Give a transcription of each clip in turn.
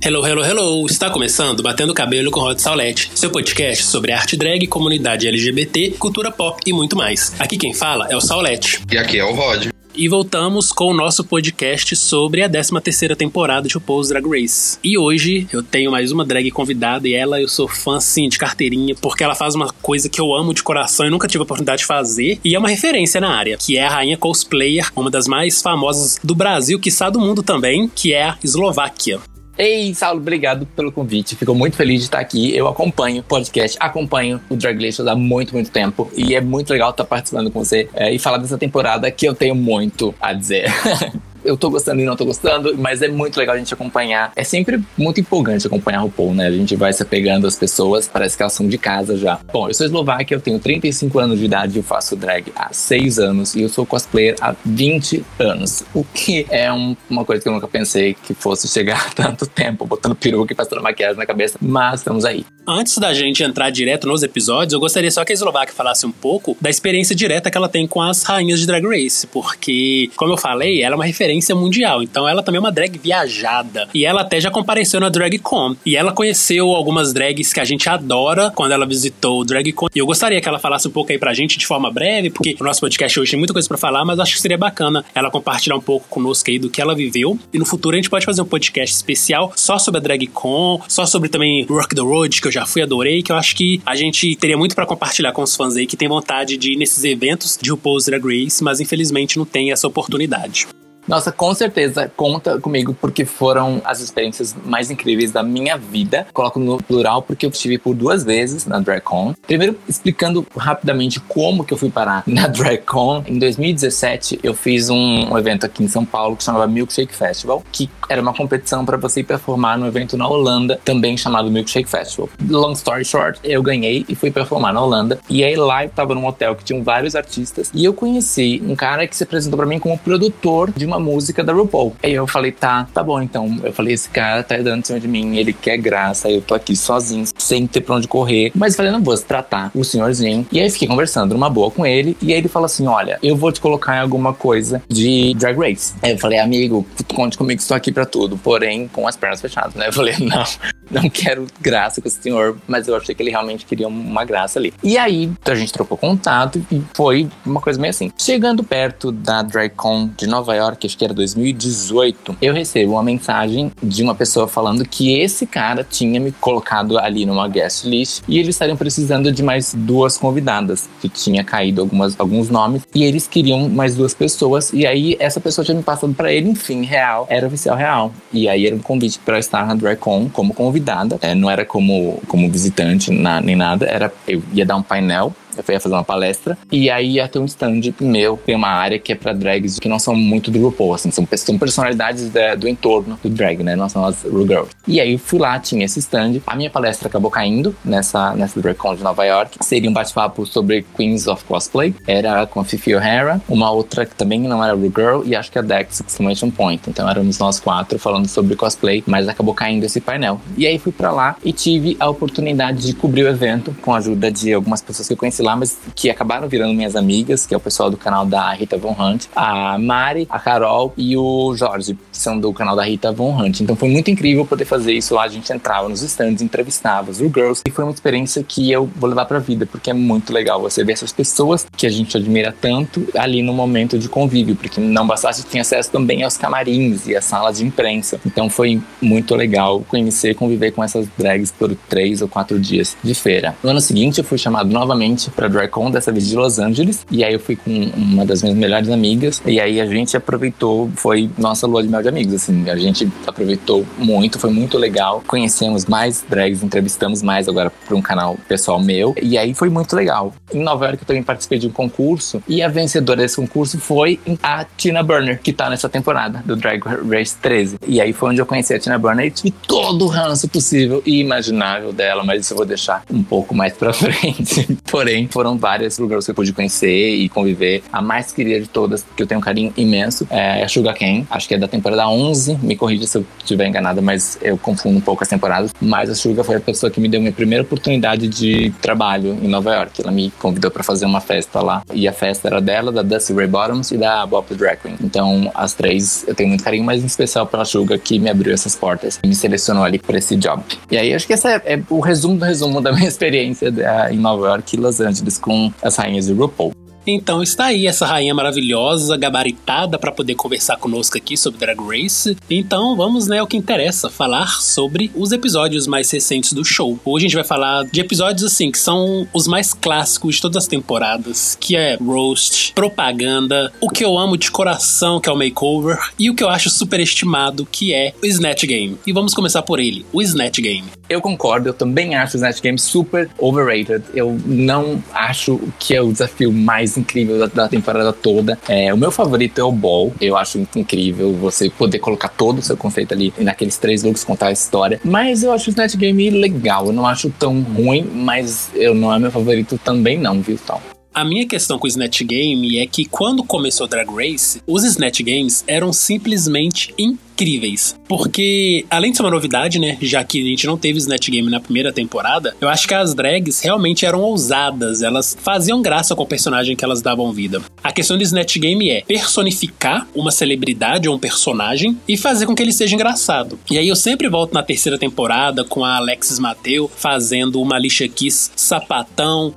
Hello, hello, hello! Está começando Batendo Cabelo com Rod Saulete, seu podcast sobre arte drag, comunidade LGBT, cultura pop e muito mais. Aqui quem fala é o Saulete. E aqui é o Rod. E voltamos com o nosso podcast sobre a 13 terceira temporada de RuPaul's Drag Race. E hoje eu tenho mais uma drag convidada e ela eu sou fã sim de carteirinha, porque ela faz uma coisa que eu amo de coração e nunca tive a oportunidade de fazer, e é uma referência na área, que é a rainha cosplayer, uma das mais famosas do Brasil, que do mundo também, que é a Eslováquia. Ei, Saulo, obrigado pelo convite. Fico muito feliz de estar aqui. Eu acompanho o podcast, acompanho o Drag Race há muito, muito tempo. E é muito legal estar participando com você é, e falar dessa temporada que eu tenho muito a dizer. eu tô gostando e não tô gostando, mas é muito legal a gente acompanhar. É sempre muito empolgante acompanhar o RuPaul, né? A gente vai se apegando às pessoas, parece que elas são de casa já. Bom, eu sou eslovaca, eu tenho 35 anos de idade, eu faço drag há 6 anos e eu sou cosplayer há 20 anos. O que é um, uma coisa que eu nunca pensei que fosse chegar a tanto tempo, botando peruca e passando maquiagem na cabeça, mas estamos aí. Antes da gente entrar direto nos episódios, eu gostaria só que a Eslováquia falasse um pouco da experiência direta que ela tem com as rainhas de Drag Race, porque, como eu falei, ela é uma referência mundial, então ela também é uma drag viajada. E ela até já compareceu na DragCon. E ela conheceu algumas drags que a gente adora quando ela visitou o DragCon. E eu gostaria que ela falasse um pouco aí pra gente de forma breve, porque o nosso podcast hoje tem muita coisa para falar, mas acho que seria bacana ela compartilhar um pouco conosco aí do que ela viveu. E no futuro a gente pode fazer um podcast especial só sobre a DragCon, só sobre também Rock the Road, que eu já fui, adorei, que eu acho que a gente teria muito para compartilhar com os fãs aí que tem vontade de ir nesses eventos de RuPaul's Drag Race, mas infelizmente não tem essa oportunidade. Nossa, com certeza, conta comigo porque foram as experiências mais incríveis da minha vida. Coloco no plural porque eu estive por duas vezes na DragCon. Primeiro, explicando rapidamente como que eu fui parar na DragCon. Em 2017, eu fiz um, evento aqui em São Paulo que chamava Milkshake Festival, que era uma competição para você performar no evento na Holanda, também chamado Milkshake Festival. Long story short, eu ganhei e fui performar na Holanda. E aí lá eu tava num hotel que tinham vários artistas e eu conheci um cara que se apresentou para mim como produtor de uma música da RuPaul. Aí eu falei, tá, tá bom então. Eu falei, esse cara tá dando em cima de mim, ele quer graça, eu tô aqui sozinho, sem ter pra onde correr. Mas eu falei, não vou se tratar o senhorzinho. E aí fiquei conversando numa boa com ele, e aí ele falou assim: olha, eu vou te colocar em alguma coisa de Drag Race. Aí eu falei, amigo, conte comigo, estou aqui pra tudo, porém com as pernas fechadas, né? Eu falei, não, não quero graça com esse senhor, mas eu achei que ele realmente queria uma graça ali. E aí a gente trocou contato e foi uma coisa meio assim. Chegando perto da DragCon de Nova York, acho que era 2018, eu recebo uma mensagem de uma pessoa falando que esse cara tinha me colocado ali numa guest list e eles estariam precisando de mais duas convidadas, que tinha caído algumas, alguns nomes e eles queriam mais duas pessoas e aí essa pessoa tinha me passado para ele, enfim, real, era oficial real. E aí era um convite para estar na DragCon como convidada, é, não era como, como visitante na, nem nada, era eu ia dar um painel eu ia fazer uma palestra. E aí ia ter um stand meu. Tem uma área que é pra drags que não são muito do RuPaul, assim. São, são personalidades da, do entorno do drag, né? Não são as RuGirls. E aí fui lá, tinha esse stand. A minha palestra acabou caindo nessa, nessa DragCon de Nova York. Seria um bate-papo sobre Queens of Cosplay. Era com a Fifi O'Hara. Uma outra que também não era RuGirl. E acho que a Dex Exclamation Point. Então éramos nós quatro falando sobre cosplay. Mas acabou caindo esse painel. E aí fui pra lá e tive a oportunidade de cobrir o evento com a ajuda de algumas pessoas que eu conheci lá, mas que acabaram virando minhas amigas, que é o pessoal do canal da Rita Von Hunt, a Mari, a Carol e o Jorge, que são do canal da Rita Von Hunt. Então foi muito incrível poder fazer isso lá. A gente entrava nos stands, entrevistava os girls e foi uma experiência que eu vou levar pra vida, porque é muito legal você ver essas pessoas que a gente admira tanto ali no momento de convívio, porque não bastasse ter acesso também aos camarins e às salas de imprensa. Então foi muito legal conhecer, conviver com essas drags por três ou quatro dias de feira. No ano seguinte eu fui chamado novamente para DragCon, dessa vez de Los Angeles. E aí eu fui com uma das minhas melhores amigas. E aí a gente aproveitou, foi nossa lua de mel de amigos, assim. A gente aproveitou muito, foi muito legal. Conhecemos mais drags, entrevistamos mais agora para um canal pessoal meu. E aí foi muito legal. Em Nova York eu também participei de um concurso. E a vencedora desse concurso foi a Tina Burner, que tá nessa temporada do Drag Race 13. E aí foi onde eu conheci a Tina Burner e tive todo o ranço possível e imaginável dela, mas isso eu vou deixar um pouco mais pra frente. Porém, foram várias girls que eu pude conhecer e conviver. A mais querida de todas, que eu tenho um carinho imenso, é a Sugar Ken. Acho que é da temporada 11. Me corrija se eu estiver enganada, mas eu confundo um pouco as temporadas. Mas a Sugar foi a pessoa que me deu minha primeira oportunidade de trabalho em Nova York. Ela me convidou para fazer uma festa lá. E a festa era dela, da Dusty Ray Bottoms e da Bob Drag Queen. Então, as três eu tenho muito carinho, mas em especial pela Sugar que me abriu essas portas e me selecionou ali para esse job. E aí, acho que esse é, é o resumo do resumo da minha experiência em Nova York e Los Angeles com as rainhas do RuPaul. Então está aí essa rainha maravilhosa, gabaritada para poder conversar conosco aqui sobre Drag Race. Então vamos, né, ao que interessa, falar sobre os episódios mais recentes do show. Hoje a gente vai falar de episódios assim que são os mais clássicos de todas as temporadas, que é roast, propaganda, o que eu amo de coração, que é o makeover, e o que eu acho superestimado, que é o Snatch Game. E vamos começar por ele, o Snatch Game. Eu concordo, eu também acho o Snatch Game super overrated. Eu não acho que é o desafio mais incrível da, da temporada toda. É, o meu favorito é o Ball. Eu acho incrível você poder colocar todo o seu conceito ali naqueles três looks, contar a história. Mas eu acho o Snatch Game legal. Eu não acho tão ruim, mas eu não é meu favorito também não, viu, Tal? A minha questão com o Snatch Game é que quando começou Drag Race, os Snatch Games eram simplesmente incríveis. Porque, além de ser uma novidade, né? Já que a gente não teve Snatch Game na primeira temporada, eu acho que as drags realmente eram ousadas. Elas faziam graça com o personagem que elas davam vida. A questão do Snatch Game é personificar uma celebridade ou um personagem e fazer com que ele seja engraçado. E aí eu sempre volto na terceira temporada com a Alexis Mateu fazendo uma Alicia Keys sapatão,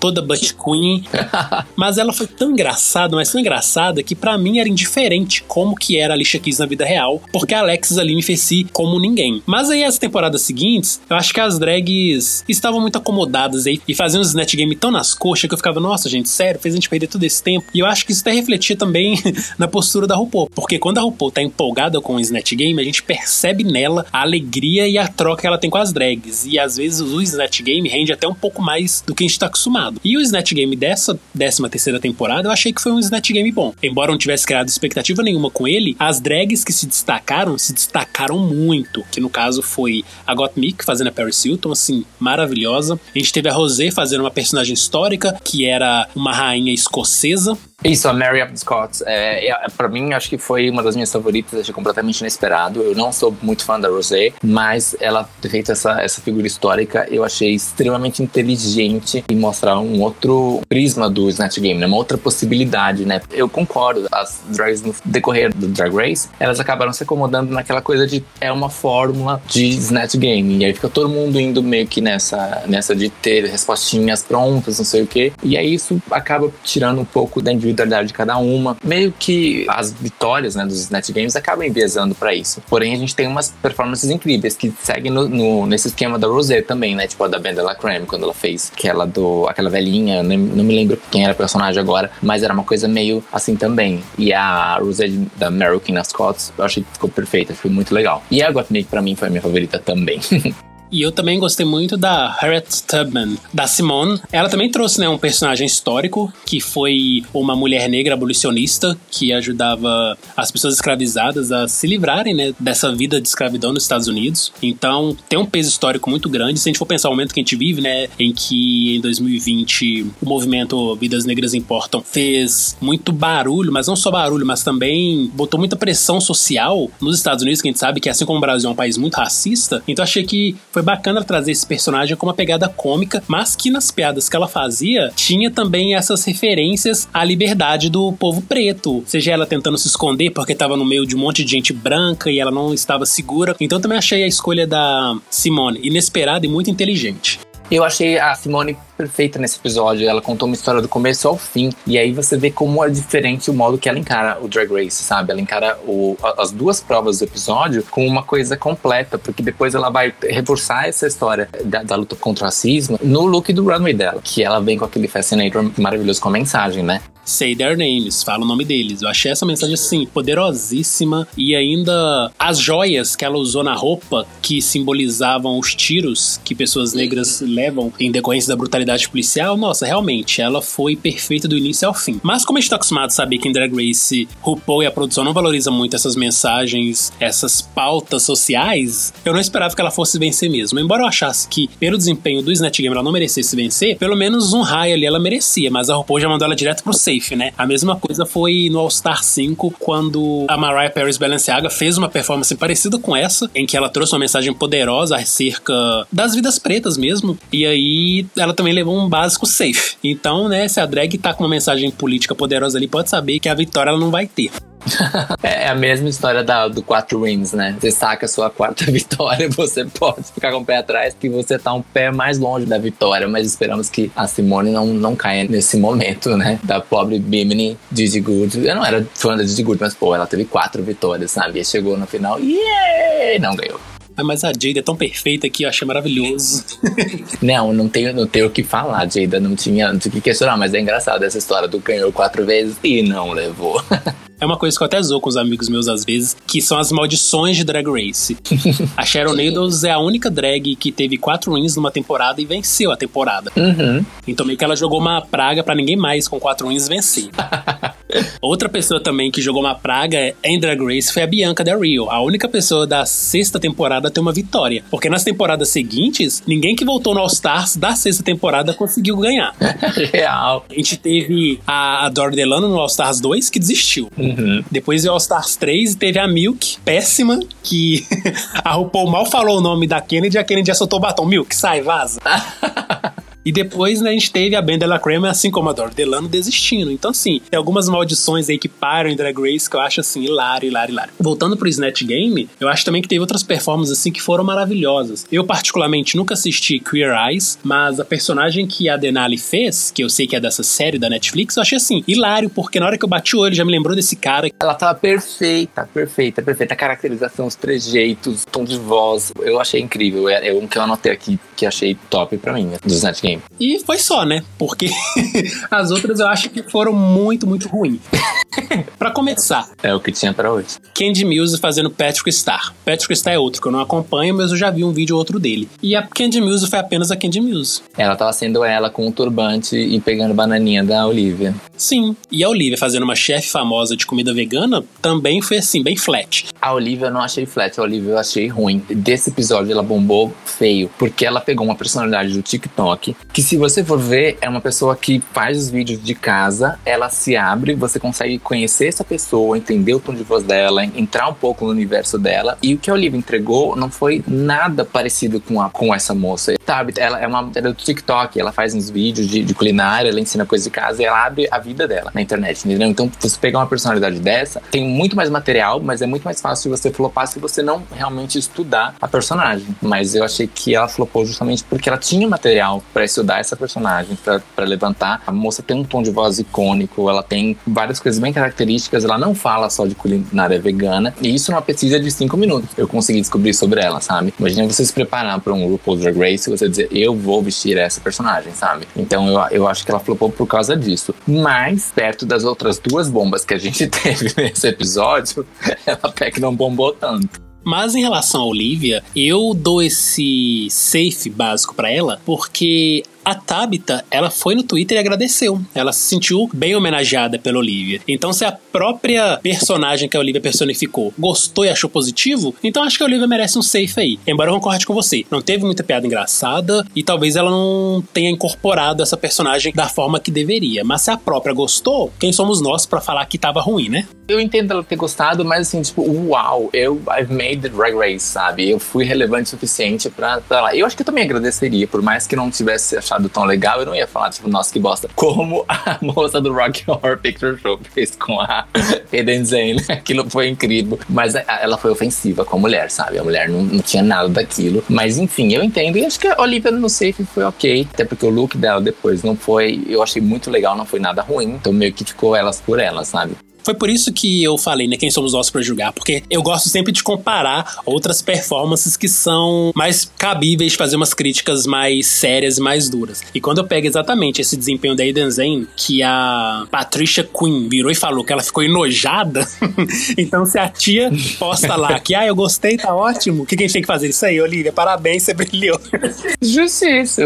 toda butt queen. mas ela foi tão engraçada, mas tão engraçada que para mim era indiferente como que era a Alicia Keys na vida real, porque a Alexis ali me fez como ninguém. Mas aí as temporadas seguintes, eu acho que as drags estavam muito acomodadas aí e faziam os Snatch Game tão nas coxas que eu ficava, nossa, gente, sério, fez a gente perder todo esse tempo. E eu acho que isso até refletia também na postura da RuPaul, porque quando a RuPaul tá empolgada com o Snatch Game, a gente percebe nela a alegria e a troca que ela tem com as drags. E às vezes o Snatch Game rende até um pouco mais do que a gente tá acostumado. E o Snatch Game dessa 13 terceira temporada, eu achei que foi um Snatch Game bom. Embora não tivesse criado expectativa nenhuma com ele, as drags que se destacaram, se destacaram muito. Que no caso foi a Gottmik fazendo a Paris Hilton, assim, maravilhosa. A gente teve a Rosé fazendo uma personagem histórica, que era uma rainha escocesa. Isso, a Mary the Scots. É, é, pra mim, acho que foi uma das minhas favoritas, achei completamente inesperado. Eu não sou muito fã da Rosé, mas ela ter feito essa, essa figura histórica, eu achei extremamente inteligente e mostrar um outro prisma do Snatch Game, né? uma outra possibilidade, né? Eu concordo, as drags no decorrer do Drag Race, elas acabaram se acomodando naquela coisa de é uma fórmula de Snatch Game. E aí fica todo mundo indo meio que nessa, nessa de ter respostinhas prontas, não sei o quê. E aí isso acaba tirando um pouco da individualidade individualidade de cada uma. Meio que as vitórias né, dos Net Games acabam enviesando para isso. Porém, a gente tem umas performances incríveis que seguem no, no, nesse esquema da Rosé também, né? Tipo a da Bendela Creme, quando ela fez aquela do aquela velhinha, nem, não me lembro quem era o personagem agora, mas era uma coisa meio assim também. E a Rosé da American Scots, eu achei que ficou perfeita, foi muito legal. E a Gottmik pra mim foi a minha favorita também. E eu também gostei muito da Harriet Tubman, da Simone. Ela também trouxe né, um personagem histórico, que foi uma mulher negra abolicionista que ajudava as pessoas escravizadas a se livrarem né, dessa vida de escravidão nos Estados Unidos. Então tem um peso histórico muito grande. Se a gente for pensar o momento que a gente vive, né, em que em 2020 o movimento Vidas Negras Importam fez muito barulho, mas não só barulho, mas também botou muita pressão social nos Estados Unidos, que a gente sabe que assim como o Brasil é um país muito racista. Então achei que foi bacana trazer esse personagem com uma pegada cômica, mas que nas piadas que ela fazia tinha também essas referências à liberdade do povo preto. Seja ela tentando se esconder porque estava no meio de um monte de gente branca e ela não estava segura. Então também achei a escolha da Simone inesperada e muito inteligente. Eu achei a Simone perfeita nesse episódio. Ela contou uma história do começo ao fim. E aí você vê como é diferente o modo que ela encara o Drag Race, sabe? Ela encara o, as duas provas do episódio com uma coisa completa, porque depois ela vai reforçar essa história da, da luta contra o racismo no look do runway dela, que ela vem com aquele fascinator maravilhoso com a mensagem, né? Say their names, fala o nome deles. Eu achei essa mensagem assim, poderosíssima. E ainda as joias que ela usou na roupa, que simbolizavam os tiros que pessoas negras levam em decorrência da brutalidade policial. Nossa, realmente, ela foi perfeita do início ao fim. Mas como a gente tá acostumado a saber que em Drag Race, RuPaul e a produção não valoriza muito essas mensagens, essas pautas sociais, eu não esperava que ela fosse vencer mesmo. Embora eu achasse que, pelo desempenho do Snatch Game, ela não merecesse vencer, pelo menos um raio ali ela merecia, mas a RuPaul já mandou ela direto pro safe, né? A mesma coisa foi no All Star 5, quando a Mariah Paris Balenciaga fez uma performance parecida com essa, em que ela trouxe uma mensagem poderosa acerca das vidas pretas mesmo, e aí ela também levou um básico safe. Então, né, se a drag tá com uma mensagem política poderosa ali, pode saber que a vitória ela não vai ter. é a mesma história da, do quatro wins, né? Você saca a sua quarta vitória, você pode ficar com o pé atrás, que você tá um pé mais longe da vitória, mas esperamos que a Simone não, não caia nesse momento, né? Da pobre Bimini, Gigi Good. Eu não era fã da Gigi Good, mas pô, ela teve quatro vitórias, sabe? E chegou no final e não ganhou. Ah, mas a Jada é tão perfeita que eu achei maravilhoso. não, não tenho, não tenho o que falar, Jada. Não tinha, não tinha o que questionar, mas é engraçado essa história do ganhou quatro vezes e não levou. É uma coisa que eu até zoo com os amigos meus às vezes, que são as maldições de Drag Race. a Sharon Needles é a única drag que teve quatro wins numa temporada e venceu a temporada. Uhum. Então meio que ela jogou uma praga para ninguém mais com quatro wins vencer. Outra pessoa também que jogou uma praga em Drag Race foi a Bianca Del Rio, a única pessoa da sexta temporada a ter uma vitória. Porque nas temporadas seguintes, ninguém que voltou no All Stars da sexta temporada conseguiu ganhar. Real. A gente teve a, a Dori Delano no All Stars 2 que desistiu. Uhum. Depois veio All Stars 3 e teve a Milk, péssima, que a RuPaul mal falou o nome da Kennedy e a Kennedy já soltou o batom. Milk, sai, vaza. E depois, né, a gente teve a Ben Della Crema, assim como a Dor Delano, desistindo. Então, assim, tem algumas maldições aí que param em Drag Race que eu acho, assim, hilário, hilário, hilário. Voltando pro Snatch Game, eu acho também que teve outras performances, assim, que foram maravilhosas. Eu, particularmente, nunca assisti Queer Eyes, mas a personagem que a Denali fez, que eu sei que é dessa série da Netflix, eu achei, assim, hilário, porque na hora que eu bati o olho, já me lembrou desse cara. Ela tava perfeita, perfeita, perfeita. A caracterização, os trejeitos, o tom de voz, eu achei incrível. É, é um que eu anotei aqui, que achei top pra mim, né, do Snatch Game. E foi só, né? Porque as outras eu acho que foram muito, muito ruins. para começar. É o que tinha para hoje. Candy Muse fazendo Patrick Star. Patrick Star é outro que eu não acompanho, mas eu já vi um vídeo ou outro dele. E a Candy Muse foi apenas a Candy Muse. Ela tava sendo ela com um turbante e pegando bananinha da Olivia. Sim. E a Olivia fazendo uma chefe famosa de comida vegana também foi assim, bem flat. A Olivia eu não achei flat, a Olivia eu achei ruim. Desse episódio ela bombou feio, porque ela pegou uma personalidade do TikTok que se você for ver, é uma pessoa que faz os vídeos de casa, ela se abre, você consegue conhecer essa pessoa, entender o tom de voz dela, entrar um pouco no universo dela. E o que a Olivia entregou não foi nada parecido com, a, com essa moça. Sabe, ela é uma ela é do TikTok, ela faz uns vídeos de, de culinária, ela ensina coisas de casa e ela abre a vida dela na internet, entendeu? Então, você pegar uma personalidade dessa, tem muito mais material, mas é muito mais fácil você flopar se você não realmente estudar a personagem. Mas eu achei que ela flopou justamente porque ela tinha material para estudar essa personagem, para levantar. A moça tem um tom de voz icônico, ela tem várias coisas bem características, ela não fala só de culinária vegana, e isso numa pesquisa de cinco minutos eu consegui descobrir sobre ela, sabe? Imagina você se preparar para um RuPaul's Drag Race e você dizer, eu vou vestir essa personagem, sabe? Então eu, eu acho que ela flopou por causa disso. Mas, perto das outras duas bombas que a gente teve nesse episódio, ela até que não bombou tanto. Mas em relação a Olivia, eu dou esse safe básico para ela, porque a Tabitha, ela foi no Twitter e agradeceu. Ela se sentiu bem homenageada pela Olivia. Então, se a própria personagem que a Olivia personificou gostou e achou positivo, então acho que a Olivia merece um safe aí. Embora eu concorde com você. Não teve muita piada engraçada e talvez ela não tenha incorporado essa personagem da forma que deveria. Mas se a própria gostou, quem somos nós para falar que tava ruim, né? Eu entendo ela ter gostado, mas assim, tipo, uau, eu I've made the drag race, sabe? Eu fui relevante o suficiente pra, pra lá. Eu acho que eu também agradeceria, por mais que não tivesse achado tão legal, eu não ia falar, tipo, nossa, que bosta. Como a moça do Rock Horror Picture Show fez com a Eden Zane. Aquilo foi incrível. Mas ela foi ofensiva com a mulher, sabe? A mulher não, não tinha nada daquilo. Mas enfim, eu entendo. E acho que a Olivia no Safe foi ok. Até porque o look dela depois não foi. Eu achei muito legal, não foi nada ruim. Então meio que ficou elas por elas, sabe? Foi por isso que eu falei, né, quem somos nós para julgar, porque eu gosto sempre de comparar outras performances que são mais cabíveis de fazer umas críticas mais sérias e mais duras. E quando eu pego exatamente esse desempenho da Eden Zane, que a Patricia Quinn virou e falou que ela ficou enojada, então se a tia posta lá que, ah, eu gostei, tá ótimo, o que, que a gente tem que fazer? Isso aí, Olivia, parabéns, você brilhou. Justiça.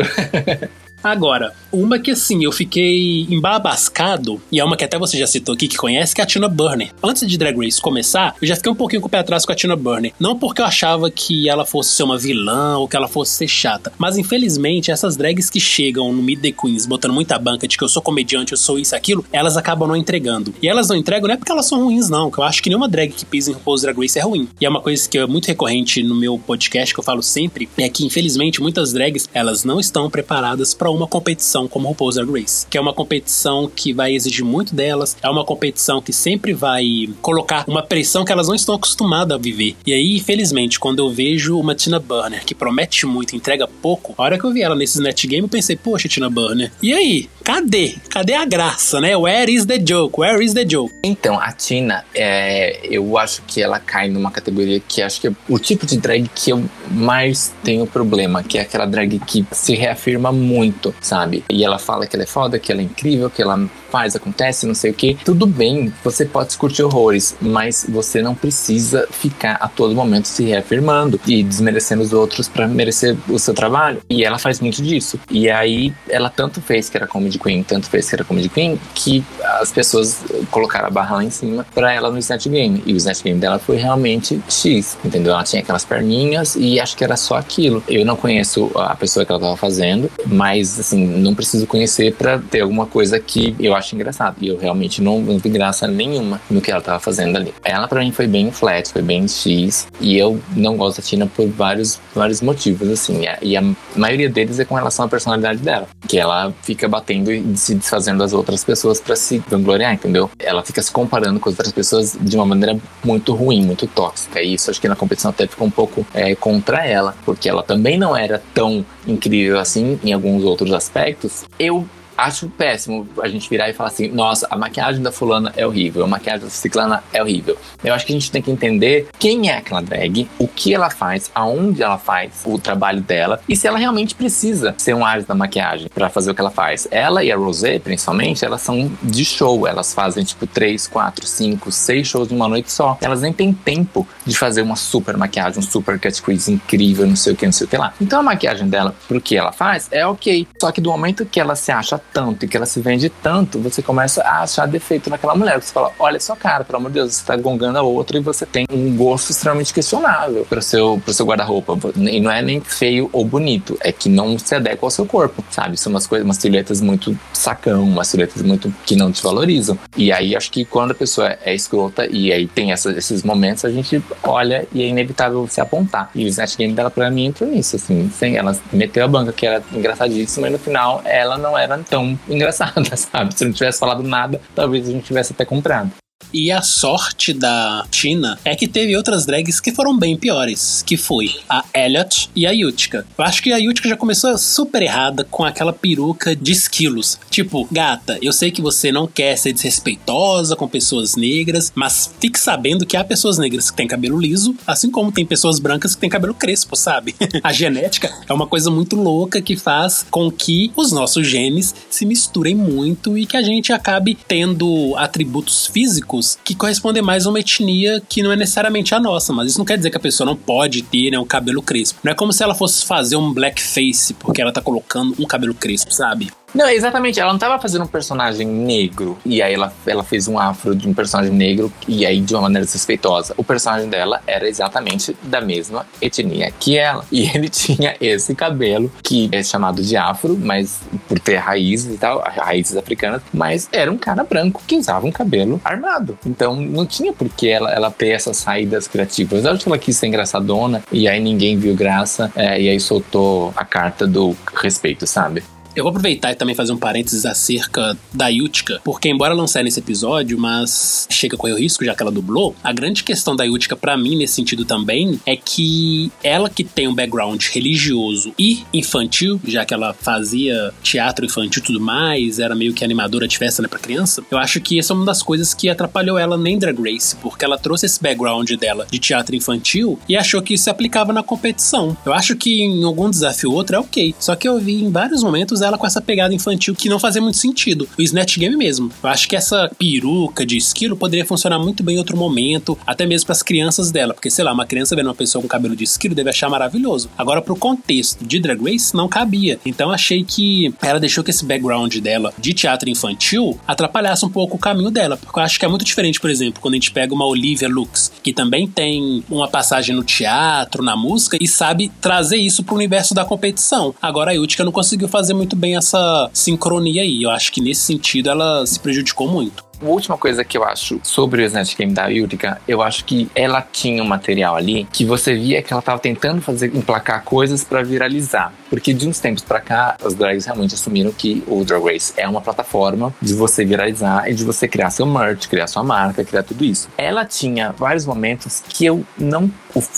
Agora, uma que assim, eu fiquei embabascado, e é uma que até você já citou aqui, que conhece, que é a Tina Burner. Antes de Drag Race começar, eu já fiquei um pouquinho com o pé atrás com a Tina Burner. Não porque eu achava que ela fosse ser uma vilã ou que ela fosse ser chata, mas infelizmente essas drags que chegam no Mid The Queens botando muita banca de que eu sou comediante, eu sou isso, aquilo, elas acabam não entregando. E elas não entregam não é porque elas são ruins, não, que eu acho que nenhuma drag que pisa em RuPaul's Drag Race é ruim. E é uma coisa que é muito recorrente no meu podcast, que eu falo sempre, é que infelizmente muitas drags, elas não estão preparadas para uma competição como o RuPaul's Drag Race, que é uma competição que vai exigir muito delas, é uma competição que sempre vai colocar uma pressão que elas não estão acostumadas a viver. E aí, infelizmente, quando eu vejo uma Tina Burner que promete muito, entrega pouco, a hora que eu vi ela nesses net game, eu pensei, poxa, Tina Burner, e aí? Cadê? Cadê a graça, né? Where is the joke? Where is the joke? Então, a Tina, é, eu acho que ela cai numa categoria que acho que é o tipo de drag que eu mais tenho problema, que é aquela drag que se reafirma muito, sabe? E ela fala que ela é foda, que ela é incrível, que ela faz, acontece, não sei o que. Tudo bem, você pode curtir horrores, mas você não precisa ficar a todo momento se reafirmando e desmerecendo os outros para merecer o seu trabalho. E ela faz muito disso. E aí ela tanto fez que era comedy queen, tanto fez que era comedy queen, que as pessoas colocaram a barra lá em cima para ela no Snatch Game. E o Snatch Game dela foi realmente X, entendeu? Ela tinha aquelas perninhas e acho que era só aquilo. Eu não conheço a pessoa que ela tava fazendo, mas assim, não preciso conhecer para ter alguma coisa que eu acho engraçado. E eu realmente não, não vi graça nenhuma no que ela tava fazendo ali. Ela para mim foi bem flat, foi bem X. E eu não gosto da Tina por vários, vários motivos, assim. E a maioria deles é com relação à personalidade dela. Que ela fica batendo e se desfazendo das outras pessoas para se vangloriar, entendeu? Ela fica se comparando com as outras pessoas de uma maneira muito ruim, muito tóxica. E isso acho que na competição até ficou um pouco é, contra ela, porque ela também não era tão incrível assim em alguns outros aspectos. Eu acho péssimo a gente virar e falar assim: nossa, a maquiagem da fulana é horrível, a maquiagem da ciclana é horrível. Eu acho que a gente tem que entender quem é aquela drag, o que ela faz, aonde ela faz o trabalho dela e se ela realmente precisa ser um área da maquiagem para fazer o que ela faz. Ela e a Rosé, principalmente, elas são de show, elas fazem tipo 3, 4, 5, 6 shows em uma noite só. Elas nem têm tempo de fazer uma super maquiagem, um super cut crease incrível, não sei o que, não sei o que lá. Então a maquiagem dela, pro que ela faz, é ok. Só que do momento que ela se acha tanto e que ela se vende tanto, você começa a achar defeito naquela mulher. Você fala, olha só, cara, pelo amor de Deus, você tá gongando a outra e você tem um gosto extremamente questionável pro seu, pro seu guarda-roupa. E não é nem feio ou bonito, é que não se adequa ao seu corpo, sabe? São umas coisas, umas silhuetas muito sacão, umas silhuetas muito que não te valorizam. E aí acho que quando a pessoa é escrota e aí tem essa, esses momentos, a gente olha e é inevitável se apontar. E o Snatch Game dela pra mim entrou nisso, assim, sem ela meteu a banca que era engraçadíssima e no final ela não era tão engraçada, sabe? Se não tivesse falado nada, talvez a gente tivesse até comprado. E a sorte da Tina é que teve outras drags que foram bem piores, que foi a Elliot e a Yutka. Eu acho que a Yutka já começou super errada com aquela peruca de esquilos. Tipo, gata, eu sei que você não quer ser desrespeitosa com pessoas negras, mas fique sabendo que há pessoas negras que têm cabelo liso, assim como tem pessoas brancas que têm cabelo crespo, sabe? a genética é uma coisa muito louca que faz com que os nossos genes se misturem muito e que a gente acabe tendo atributos físicos que correspondem mais a uma etnia que não é necessariamente a nossa, mas isso não quer dizer que a pessoa não pode ter né, um cabelo crespo. Não é como se ela fosse fazer um blackface porque ela tá colocando um cabelo crespo, sabe? Não, exatamente. Ela não tava fazendo um personagem negro e aí ela, ela fez um afro de um personagem negro e aí de uma maneira suspeitosa. O personagem dela era exatamente da mesma etnia que ela. E ele tinha esse cabelo que é chamado de afro, mas por ter raízes e tal, raízes africanas, mas era um cara branco que usava um cabelo armado. Então não tinha por que ela, ela ter essas saídas criativas. Eu acho que ela quis ser engraçadona e aí ninguém viu graça é, e aí soltou a carta do respeito, sabe? Eu vou aproveitar e também fazer um parênteses acerca da Yutka, porque embora não saia nesse episódio, mas chega com o risco, já que ela dublou, a grande questão da Yutka para mim nesse sentido também é que ela que tem um background religioso e infantil, já que ela fazia teatro infantil e tudo mais, era meio que animadora de festa né, pra criança, eu acho que essa é uma das coisas que atrapalhou ela nem Drag Race, porque ela trouxe esse background dela de teatro infantil e achou que isso se aplicava na competição. Eu acho que em algum desafio ou outro é ok, só que eu vi em vários momentos ela com essa pegada infantil que não fazia muito sentido. O Snatch Game mesmo. Eu acho que essa peruca de esquilo poderia funcionar muito bem em outro momento, até mesmo para as crianças dela, porque sei lá, uma criança vendo uma pessoa com cabelo de esquilo deve achar maravilhoso. Agora pro contexto de Drag Race não cabia. Então achei que ela deixou que esse background dela de teatro infantil atrapalhasse um pouco o caminho dela, porque eu acho que é muito diferente, por exemplo, quando a gente pega uma Olivia Lux, que também tem uma passagem no teatro, na música e sabe trazer isso pro universo da competição. Agora a Yutka não conseguiu fazer muito bem essa sincronia aí. Eu acho que nesse sentido ela se prejudicou muito. A última coisa que eu acho sobre o Snatch Game da Yurika, eu acho que ela tinha um material ali que você via que ela tava tentando fazer emplacar coisas para viralizar. Porque de uns tempos para cá, as drags realmente assumiram que o Drag Race é uma plataforma de você viralizar e de você criar seu merch, criar sua marca, criar tudo isso. Ela tinha vários momentos que eu não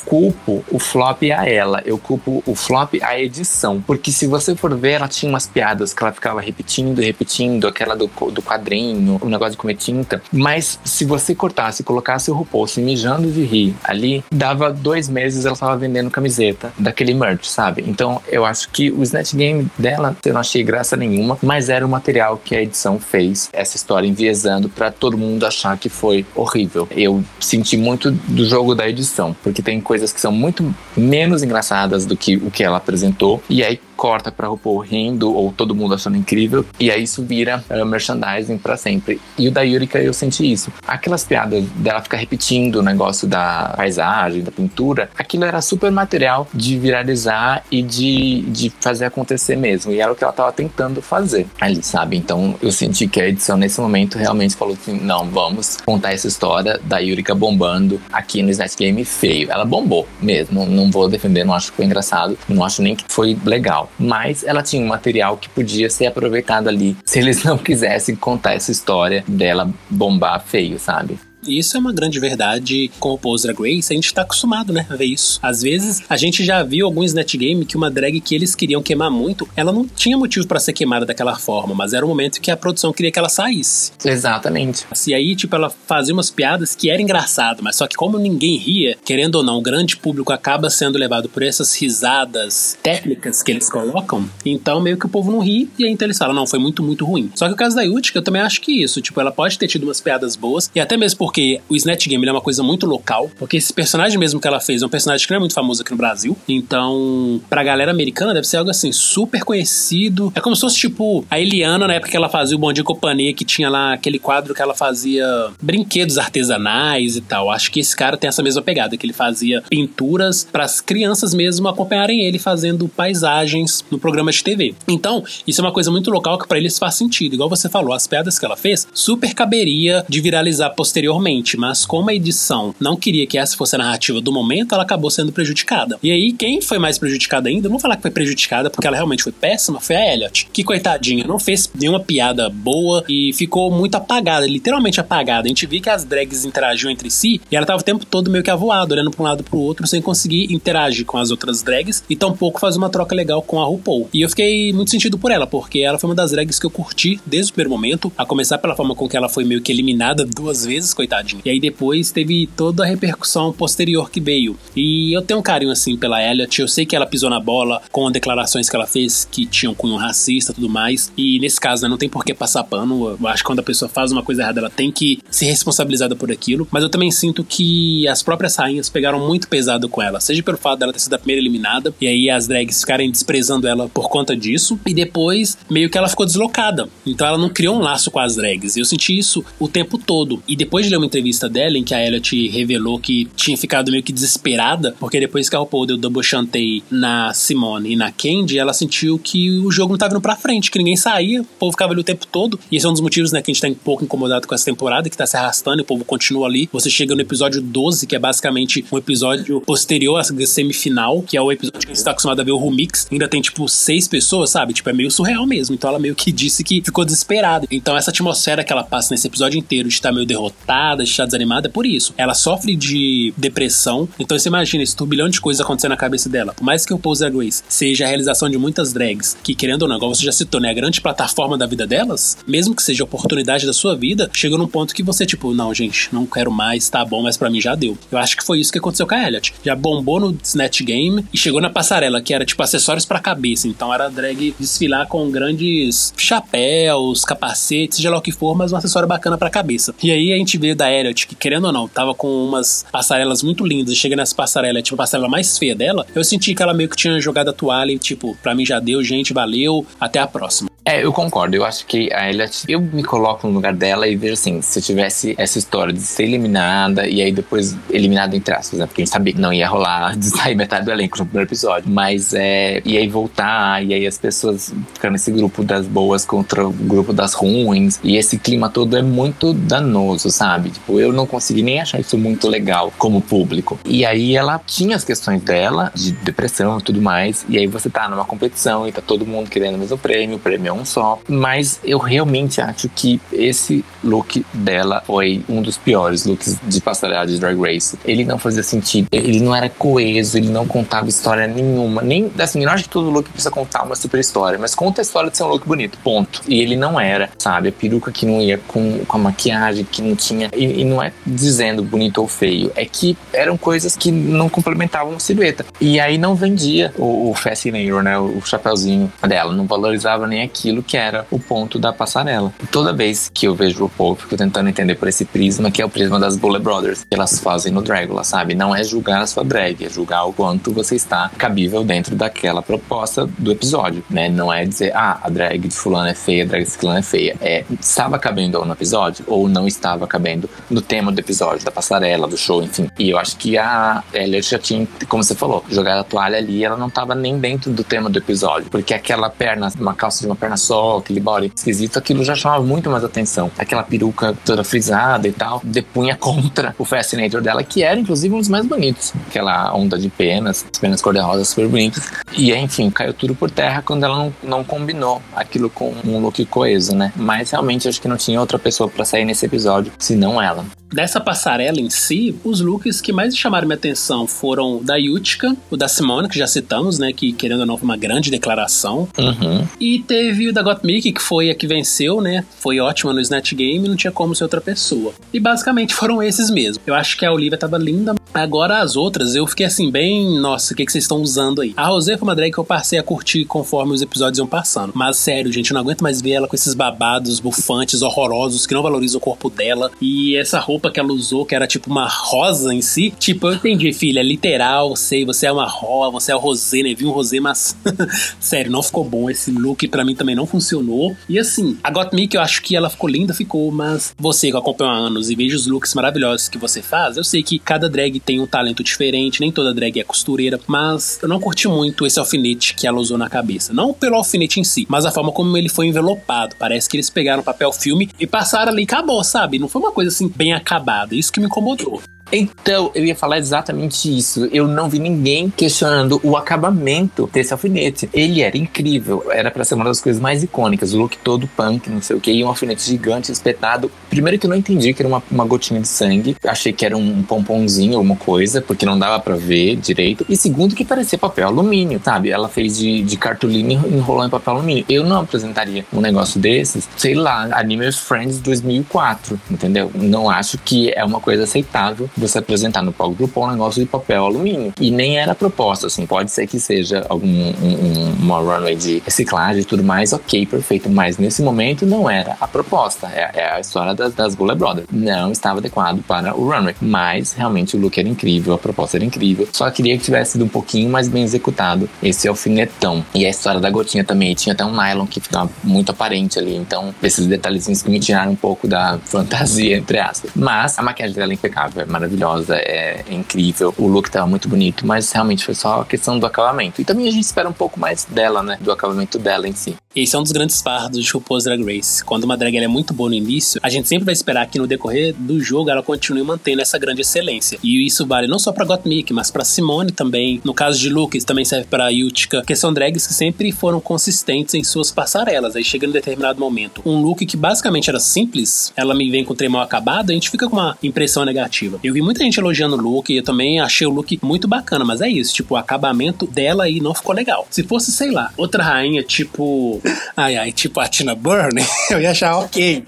culpo o flop a ela, eu culpo o flop à edição. Porque se você for ver, ela tinha umas piadas que ela ficava repetindo repetindo, aquela do, do quadrinho, o negócio de comer tinta. Mas se você cortasse colocasse o RuPaul se mijando de rir ali, dava dois meses ela tava vendendo camiseta daquele merch, sabe? Então eu acho que o Snatch Game dela eu não achei graça nenhuma, mas era o material que a edição fez, essa história enviesando para todo mundo achar que foi horrível. Eu senti muito do jogo da edição, porque tem coisas que são muito menos engraçadas do que o que ela apresentou, e aí corta pra RuPaul rindo ou todo mundo achando incrível, e aí isso vira uh, merchandising para sempre. E o da Yurika eu senti isso. Aquelas piadas dela ficar repetindo o negócio da paisagem, da pintura, aquilo era super material de viralizar e de, de fazer acontecer mesmo. E era o que ela tava tentando fazer ali, sabe? Então eu senti que a edição nesse momento realmente falou assim: não, vamos contar essa história da Yurika bombando aqui no Snatch Game feio. Ela bombou mesmo, não vou defender, não acho que foi engraçado, não acho nem que foi legal mas ela tinha um material que podia ser aproveitado ali se eles não quisessem contar essa história dela bombar feio, sabe? E isso é uma grande verdade com o Pose Drag Race, a gente tá acostumado, né, a ver isso. Às vezes, a gente já viu alguns netgame que uma drag que eles queriam queimar muito, ela não tinha motivo para ser queimada daquela forma, mas era o momento que a produção queria que ela saísse. Exatamente. E aí, tipo, ela fazia umas piadas que era engraçado, mas só que como ninguém ria, querendo ou não, o grande público acaba sendo levado por essas risadas técnicas que eles colocam, então meio que o povo não ri, e aí então eles falam, não, foi muito, muito ruim. Só que o caso da Yutka, eu também acho que isso, tipo, ela pode ter tido umas piadas boas, e até mesmo por porque o Snatch Game é uma coisa muito local, porque esse personagem mesmo que ela fez é um personagem que não é muito famoso aqui no Brasil, então pra galera americana deve ser algo assim super conhecido. É como se fosse tipo a Eliana na época que ela fazia o Bom Dia Companhia, que tinha lá aquele quadro que ela fazia brinquedos artesanais e tal. Acho que esse cara tem essa mesma pegada, que ele fazia pinturas para as crianças mesmo acompanharem ele fazendo paisagens no programa de TV. Então, isso é uma coisa muito local que para eles faz sentido. Igual você falou, as piadas que ela fez super caberia de viralizar posteriormente mas como a edição não queria que essa fosse a narrativa do momento, ela acabou sendo prejudicada. E aí, quem foi mais prejudicada ainda, não vou falar que foi prejudicada porque ela realmente foi péssima, foi a Elliot, que coitadinha, não fez nenhuma piada boa e ficou muito apagada, literalmente apagada. A gente viu que as drags interagiam entre si e ela tava o tempo todo meio que avoada, olhando pra um lado pro outro, sem conseguir interagir com as outras drags e tampouco fazer uma troca legal com a RuPaul. E eu fiquei muito sentido por ela, porque ela foi uma das drags que eu curti desde o primeiro momento, a começar pela forma com que ela foi meio que eliminada duas vezes, coitada e aí depois teve toda a repercussão posterior que veio. E eu tenho um carinho assim pela Elliot. Eu sei que ela pisou na bola com declarações que ela fez que tinham cunho racista e tudo mais. E nesse caso, né, não tem por que passar pano. Eu acho que quando a pessoa faz uma coisa errada, ela tem que ser responsabilizada por aquilo. Mas eu também sinto que as próprias rainhas pegaram muito pesado com ela. Seja pelo fato dela ter sido a primeira eliminada. E aí as drags ficarem desprezando ela por conta disso. E depois, meio que ela ficou deslocada. Então ela não criou um laço com as drags. Eu senti isso o tempo todo. E depois de ler uma entrevista dela em que a Elliot revelou que tinha ficado meio que desesperada, porque depois que a RuPaul deu double chantei na Simone e na Candy, ela sentiu que o jogo não tava indo pra frente, que ninguém saía, o povo ficava ali o tempo todo. E esse é um dos motivos, né, que a gente tá um pouco incomodado com essa temporada, que tá se arrastando e o povo continua ali. Você chega no episódio 12, que é basicamente um episódio posterior à semifinal, que é o episódio que a gente tá acostumado a ver o remix. Ainda tem, tipo, seis pessoas, sabe? Tipo, é meio surreal mesmo. Então ela meio que disse que ficou desesperada. Então essa atmosfera que ela passa nesse episódio inteiro de estar tá meio derrotada, desanimada, é por isso. Ela sofre de depressão. Então você imagina esse turbilhão de coisas acontecendo na cabeça dela. Por mais que o Pose Grace seja a realização de muitas drags, que querendo ou não, igual você já citou, né? A grande plataforma da vida delas, mesmo que seja oportunidade da sua vida, chega num ponto que você, tipo, não, gente, não quero mais, tá bom, mas para mim já deu. Eu acho que foi isso que aconteceu com a Elliot. Já bombou no Snatch Game e chegou na passarela, que era tipo acessórios pra cabeça. Então era drag desfilar com grandes chapéus, capacetes, seja lá o que for, mas um acessório bacana pra cabeça. E aí a gente da Elliot, que querendo ou não, tava com umas passarelas muito lindas, chega nessa passarela, tipo a passarela mais feia dela, eu senti que ela meio que tinha jogado a toalha e, tipo, pra mim já deu, gente, valeu, até a próxima. É, eu concordo. Eu acho que a Elliot, eu me coloco no lugar dela e vejo assim, se eu tivesse essa história de ser eliminada e aí depois eliminada entre aspas, né? Porque a gente sabia que não ia rolar de sair metade do elenco no primeiro episódio. Mas é. E aí voltar, e aí as pessoas ficando nesse grupo das boas contra o grupo das ruins. E esse clima todo é muito danoso, sabe? Tipo, eu não consegui nem achar isso muito legal como público. E aí ela tinha as questões dela, de depressão e tudo mais. E aí você tá numa competição e tá todo mundo querendo o mesmo prêmio, o prêmio é um só. Mas eu realmente acho que esse look dela foi um dos piores looks de passarela de Drag Race. Ele não fazia sentido, ele não era coeso, ele não contava história nenhuma. Nem assim, não acho que todo look precisa contar uma super história, mas conta a história de ser um look bonito, ponto. E ele não era, sabe? A peruca que não ia com, com a maquiagem, que não tinha. E, e não é dizendo bonito ou feio, é que eram coisas que não complementavam a silhueta. E aí não vendia o, o Fascinator, né? O, chapéuzinho dela, não valorizava nem aquilo aquilo que era o ponto da passarela. Toda vez que eu vejo o Paul, fico tentando entender por esse prisma, que é o prisma das Bullet Brothers, que elas fazem no Dragula, sabe? Não é julgar a sua drag, é julgar o quanto você está cabível dentro daquela proposta do episódio, né? Não é dizer, ah, a drag de fulano é feia, a drag de fulano é feia. É, estava cabendo no episódio ou não estava cabendo no tema do episódio, da passarela, do show, enfim. E eu acho que a Elliot já tinha, como você falou, jogado a toalha ali, ela não estava nem dentro do tema do episódio, porque aquela perna, uma calça de uma perna só, aquele body esquisito, aquilo já chamava muito mais atenção. Aquela peruca toda frisada e tal, depunha contra o Fascinator dela, que era inclusive um dos mais bonitos. Aquela onda de penas, as penas cor-de-rosa super bonitas. E enfim, caiu tudo por terra quando ela não, não combinou aquilo com um look coeso, né? Mas realmente acho que não tinha outra pessoa para sair nesse episódio, senão ela. Dessa passarela em si, os looks que mais chamaram minha atenção foram da Yutka, o da Simone, que já citamos, né? Que querendo ou não foi uma grande declaração. Uhum. E teve o da Gottmik, que foi a que venceu, né? Foi ótima no Snatch Game, não tinha como ser outra pessoa. E basicamente foram esses mesmo. Eu acho que a Olivia tava linda. Agora as outras, eu fiquei assim, bem, nossa, o que, que vocês estão usando aí? A Rosé foi uma drag que eu passei a curtir conforme os episódios iam passando. Mas sério, gente, eu não aguento mais ver ela com esses babados bufantes, horrorosos, que não valorizam o corpo dela. E essa roupa que ela usou, que era tipo uma rosa em si, tipo, eu entendi, filha, é literal, sei, você é uma rosa, você é o rosé, né? Vi um rosé, mas sério, não ficou bom. Esse look para mim também não funcionou. E assim, a Gottmik, eu acho que ela ficou linda, ficou, mas você que acompanha há anos e vejo os looks maravilhosos que você faz, eu sei que cada drag tem um talento diferente, nem toda drag é costureira, mas eu não curti muito esse alfinete que ela usou na cabeça. Não pelo alfinete em si, mas a forma como ele foi envelopado. Parece que eles pegaram papel filme e passaram ali e acabou, sabe? Não foi uma coisa assim bem acabada. Isso que me incomodou. Então, eu ia falar exatamente isso. Eu não vi ninguém questionando o acabamento desse alfinete. Ele era incrível. Era para ser uma das coisas mais icônicas. O look todo punk, não sei o que. E um alfinete gigante, espetado. Primeiro que eu não entendi que era uma, uma gotinha de sangue. Achei que era um pomponzinho ou uma coisa, porque não dava para ver direito. E segundo que parecia papel alumínio, sabe? Ela fez de, de cartolina e enrolou em papel alumínio. Eu não apresentaria um negócio desses, sei lá, Animals Friends 2004, entendeu? Não acho que é uma coisa aceitável você apresentar no palco do RuPaul um negócio de papel alumínio. E nem era proposta, assim. Pode ser que seja algum um, uma runway de reciclagem e tudo mais, ok, perfeito. Mas nesse momento não era a proposta. É, é a história das, das Bullet Brothers. Não estava adequado para o runway. Mas realmente o look era incrível, a proposta era incrível. Só queria que tivesse sido um pouquinho mais bem executado esse alfinetão. E a história da gotinha também tinha até um nylon que ficava muito aparente ali. Então, esses detalhezinhos que me tiraram um pouco da fantasia, entre aspas. Mas a maquiagem dela é impecável, é maravilhosa, é, é incrível. O look tava muito bonito, mas realmente foi só a questão do acabamento. E também a gente espera um pouco mais dela, né? Do acabamento dela em si. Esse é um dos grandes fardos de RuPaul's Drag Race. Quando uma drag é muito boa no início, a gente sempre vai esperar que no decorrer do jogo ela continue mantendo essa grande excelência. E isso vale não só pra Gottmik, mas pra Simone também. No caso de Lucas, também serve pra Yutka, que são drags que sempre foram consistentes em suas passarelas. Aí chega em determinado momento, um look que basicamente era simples, ela me vem com o trem mal acabado, a gente fica com uma impressão negativa. Eu vi muita gente elogiando o look e eu também achei o look muito bacana, mas é isso, tipo, o acabamento dela aí não ficou legal. Se fosse, sei lá, outra rainha, tipo Ai, ai, tipo a Tina Burner, eu ia achar ok.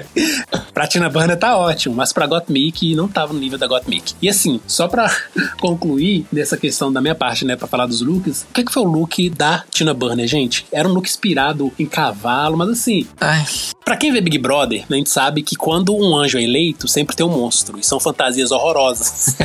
pra Tina Burner tá ótimo, mas pra Gottmik não tava no nível da Gottmik. E assim, só pra concluir nessa questão da minha parte, né, pra falar dos looks, o que, que foi o look da Tina Burner, gente? Era um look inspirado em cavalo, mas assim, ai. pra quem vê Big Brother, a gente sabe que quando um anjo é eleito, sempre tem um monstro, e são fantasias horrorosas.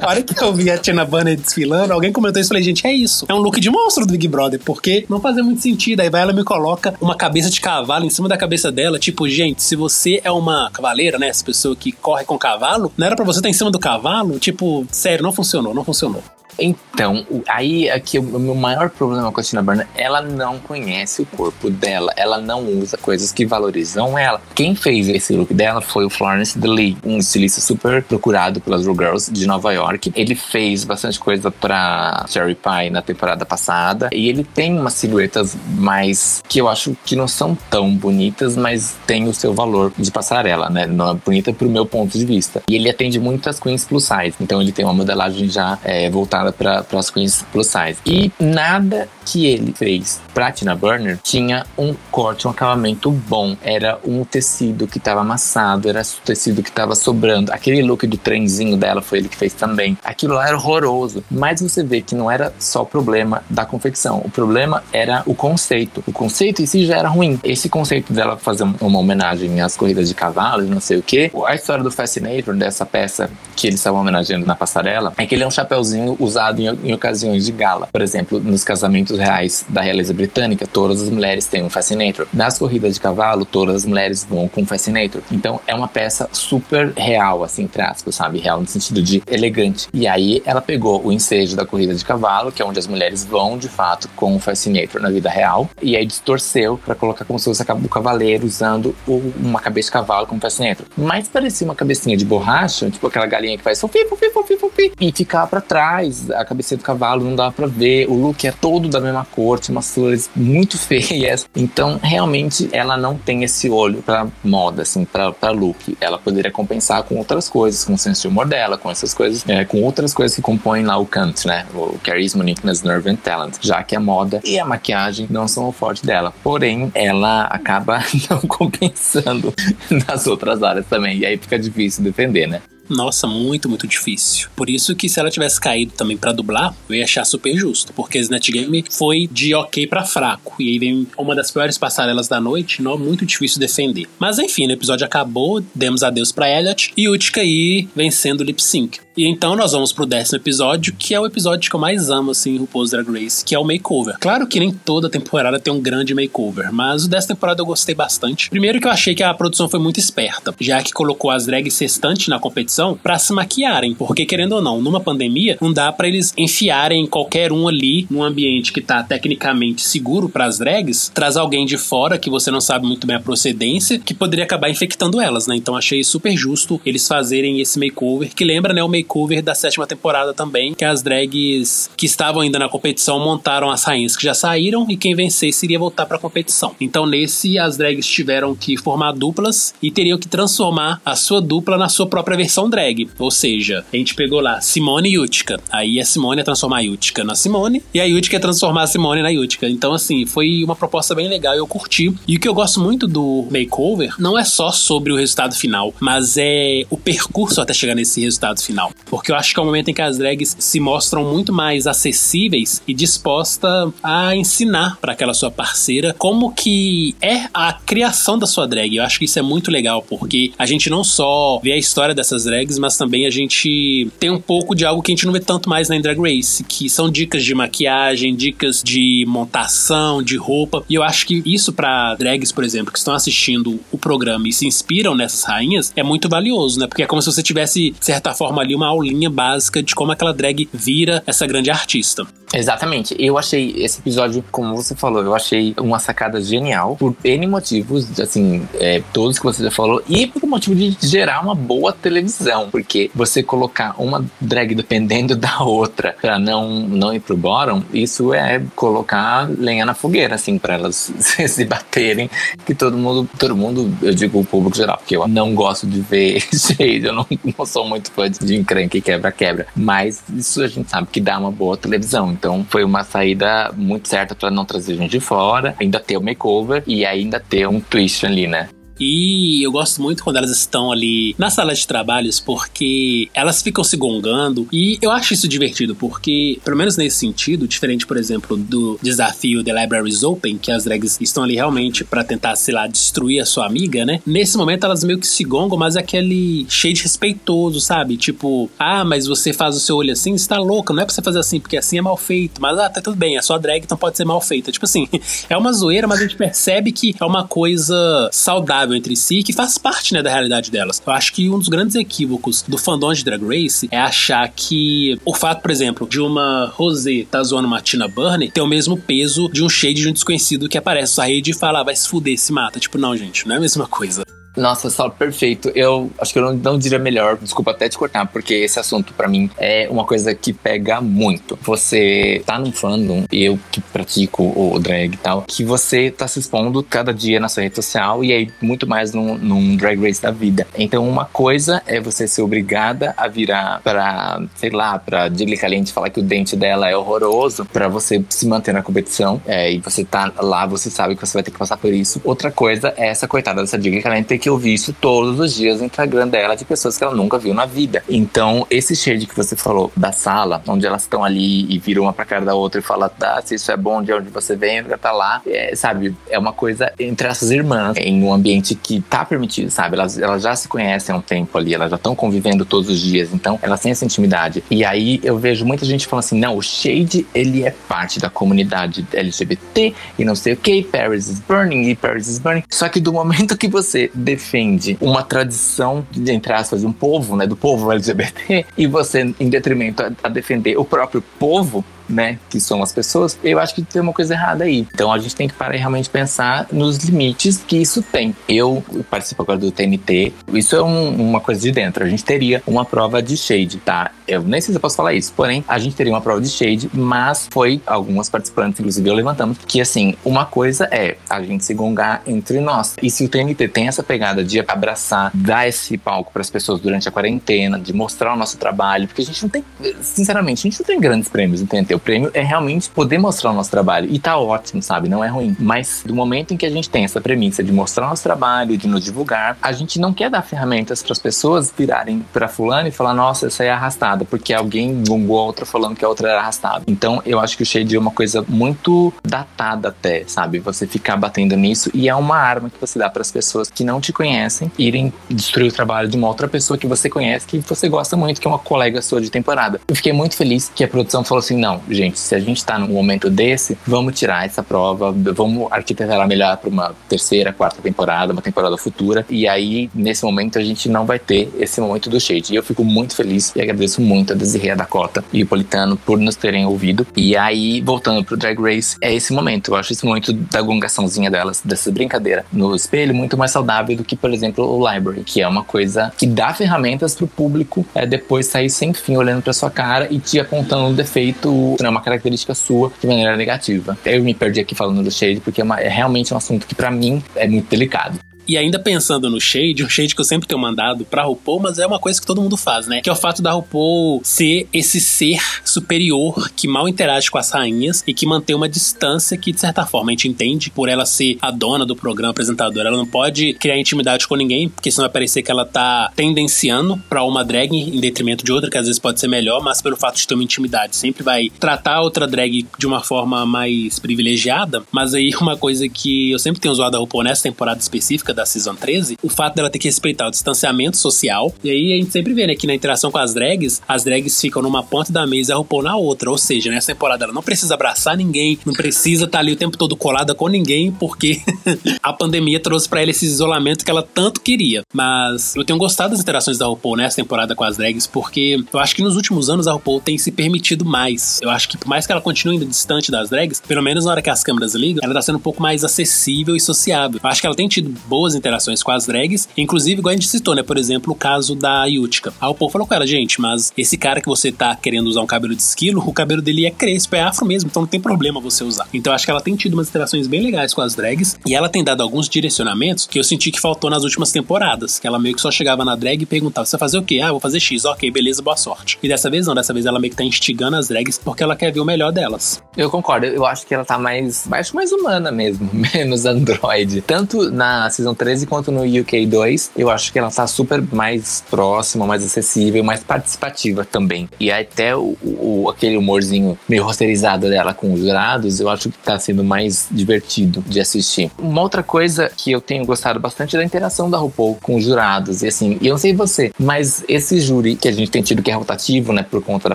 a hora que eu vi a Tina Burner desfilando, alguém comentou isso e falei, gente, é isso. É um look de monstro do Big Brother, porque não fazia muito sentido. Aí vai ela me coloca uma cabeça de cavalo em cima da cabeça dela. Tipo, gente, se você é uma cavaleira, né? Essa pessoa que corre com cavalo, não era para você estar em cima do cavalo? Tipo, sério, não funcionou, não funcionou. Então, aí aqui o meu maior problema com a Tina Burner, ela não conhece o corpo dela, ela não usa coisas que valorizam ela. Quem fez esse look dela foi o Florence DeLee, um estilista super procurado pelas Ru Girls de Nova York. Ele fez bastante coisa para Cherry Pie na temporada passada e ele tem umas silhuetas mais que eu acho que não são tão bonitas, mas tem o seu valor de passarela, né? Não é bonita pro meu ponto de vista. E ele atende muitas queens plus size, então ele tem uma modelagem já é, voltada para as queens plus size. E nada que ele fez pra Tina Burner tinha um corte, um acabamento bom. Era um tecido que estava amassado, era o tecido que estava sobrando. Aquele look do trenzinho dela foi ele que fez também. Aquilo lá era horroroso. Mas você vê que não era só o problema da confecção. O problema era o conceito. O conceito em si já era ruim. Esse conceito dela fazer uma homenagem às corridas de cavalos, não sei o que. A história do Fascinator, dessa peça que eles estavam homenageando na passarela, é que ele é um chapéuzinho usado usado em, em, ocasiões de gala. Por exemplo, nos casamentos reais da realeza britânica, todas as mulheres têm um fascinator. Nas corridas de cavalo, todas as mulheres vão com um fascinator. Então é uma peça super real, assim, aspas, sabe? Real no sentido de elegante. E aí ela pegou o ensejo da corrida de cavalo, que é onde as mulheres vão de fato com o fascinator na vida real, e aí distorceu para colocar como se fosse o cavaleiro usando uma cabeça de cavalo como fascinator. Mas parecia uma cabecinha de borracha, tipo aquela galinha que faz fofi, fofi, fofi, fofi, e ficar para trás a cabeça do cavalo não dá para ver. O look é todo da mesma cor, tinha umas flores muito feias. Então, realmente, ela não tem esse olho para moda, assim, para look. Ela poderia compensar com outras coisas, com o senso de humor dela, com essas coisas, é, com outras coisas que compõem lá o canto, né? O Charisma, Uniqueness, Nerve and Talent. Já que a moda e a maquiagem não são o forte dela. Porém, ela acaba não compensando nas outras áreas também. E aí fica difícil defender, né? Nossa, muito, muito difícil. Por isso que se ela tivesse caído também para dublar, eu ia achar super justo. Porque Snatch Game foi de ok para fraco. E aí vem uma das piores passarelas da noite, não muito difícil defender. Mas enfim, o episódio acabou, demos adeus pra Elliot e Utica aí vencendo o lip sync. E então nós vamos pro décimo episódio, que é o episódio que eu mais amo, assim, RuPaul's Drag Race, que é o makeover. Claro que nem toda temporada tem um grande makeover, mas o dessa temporada eu gostei bastante. Primeiro que eu achei que a produção foi muito esperta, já que colocou as drags restantes na competição para se maquiarem, porque querendo ou não, numa pandemia, não dá para eles enfiarem qualquer um ali num ambiente que tá tecnicamente seguro para as drags, traz alguém de fora que você não sabe muito bem a procedência, que poderia acabar infectando elas, né? Então achei super justo eles fazerem esse makeover, que lembra, né, o makeover makeover da sétima temporada também, que as drags que estavam ainda na competição montaram as rainhas que já saíram e quem vencesse iria voltar pra competição. Então nesse, as drags tiveram que formar duplas e teriam que transformar a sua dupla na sua própria versão drag. Ou seja, a gente pegou lá Simone e Utica. Aí a Simone ia transformar a Utica na Simone e a Utica ia transformar a Simone na Utica. Então, assim, foi uma proposta bem legal e eu curti. E o que eu gosto muito do makeover não é só sobre o resultado final, mas é o percurso até chegar nesse resultado final. Porque eu acho que é o momento em que as drags se mostram muito mais acessíveis e disposta a ensinar para aquela sua parceira como que é a criação da sua drag. Eu acho que isso é muito legal, porque a gente não só vê a história dessas drags, mas também a gente tem um pouco de algo que a gente não vê tanto mais na Drag Race, que são dicas de maquiagem, dicas de montação, de roupa. E eu acho que isso para drags, por exemplo, que estão assistindo o programa e se inspiram nessas rainhas, é muito valioso, né? Porque é como se você tivesse, de certa forma, ali uma aulinha básica de como aquela drag vira essa grande artista. Exatamente. Eu achei esse episódio, como você falou, eu achei uma sacada genial por N motivos, assim, é, todos que você já falou, e por motivo de gerar uma boa televisão, porque você colocar uma drag dependendo da outra pra não, não ir pro bottom, isso é colocar lenha na fogueira, assim, pra elas se baterem, que todo mundo, todo mundo, eu digo o público geral, porque eu não gosto de ver shade, eu não, não sou muito fã de encrenque quebra-quebra, mas isso a gente sabe que dá uma boa televisão, então foi uma saída muito certa para não trazer gente de fora, ainda ter o makeover e ainda ter um twist ali, né? E eu gosto muito quando elas estão ali na sala de trabalhos, porque elas ficam se gongando. E eu acho isso divertido, porque, pelo menos nesse sentido, diferente, por exemplo, do desafio The Libraries Open, que as drags estão ali realmente para tentar, sei lá, destruir a sua amiga, né? Nesse momento elas meio que se gongam, mas é aquele shade respeitoso, sabe? Tipo, ah, mas você faz o seu olho assim, você tá louca, não é pra você fazer assim, porque assim é mal feito. Mas ah, tá tudo bem, é sua drag, então pode ser mal feita. Tipo assim, é uma zoeira, mas a gente percebe que é uma coisa saudável entre si que faz parte né, da realidade delas. Eu acho que um dos grandes equívocos do fandom de Drag Race é achar que o fato, por exemplo, de uma Rosé tá zoando uma Tina Burner tem o mesmo peso de um shade de um desconhecido que aparece na rede e fala, ah, vai se fuder, se mata. Tipo, não, gente, não é a mesma coisa. Nossa, só perfeito. Eu acho que eu não, não diria melhor, desculpa até te cortar, porque esse assunto para mim é uma coisa que pega muito. Você tá num fandom, eu que pratico o drag e tal, que você tá se expondo cada dia na sua rede social e aí muito mais num, num drag race da vida. Então, uma coisa é você ser obrigada a virar pra, sei lá, pra Digley Caliente falar que o dente dela é horroroso, para você se manter na competição. É, e você tá lá, você sabe que você vai ter que passar por isso. Outra coisa é essa coitada dessa Digley Caliente ter que que eu vi isso todos os dias no Instagram dela de pessoas que ela nunca viu na vida. Então, esse shade que você falou da sala, onde elas estão ali e viram uma pra cara da outra e falam, ah, se isso é bom, de onde você vem, tá lá, é, sabe? É uma coisa entre essas irmãs, em um ambiente que tá permitido, sabe? Elas, elas já se conhecem há um tempo ali, elas já estão convivendo todos os dias, então elas têm essa intimidade. E aí eu vejo muita gente falando assim, não, o shade, ele é parte da comunidade LGBT e não sei o que, Paris is burning e Paris is burning. Só que do momento que você defende uma tradição, entre aspas, de um povo, né, do povo LGBT, e você, em detrimento a, a defender o próprio povo, né, que são as pessoas, eu acho que tem uma coisa errada aí. Então a gente tem que parar e realmente pensar nos limites que isso tem. Eu participo agora do TNT, isso é um, uma coisa de dentro. A gente teria uma prova de shade, tá? Eu nem sei se eu posso falar isso, porém, a gente teria uma prova de shade, mas foi algumas participantes, inclusive eu levantamos, que assim, uma coisa é a gente se gongar entre nós. E se o TNT tem essa pegada de abraçar, dar esse palco para as pessoas durante a quarentena, de mostrar o nosso trabalho, porque a gente não tem, sinceramente, a gente não tem grandes prêmios no TNT o prêmio é realmente poder mostrar o nosso trabalho. E tá ótimo, sabe? Não é ruim. Mas do momento em que a gente tem essa premissa de mostrar o nosso trabalho, de nos divulgar, a gente não quer dar ferramentas para as pessoas virarem para fulano e falar, nossa, essa é arrastada, porque alguém gongou a outra falando que a outra era arrastada. Então eu acho que o shade é uma coisa muito datada até, sabe? Você ficar batendo nisso e é uma arma que você dá para as pessoas que não te conhecem irem destruir o trabalho de uma outra pessoa que você conhece, que você gosta muito, que é uma colega sua de temporada. Eu fiquei muito feliz que a produção falou assim: não, gente, se a gente tá num momento desse, vamos tirar essa prova, vamos arquitetar ela melhor para uma terceira, quarta temporada, uma temporada futura. E aí, nesse momento, a gente não vai ter esse momento do shade. E eu fico muito feliz e agradeço muito a Desirê, a Dakota e o Politano por nos terem ouvido. E aí, voltando pro Drag Race, é esse momento. Eu acho esse momento da gongaçãozinha delas, dessa brincadeira no espelho, muito mais saudável do que, por exemplo, o Library, que é uma coisa que dá ferramentas pro público é, depois sair sem fim olhando pra sua cara e te apontando um defeito, né, uma característica sua de maneira negativa. Eu me perdi aqui falando do Shade, porque é, uma, é realmente um assunto que para mim é muito delicado. E ainda pensando no shade, um shade que eu sempre tenho mandado pra RuPaul, mas é uma coisa que todo mundo faz, né? Que é o fato da RuPaul ser esse ser superior que mal interage com as rainhas e que mantém uma distância que, de certa forma, a gente entende por ela ser a dona do programa, apresentadora. Ela não pode criar intimidade com ninguém, porque senão vai parecer que ela tá tendenciando pra uma drag em detrimento de outra, que às vezes pode ser melhor, mas pelo fato de ter uma intimidade, sempre vai tratar a outra drag de uma forma mais privilegiada. Mas aí, uma coisa que eu sempre tenho usado a RuPaul nessa temporada específica da Season 13, o fato dela ter que respeitar o distanciamento social. E aí a gente sempre vê, né, que na interação com as drags, as drags ficam numa ponta da mesa e a RuPaul na outra. Ou seja, nessa temporada ela não precisa abraçar ninguém, não precisa estar tá ali o tempo todo colada com ninguém, porque a pandemia trouxe para ela esse isolamento que ela tanto queria. Mas eu tenho gostado das interações da RuPaul nessa temporada com as drags, porque eu acho que nos últimos anos a RuPaul tem se permitido mais. Eu acho que por mais que ela continue indo distante das drags, pelo menos na hora que as câmeras ligam, ela tá sendo um pouco mais acessível e sociável. Eu acho que ela tem tido boas boas interações com as drags. Inclusive, igual a gente citou, né? Por exemplo, o caso da Yutka. Aí o povo falou com ela, gente, mas esse cara que você tá querendo usar um cabelo de esquilo, o cabelo dele é crespo, é afro mesmo, então não tem problema você usar. Então acho que ela tem tido umas interações bem legais com as drags e ela tem dado alguns direcionamentos que eu senti que faltou nas últimas temporadas. Que ela meio que só chegava na drag e perguntava: você vai fazer o quê? Ah, vou fazer X, ok, beleza, boa sorte. E dessa vez não, dessa vez ela meio que tá instigando as drags porque ela quer ver o melhor delas. Eu concordo, eu acho que ela tá mais, acho mais humana mesmo, menos android. Tanto na Season 13 quanto no UK2, eu acho que ela tá super mais próxima, mais acessível, mais participativa também. E até o, o aquele humorzinho meio roteirizado dela com os jurados, eu acho que tá sendo mais divertido de assistir. Uma outra coisa que eu tenho gostado bastante é da interação da RuPaul com os jurados. E assim, eu não sei você, mas esse júri que a gente tem tido que é rotativo, né, por conta da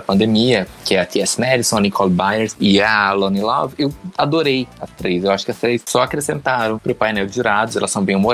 pandemia, que é a T.S. Madison, a Nicole Byers e a Lonnie Love, eu adorei as três. Eu acho que as três só acrescentaram pro painel de jurados, elas são bem humoradas,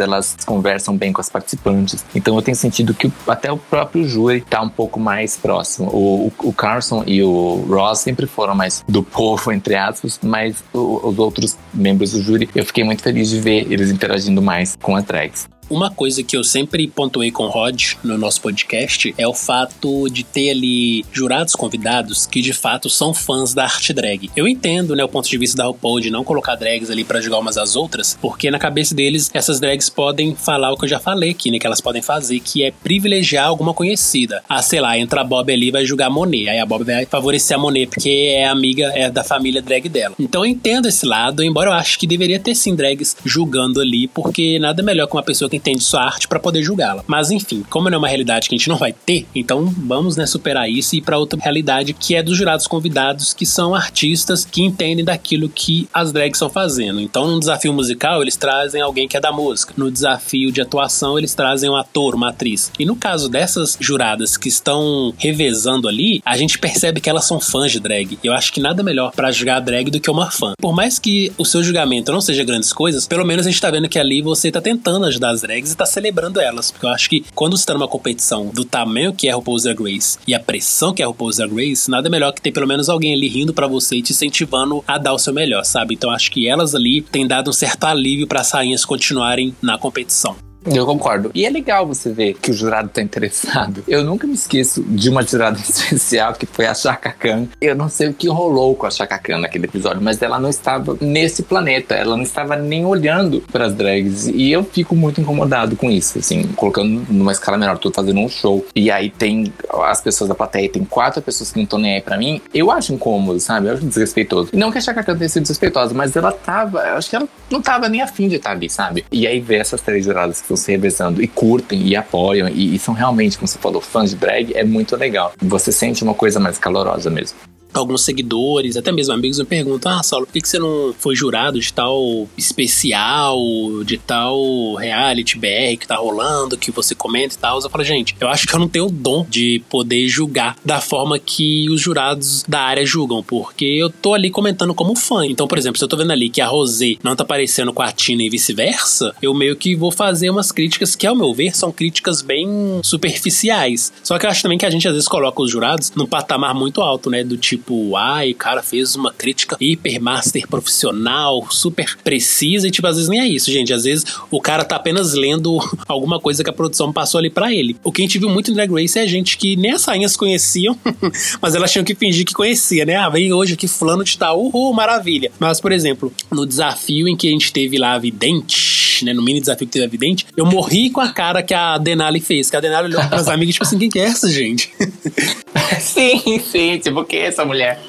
elas conversam bem com as participantes. Então eu tenho sentido que até o próprio júri tá um pouco mais próximo. O, o, o Carson e o Ross sempre foram mais do povo, entre aspas, mas o, os outros membros do júri, eu fiquei muito feliz de ver eles interagindo mais com as drags. Uma coisa que eu sempre pontuei com o Rod no nosso podcast é o fato de ter ali jurados convidados que de fato são fãs da arte drag. Eu entendo, né, o ponto de vista da RuPaul de não colocar drags ali para jogar umas às outras, porque na cabeça deles essas drags podem falar o que eu já falei aqui, né, que elas podem fazer, que é privilegiar alguma conhecida. Ah, sei lá, entra a Bob ali e vai julgar a Monet. Aí a Bob vai favorecer a Monet porque é amiga é da família drag dela. Então eu entendo esse lado, embora eu acho que deveria ter sim drags julgando ali, porque nada melhor que uma pessoa que entende sua arte para poder julgá-la. Mas enfim, como não é uma realidade que a gente não vai ter, então vamos né, superar isso e ir para outra realidade que é dos jurados convidados, que são artistas que entendem daquilo que as drags estão fazendo. Então, no desafio musical, eles trazem alguém que é da música. No desafio de atuação, eles trazem um ator, uma atriz. E no caso dessas juradas que estão revezando ali, a gente percebe que elas são fãs de drag. Eu acho que nada melhor para julgar drag do que uma fã. Por mais que o seu julgamento não seja grandes coisas, pelo menos a gente tá vendo que ali você tá tentando ajudar as drags e tá celebrando elas. Porque eu acho que quando você tá numa competição do tamanho que é RuPaul's Drag Race e a pressão que é RuPaul's Drag Race, nada melhor que ter pelo menos alguém ali rindo para você e te incentivando a dar o seu melhor, sabe? Então acho que elas ali têm dado um certo alívio para as rainhas continuarem na competição. Eu concordo. E é legal você ver que o jurado tá interessado. Eu nunca me esqueço de uma jurada especial que foi a Chaka Khan. Eu não sei o que rolou com a Chaka Khan naquele episódio, mas ela não estava nesse planeta. Ela não estava nem olhando para as drags. E eu fico muito incomodado com isso, assim, colocando numa escala menor. Tô fazendo um show e aí tem as pessoas da plateia, tem quatro pessoas que não estão nem aí pra mim. Eu acho incômodo, sabe? Eu acho desrespeitoso. Não que a Chaka Khan tenha sido desrespeitosa, mas ela tava, eu acho que ela não tava nem afim de estar ali, sabe? E aí ver essas três juradas se revezando e curtem e apoiam e, e, são realmente, como você falou, fãs de drag, é muito legal. Você sente uma coisa mais calorosa mesmo. Alguns seguidores, até mesmo amigos, me perguntam: Ah, Saulo, por que, você não foi jurado de tal especial, de tal reality BR que tá rolando, que você comenta e tal? Eu falo, gente, eu acho que eu não tenho o dom de poder julgar da forma que os jurados da área julgam, porque eu tô ali comentando como fã. Então, por exemplo, se eu tô vendo ali que a Rosé não tá aparecendo com a Tina e vice-versa, eu meio que vou fazer umas críticas que, ao meu ver, são críticas bem superficiais. Só que eu acho também que a gente às vezes coloca os jurados num patamar muito alto, né? Do tipo, ai, o cara fez uma crítica hiper master profissional, super precisa, e tipo, às vezes nem é isso, gente. Às vezes o cara tá apenas lendo alguma coisa que a produção passou ali para ele. O que a gente viu muito em Drag Race é gente que nem as rainhas conheciam, mas elas tinham que fingir que conhecia, né? Ah, vem hoje aqui fulano de tal, uhul, maravilha. Mas, por exemplo, no desafio em que a gente teve lá a vidente, né, no mini desafio que teve a vidente, eu morri com a cara que a Denali fez, que a Denali olhou pras amigas, tipo assim, quem que é essa, gente? sim, sim, tipo, quem é essa mulher?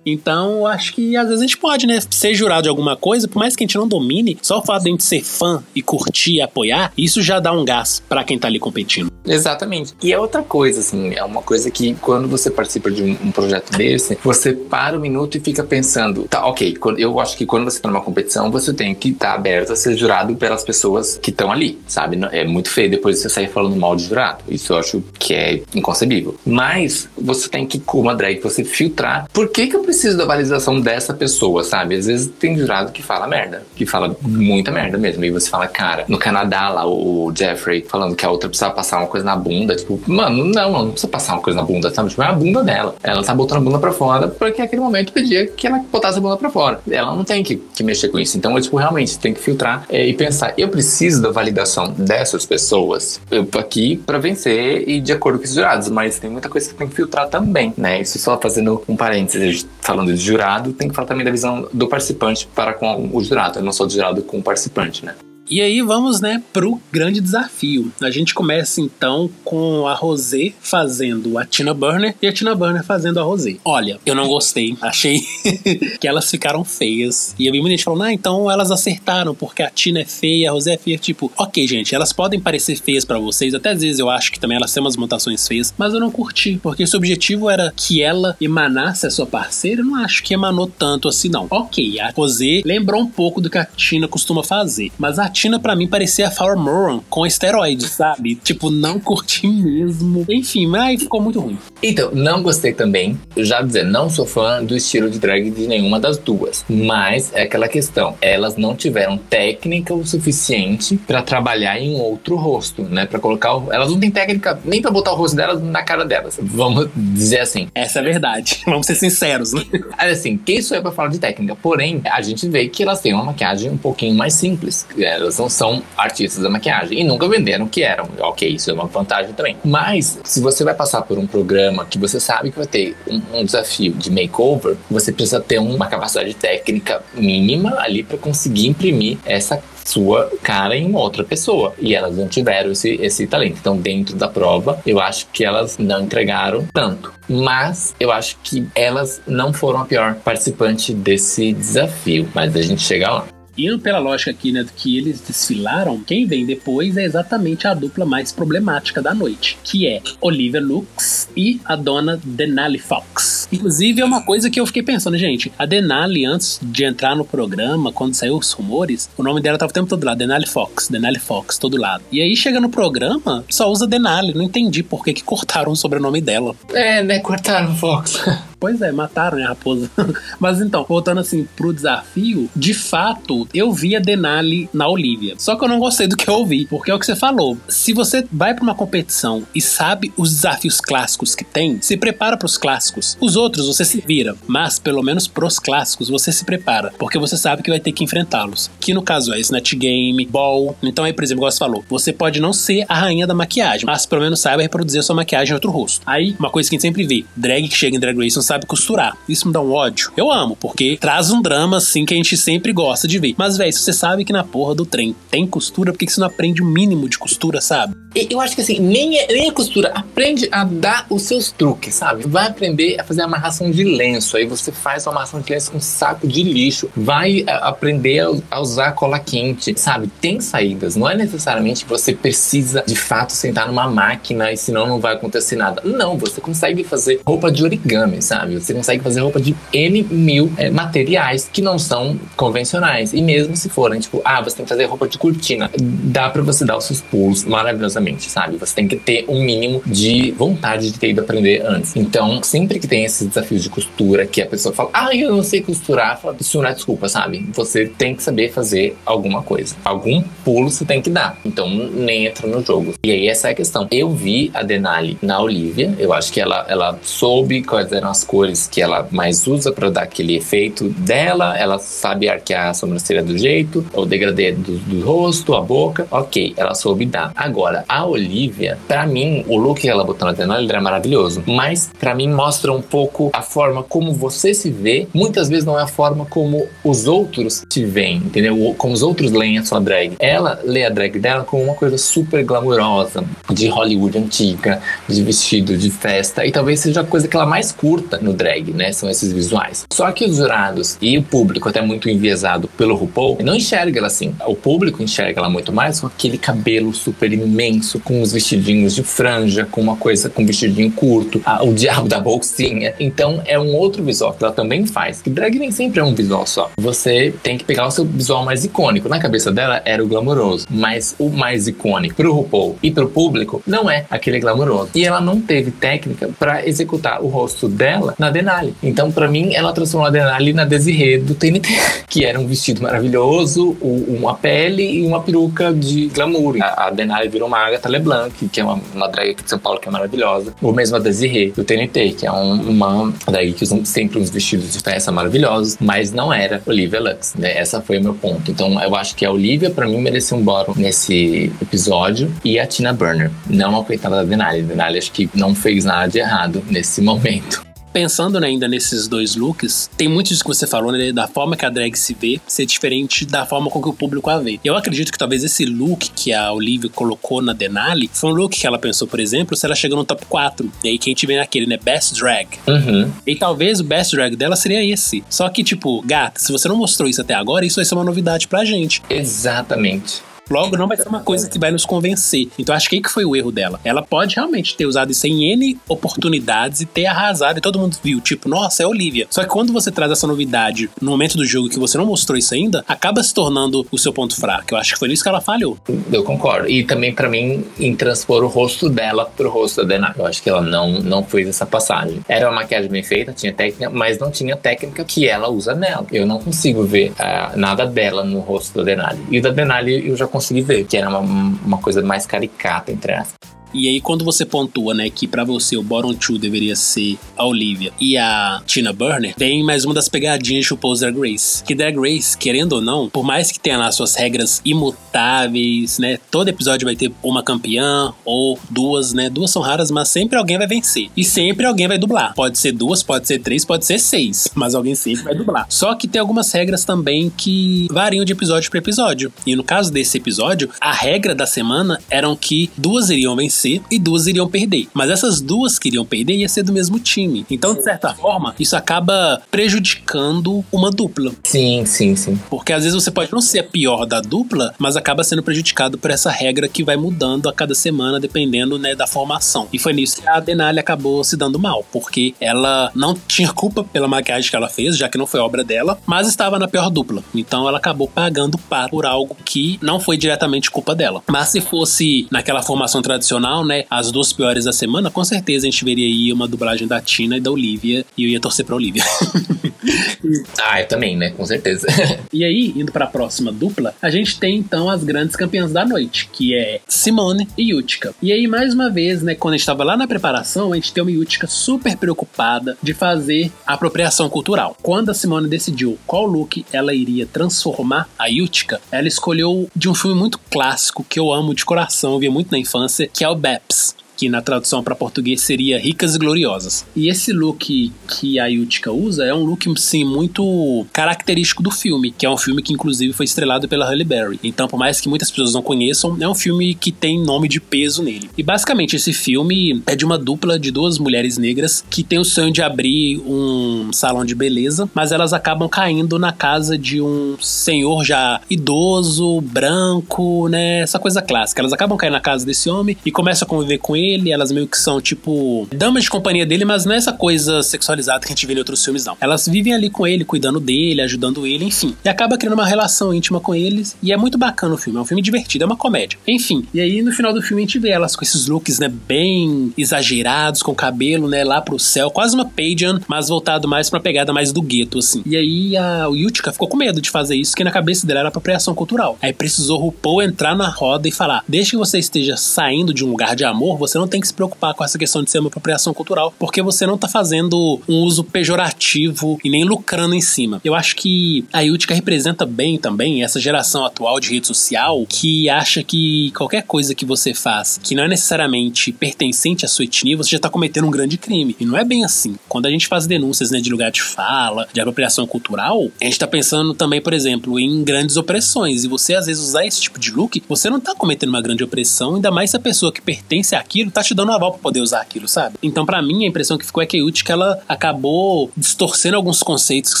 Então, acho que às vezes a gente pode, né, ser jurado de alguma coisa, por mais que a gente não domine, só o fato de a gente ser fã e curtir e apoiar, isso já dá um gás para quem tá ali competindo. Exatamente. E é outra coisa, assim, é uma coisa que quando você participa de um, um projeto desse, você para um minuto e fica pensando, tá, ok, eu acho que quando você tá numa competição, você tem que estar tá aberto a ser jurado pelas pessoas que estão ali, sabe? É muito feio depois você sair falando mal de jurado. Isso eu acho que é inconcebível. Mas você tem que, como a drag, você filtrar por que que eu preciso da validação dessa pessoa, sabe? Às vezes tem jurado que fala merda, que fala muita merda mesmo. E você fala, cara, no Canadá lá, o Jeffrey falando que a outra precisava passar uma coisa na bunda. Tipo, mano, não, não precisa passar uma coisa na bunda, sabe? Tipo, é a bunda dela. Ela tá botando a bunda pra fora porque naquele momento pedia que ela botasse a bunda pra fora. Ela não tem que, que mexer com isso. Então, tipo, realmente tem que filtrar é, e pensar, eu preciso da validação dessas pessoas. Eu aqui pra vencer e de acordo com os jurados, mas tem muita coisa que tem que filtrar também, né? Isso só fazendo um parênteses, falando de jurado, tem que falar também da visão do participante para com o jurado, não só do jurado com o participante, né? E aí vamos, né, pro grande desafio. A gente começa então com a Rosé fazendo a Tina Burner e a Tina Burner fazendo a Rosé. Olha, eu não gostei. Achei que elas ficaram feias. E muita gente falando, ah, então elas acertaram porque a Tina é feia, a Rosé é feia. Tipo, ok, gente, elas podem parecer feias para vocês. Até às vezes eu acho que também elas têm umas montações feias, mas eu não curti, porque se o objetivo era que ela emanasse a sua parceira, eu não acho que emanou tanto assim, não. Ok, a Rosé lembrou um pouco do que a Tina costuma fazer, mas a Tina, para mim, parecia a Flower Moran com esteroide, sabe? Tipo, não curti mesmo. Enfim, mas ficou muito ruim. Então, não gostei também. Eu já dizer, não sou fã do estilo de drag de nenhuma das duas. Mas é aquela questão. Elas não tiveram técnica o suficiente para trabalhar em outro rosto, né? Para colocar. O... Elas não têm técnica nem para botar o rosto delas na cara delas. Vamos dizer assim. Essa é a verdade. Vamos ser sinceros, né? Assim, quem sou eu pra falar de técnica? Porém, a gente vê que elas têm uma maquiagem um pouquinho mais simples. Elas elas não são artistas da maquiagem e nunca venderam que eram. Ok, isso é uma vantagem também. Mas, se você vai passar por um programa que você sabe que vai ter um, um desafio de makeover, você precisa ter uma capacidade técnica mínima ali para conseguir imprimir essa sua cara em outra pessoa. E elas não tiveram esse, esse talento. Então, dentro da prova, eu acho que elas não entregaram tanto. Mas eu acho que elas não foram a pior participante desse desafio. Mas a gente chega lá. Indo pela lógica aqui, né, do que eles desfilaram, quem vem depois é exatamente a dupla mais problemática da noite, que é Olivia Lux e a dona Denali Fox. Inclusive, é uma coisa que eu fiquei pensando, gente, a Denali, antes de entrar no programa, quando saiu os rumores, o nome dela tava o tempo todo lá, Denali Fox, Denali Fox, todo lado. E aí, chega no programa, só usa Denali, não entendi por que que cortaram o sobrenome dela. É, né, cortaram Fox. Pois é, mataram né, a raposa. Mas então, voltando assim pro desafio, de fato, eu vi a Denali na Olivia. Só que eu não gostei do que eu ouvi, porque é o que você falou. Se você vai para uma competição e sabe os desafios clássicos que tem, se prepara para os clássicos. Os outros você se vira, mas pelo menos pros clássicos você se prepara, porque você sabe que vai ter que enfrentá-los. Que no caso é Snatch Game, Ball. Então aí, por exemplo, você falou, você pode não ser a rainha da maquiagem, mas pelo menos saiba reproduzir sua maquiagem em outro rosto. Aí, uma coisa que a gente sempre vê, drag que chega em Drag Race não sabe costurar. Isso me dá um ódio. Eu amo, porque traz um drama assim que a gente sempre gosta de ver. Mas, velho, se você sabe que na porra do trem tem costura, por que você não aprende o mínimo de costura, sabe? Eu acho que assim, nem é, nem é costura. Aprende a dar os seus truques, sabe? Vai aprender a fazer amarração de lenço. Aí você faz uma amarração de lenço com um saco de lixo. Vai é, aprender a, a usar cola quente, sabe? Tem saídas. Não é necessariamente que você precisa de fato sentar numa máquina e senão não vai acontecer nada. Não, você consegue fazer roupa de origami, sabe? Sabe? Você consegue fazer roupa de N mil é, materiais que não são convencionais. E mesmo se forem, tipo, ah, você tem que fazer roupa de cortina, dá para você dar os seus pulos maravilhosamente, sabe? Você tem que ter um mínimo de vontade de ter ido aprender antes. Então, sempre que tem esses desafios de costura, que a pessoa fala, ah, eu não sei costurar, fala, isso não é desculpa, sabe? Você tem que saber fazer alguma coisa. Algum pulo você tem que dar. Então, nem entra no jogo. E aí, essa é a questão. Eu vi a Denali na Olivia, eu acho que ela, ela soube quais eram as cores que ela mais usa para dar aquele efeito dela, ela sabe arquear a sobrancelha do jeito, o degradê do, do rosto, a boca, ok, ela soube dar. Agora, a Olivia, para mim, o look que ela botou na Denali era maravilhoso, mas para mim mostra um pouco a forma como você se vê, muitas vezes não é a forma como os outros te veem, entendeu? Como os outros leem a sua drag. Ela lê a drag dela como uma coisa super glamourosa, de Hollywood antiga, de vestido de festa, e talvez seja a coisa que ela mais curta no drag, né? São esses visuais. Só que os jurados e o público, até muito enviesado pelo RuPaul, não enxerga ela assim. O público enxerga ela muito mais com aquele cabelo super imenso, com os vestidinhos de franja, com uma coisa, com um vestidinho curto, a, o diabo da bolsinha. Então é um outro visual que ela também faz. Que drag nem sempre é um visual só. Você tem que pegar o seu visual mais icônico. Na cabeça dela era o glamouroso, mas o mais icônico pro RuPaul e pro público não é aquele glamouroso. E ela não teve técnica para executar o rosto dela na Denali. Então, para mim, ela transformou a Denali na Desirê do TNT, que era um vestido maravilhoso, uma pele e uma peruca de glamour. A, Denali virou uma Agatha LeBlanc, que é uma, uma drag aqui de São Paulo que é maravilhosa. Ou mesmo a Desirê do TNT, que é um, uma drag que usa sempre uns vestidos de festa maravilhosos, mas não era Olivia Lux, né? Essa foi o meu ponto. Então, eu acho que a Olivia, para mim, merecia um bottom nesse episódio e a Tina Burner. Não a coitada da Denali. A Denali acho que não fez nada de errado nesse momento pensando né, ainda nesses dois looks, tem muito disso que você falou, né? Da forma que a drag se vê ser diferente da forma com que o público a vê. Eu acredito que talvez esse look que a Olivia colocou na Denali foi um look que ela pensou, por exemplo, se ela chegou no top 4. E aí quem tiver naquele, né? Best Drag. Uhum. E talvez o Best Drag dela seria esse. Só que, tipo, gata, se você não mostrou isso até agora, isso vai ser uma novidade pra gente. Exatamente. Logo, não vai ser uma coisa que vai nos convencer. Então, acho que aí que foi o erro dela. Ela pode realmente ter usado isso em N oportunidades e ter arrasado, e todo mundo viu, tipo, nossa, é Olivia. Só que quando você traz essa novidade no momento do jogo que você não mostrou isso ainda, acaba se tornando o seu ponto fraco. Eu acho que foi nisso que ela falhou. Eu concordo. E também, para mim, em transpor o rosto dela pro rosto da Denai. Eu acho que ela não, não fez essa passagem. Era uma maquiagem bem feita, tinha técnica, mas não tinha técnica que ela usa nela. Eu não consigo ver uh, nada dela no rosto da Denali. E o da Denali eu já consegui ver, que era uma, uma coisa mais caricata, entre aspas. E aí, quando você pontua, né, que para você o bottom two deveria ser a Olivia e a Tina Burner, vem mais uma das pegadinhas de RuPaul's Drag Race. Que Drag Race, querendo ou não, por mais que tenha lá suas regras imutáveis, né, todo episódio vai ter uma campeã ou duas, né, duas são raras, mas sempre alguém vai vencer. E sempre alguém vai dublar. Pode ser duas, pode ser três, pode ser seis, mas alguém sempre vai dublar. Só que tem algumas regras também que variam de episódio para episódio. E no caso desse episódio, a regra da semana eram que duas iriam vencer vencer e duas iriam perder. Mas essas duas que iriam perder ia ser do mesmo time. Então, de certa forma, isso acaba prejudicando uma dupla. Sim, sim, sim. Porque às vezes você pode não ser a pior da dupla, mas acaba sendo prejudicado por essa regra que vai mudando a cada semana, dependendo né, da formação. E foi nisso que a Denali acabou se dando mal, porque ela não tinha culpa pela maquiagem que ela fez, já que não foi obra dela, mas estava na pior dupla. Então ela acabou pagando par por algo que não foi diretamente culpa dela. Mas se fosse naquela formação tradicional, né, as duas piores da semana, com certeza a gente veria aí uma dublagem da Tina e da Olivia, e eu ia torcer pra Olivia. ah, eu também, né, com certeza. e aí, indo pra próxima dupla, a gente tem então as grandes campeãs da noite, que é Simone e Yutka. E aí, mais uma vez, né, quando a gente tava lá na preparação, a gente tem uma Yutka super preocupada de fazer apropriação cultural. Quando a Simone decidiu qual look ela iria transformar a Yutka, ela escolheu de um filme muito clássico que eu amo de coração, via muito na infância, que é o BEPS que na tradução para português seria ricas e gloriosas. E esse look que a Yutika usa é um look, sim, muito característico do filme, que é um filme que inclusive foi estrelado pela Halle Berry. Então, por mais que muitas pessoas não conheçam, é um filme que tem nome de peso nele. E basicamente esse filme é de uma dupla de duas mulheres negras que tem o sonho de abrir um salão de beleza, mas elas acabam caindo na casa de um senhor já idoso, branco, né, essa coisa clássica. Elas acabam caindo na casa desse homem e começam a conviver com ele ele, elas meio que são, tipo, damas de companhia dele, mas não é essa coisa sexualizada que a gente vê em outros filmes, não. Elas vivem ali com ele, cuidando dele, ajudando ele, enfim. E acaba criando uma relação íntima com eles, e é muito bacana o filme. É um filme divertido, é uma comédia. Enfim, e aí no final do filme a gente vê elas com esses looks, né, bem exagerados, com cabelo, né, lá pro céu, quase uma Pageant, mas voltado mais pra pegada mais do gueto, assim. E aí a, o Yutka ficou com medo de fazer isso, que na cabeça dela era apropriação cultural. Aí precisou o RuPaul entrar na roda e falar: desde que você esteja saindo de um lugar de amor, você não tem que se preocupar com essa questão de ser uma apropriação cultural, porque você não tá fazendo um uso pejorativo e nem lucrando em cima. Eu acho que a Yutka representa bem também essa geração atual de rede social que acha que qualquer coisa que você faz que não é necessariamente pertencente à sua etnia, você já tá cometendo um grande crime. E não é bem assim. Quando a gente faz denúncias né, de lugar de fala, de apropriação cultural, a gente tá pensando também, por exemplo, em grandes opressões. E você, às vezes, usar esse tipo de look, você não tá cometendo uma grande opressão, ainda mais se a pessoa que pertence àquilo tá te dando aval pra poder usar aquilo, sabe? Então, para mim, a impressão que ficou é que a Utica, ela acabou distorcendo alguns conceitos que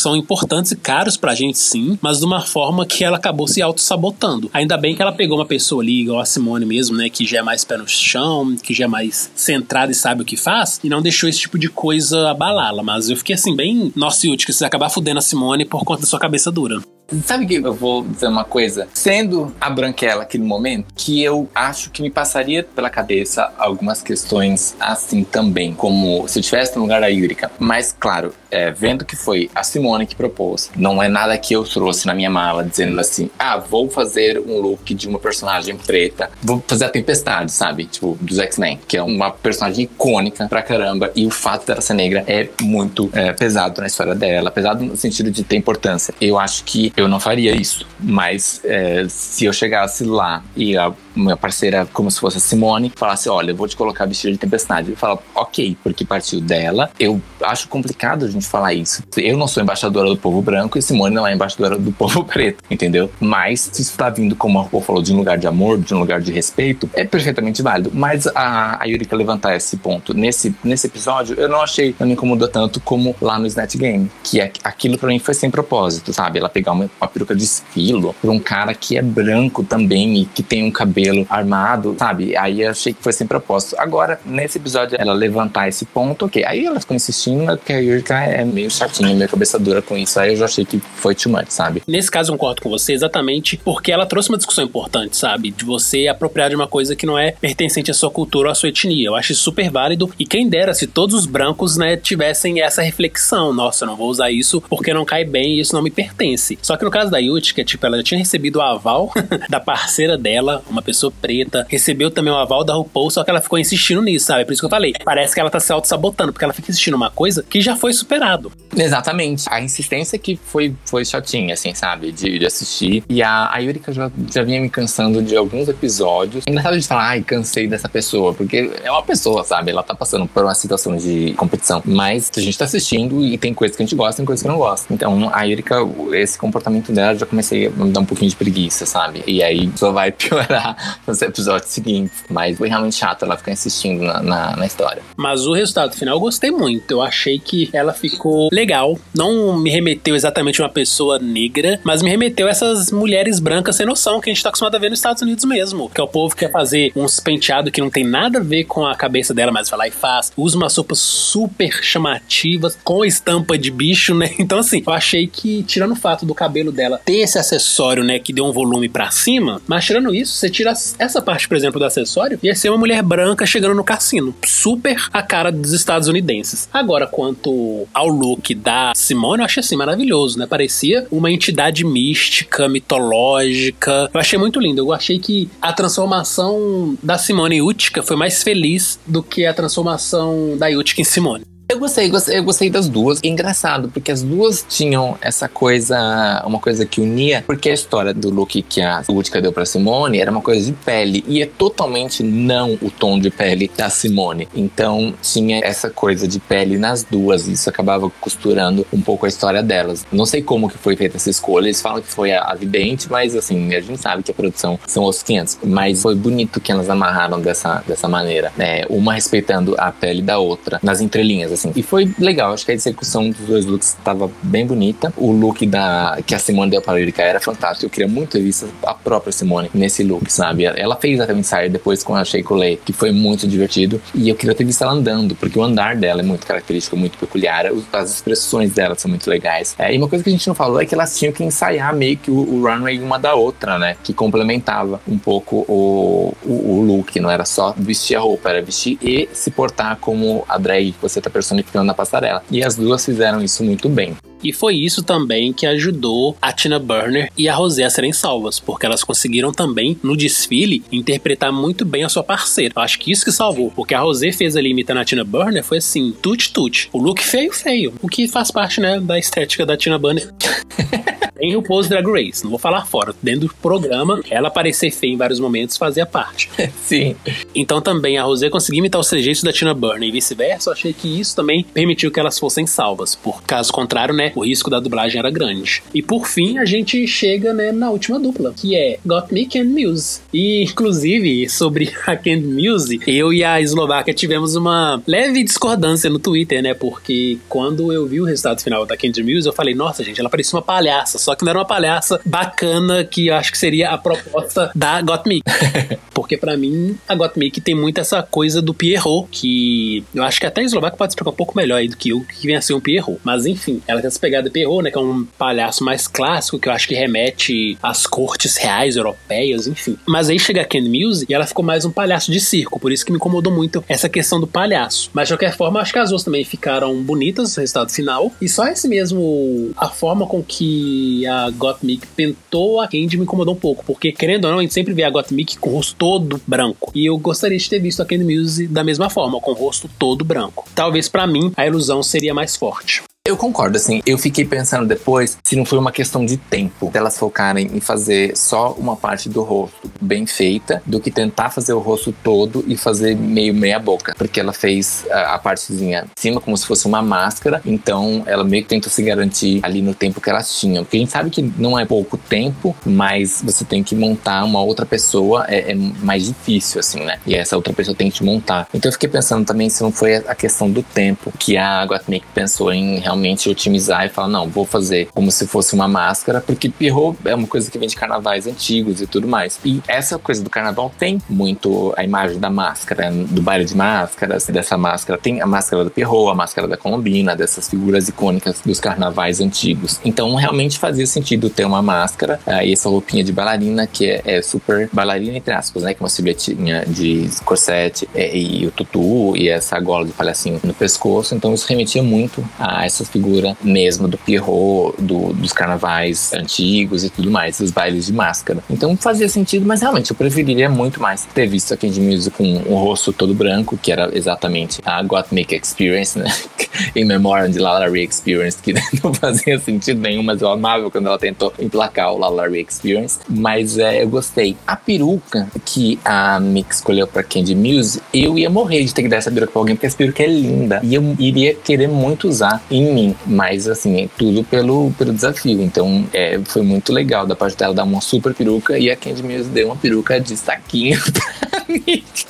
são importantes e caros pra gente, sim, mas de uma forma que ela acabou se auto-sabotando. Ainda bem que ela pegou uma pessoa ali, igual a Simone mesmo, né, que já é mais pé no chão, que já é mais centrada e sabe o que faz, e não deixou esse tipo de coisa abalá-la. Mas eu fiquei assim, bem, nossa, Utica, você acabar fudendo a Simone por conta da sua cabeça dura. Sabe que eu vou dizer uma coisa? Sendo a Branquela aqui no momento, que eu acho que me passaria pela cabeça algumas questões assim também, como se eu estivesse no lugar da Yurika. Mas, claro, é, vendo que foi a Simone que propôs, não é nada que eu trouxe na minha mala dizendo assim: ah, vou fazer um look de uma personagem preta, vou fazer a Tempestade, sabe? Tipo, dos X-Men, que é uma personagem icônica pra caramba. E o fato dela ser negra é muito é, pesado na história dela, pesado no sentido de ter importância. Eu acho que eu não faria isso. Mas é, se eu chegasse lá e a minha parceira, como se fosse a Simone, falasse: Olha, eu vou te colocar vestido de tempestade. Eu falo, ok, porque partiu dela. Eu acho complicado a gente falar isso. Eu não sou embaixadora do povo branco e Simone não é embaixadora do povo preto, entendeu? Mas se isso tá vindo, como a Rô falou, de um lugar de amor, de um lugar de respeito, é perfeitamente válido. Mas a, a Yurika levantar esse ponto nesse, nesse episódio, eu não achei, não me incomodou tanto como lá no Snatch Game. Que é, aquilo para mim foi sem propósito, sabe? Ela pegar uma, uma peruca de esfilo pra um cara que é branco também e que tem um cabelo armado, sabe? Aí achei que foi sem propósito. Agora, nesse episódio, ela levantar esse ponto, ok. Aí ela ficou insistindo, porque a Yurika é meio chatinha, meio cabeça dura com isso. Aí eu já achei que foi too much, sabe? Nesse caso, eu concordo com você exatamente porque ela trouxe uma discussão importante, sabe? De você apropriar de uma coisa que não é pertencente à sua cultura ou à sua etnia. Eu acho super válido e quem dera se todos os brancos, né, tivessem essa reflexão. Nossa, eu não vou usar isso porque não cai bem e isso não me pertence. Só que no caso da Yuti, tipo, ela já tinha recebido o aval da parceira dela, uma pessoa preta, recebeu também o aval da RuPaul, só que ela ficou insistindo nisso, sabe? Por isso que eu falei. Parece que ela tá se auto-sabotando, porque ela fica insistindo uma coisa que já foi superado. Exatamente. A insistência que foi, foi chatinha, assim, sabe? De, de assistir. E a, a Yurika já, já vinha me cansando de alguns episódios. Engraçado de falar, ai, cansei dessa pessoa, porque é uma pessoa, sabe? Ela tá passando por uma situação de competição. Mas a gente tá assistindo e tem coisas que a gente gosta e tem coisas que não gosta. Então a Yurika, esse comportamento dela já comecei a me dar um pouquinho de preguiça, sabe? E aí só vai piorar nos episódios seguintes. Mas foi realmente chato ela ficar insistindo na, na, na história. Mas o resultado final eu gostei muito. Eu achei que ela ficou legal. Não me remeteu exatamente a uma pessoa negra, mas me remeteu a essas mulheres brancas sem noção que a gente tá acostumado a ver nos Estados Unidos mesmo. Que é o povo que quer fazer uns penteados que não tem nada a ver com a cabeça dela, mas vai lá e faz. Usa umas roupas super chamativas, com estampa de bicho, né? Então, assim, eu achei que, tirando o fato do cabelo dela ter esse acessório, né, que deu um volume para cima, mas tirando isso, você tira essa parte, por exemplo, do acessório, ia ser uma mulher branca chegando no cassino. Super a cara dos estadunidenses. Agora, quanto ao look da Simone, eu achei assim maravilhoso, né? Parecia uma entidade mística, mitológica. Eu achei muito lindo. Eu achei que a transformação da Simone Utica foi mais feliz do que a transformação da Utica em Simone. Eu gostei, gostei, eu gostei das duas. Engraçado, porque as duas tinham essa coisa, uma coisa que unia, porque a história do look que a Utica deu pra Simone era uma coisa de pele, e é totalmente não o tom de pele da Simone. Então tinha essa coisa de pele nas duas, e isso acabava costurando um pouco a história delas. Não sei como que foi feita essa escolha, eles falam que foi a vidente, mas assim, a gente sabe que a produção são os 500. Mas foi bonito que elas amarraram dessa, dessa maneira, né? Uma respeitando a pele da outra, nas entrelinhas, assim assim. E foi legal, acho que a execução dos dois looks estava bem bonita. O look da que a Simone deu para a Lyrica era fantástico. Eu queria muito ter visto a própria Simone nesse look, sabe? Ela fez a Sair depois com a Shea Coulee, que foi muito divertido. E eu queria ter visto ela andando, porque o andar dela é muito característico, muito peculiar. As expressões dela são muito legais. É, e uma coisa que a gente não falou é que elas tinham que ensaiar meio que o, o runway uma da outra, né? Que complementava um pouco o, o, o look. Não era só vestir a roupa, era vestir e se portar como a drag que você tá personificando na passarela. E as duas fizeram isso muito bem. E foi isso também que ajudou a Tina Burner e a Rosé a serem salvas, porque elas conseguiram também, no desfile, interpretar muito bem a sua parceira. Eu acho que isso que salvou, porque a Rosé fez ali imitando a Tina Burner foi assim, tut-tut. O look feio, feio. O que faz parte, né, da estética da Tina Burner. em RuPaul's Drag Race, não vou falar fora. Dentro do programa, ela aparecer feia em vários momentos fazia parte. Sim. Então também a Rosé conseguiu imitar os trejeitos da Tina Burner e vice-versa. Eu achei que isso também permitiu que elas fossem salvas. Por caso contrário, né, o risco da dublagem era grande. E por fim, a gente chega, né, na última dupla, que é Got Me Candy Muse. E inclusive, sobre a Candy Muse, eu e a Eslováquia tivemos uma leve discordância no Twitter, né? Porque quando eu vi o resultado final da Candy Muse, eu falei, nossa, gente, ela parecia uma palhaça, só que não era uma palhaça bacana que eu acho que seria a proposta da Gottmik. Porque para mim, a Gottmik tem muito essa coisa do Pierrot, que eu acho que até a Eslováquia pode explicar um pouco melhor aí do que eu, que vem a ser um Pierrot. Mas enfim, ela tem essa pegada Pierrot, né, que é um palhaço mais clássico, que eu acho que remete às cortes reais europeias, enfim. Mas aí chega a Ken Muse e ela ficou mais um palhaço de circo, por isso que me incomodou muito essa questão do palhaço. Mas de qualquer forma, acho que as duas também ficaram bonitas no resultado final. E só esse mesmo, a forma com que a Gottmik pentou a Candy me incomodou um pouco, porque querendo ou não, a gente sempre vê a Gottmik com o rosto todo branco. E eu gostaria de ter visto a Candy Muse da mesma forma, com o rosto todo branco. Talvez para mim a ilusão seria mais forte. Eu concordo, assim. Eu fiquei pensando depois se não foi uma questão de tempo delas focarem em fazer só uma parte do rosto bem feita do que tentar fazer o rosto todo e fazer meio meia boca. Porque ela fez a, a partezinha de cima como se fosse uma máscara, então ela meio que tentou se garantir ali no tempo que elas tinham. Porque a gente sabe que não é pouco tempo, mas você tem que montar uma outra pessoa, é, é mais difícil, assim, né? E essa outra pessoa tem que te montar. Então eu fiquei pensando também se não foi a questão do tempo que a Gottmik pensou em realmente realmente otimizar e falar, não, vou fazer como se fosse uma máscara, porque Pierrot é uma coisa que vem de carnavais antigos e tudo mais. E essa coisa do carnaval tem muito a imagem da máscara, do baile de máscaras, dessa máscara. Tem a máscara do Pierrot, a máscara da Colombina, dessas figuras icônicas dos carnavais antigos. Então, realmente fazia sentido ter uma máscara uh, e essa roupinha de bailarina, que é, é, super bailarina, entre aspas, né? Com uma silhuetinha de corsete é, e o tutu e essa gola de palhacinho no pescoço. Então, isso remetia muito a essa figura mesmo do Pierrot, do, dos carnavais antigos e tudo mais, dos bailes de máscara. Então fazia sentido, mas realmente eu preferiria muito mais ter visto a Candy Muse com o rosto todo branco, que era exatamente a Got Make Experience, né? em memória de Lala Ray Experience, que não fazia sentido nenhum, mas eu amava quando ela tentou emplacar o Lala Ray Experience. Mas é, eu gostei. A peruca que a Mick escolheu pra Candy Muse, eu ia morrer de ter que dar essa peruca pra alguém, porque essa peruca é linda. E eu iria querer muito usar em mim. Mas, assim, é tudo pelo, pelo desafio. Então, é, foi muito legal da parte dela dar uma super peruca e a Candy Muse deu uma peruca de saquinho pra Mick.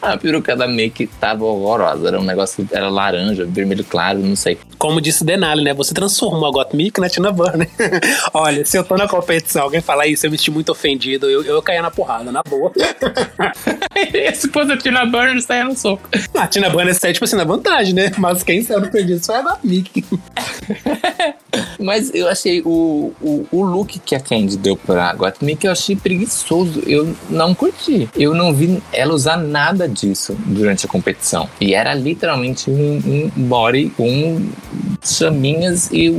A peruca da Mick tava horrorosa. Era um negócio, era laranja, vermelho claro, não sei. Como disse Denali, né? Você transformou a Gottmik na Tina Burner. Olha, se eu tô na competição, alguém falar isso, eu me senti muito ofendido, eu, eu caía na porrada, na boa. se fosse a Tina Burner, saia no soco. A Tina Burner sai, tipo assim, na vantagem, né? Mas quem saiu no perdido foi a Gottmik. Mas eu achei o, o, o, look que a Candy deu pra Gottmik, eu achei preguiçoso. Eu não curti. Eu não vi ela usar nada disso durante a competição. E era literalmente um, um body com chaminhas e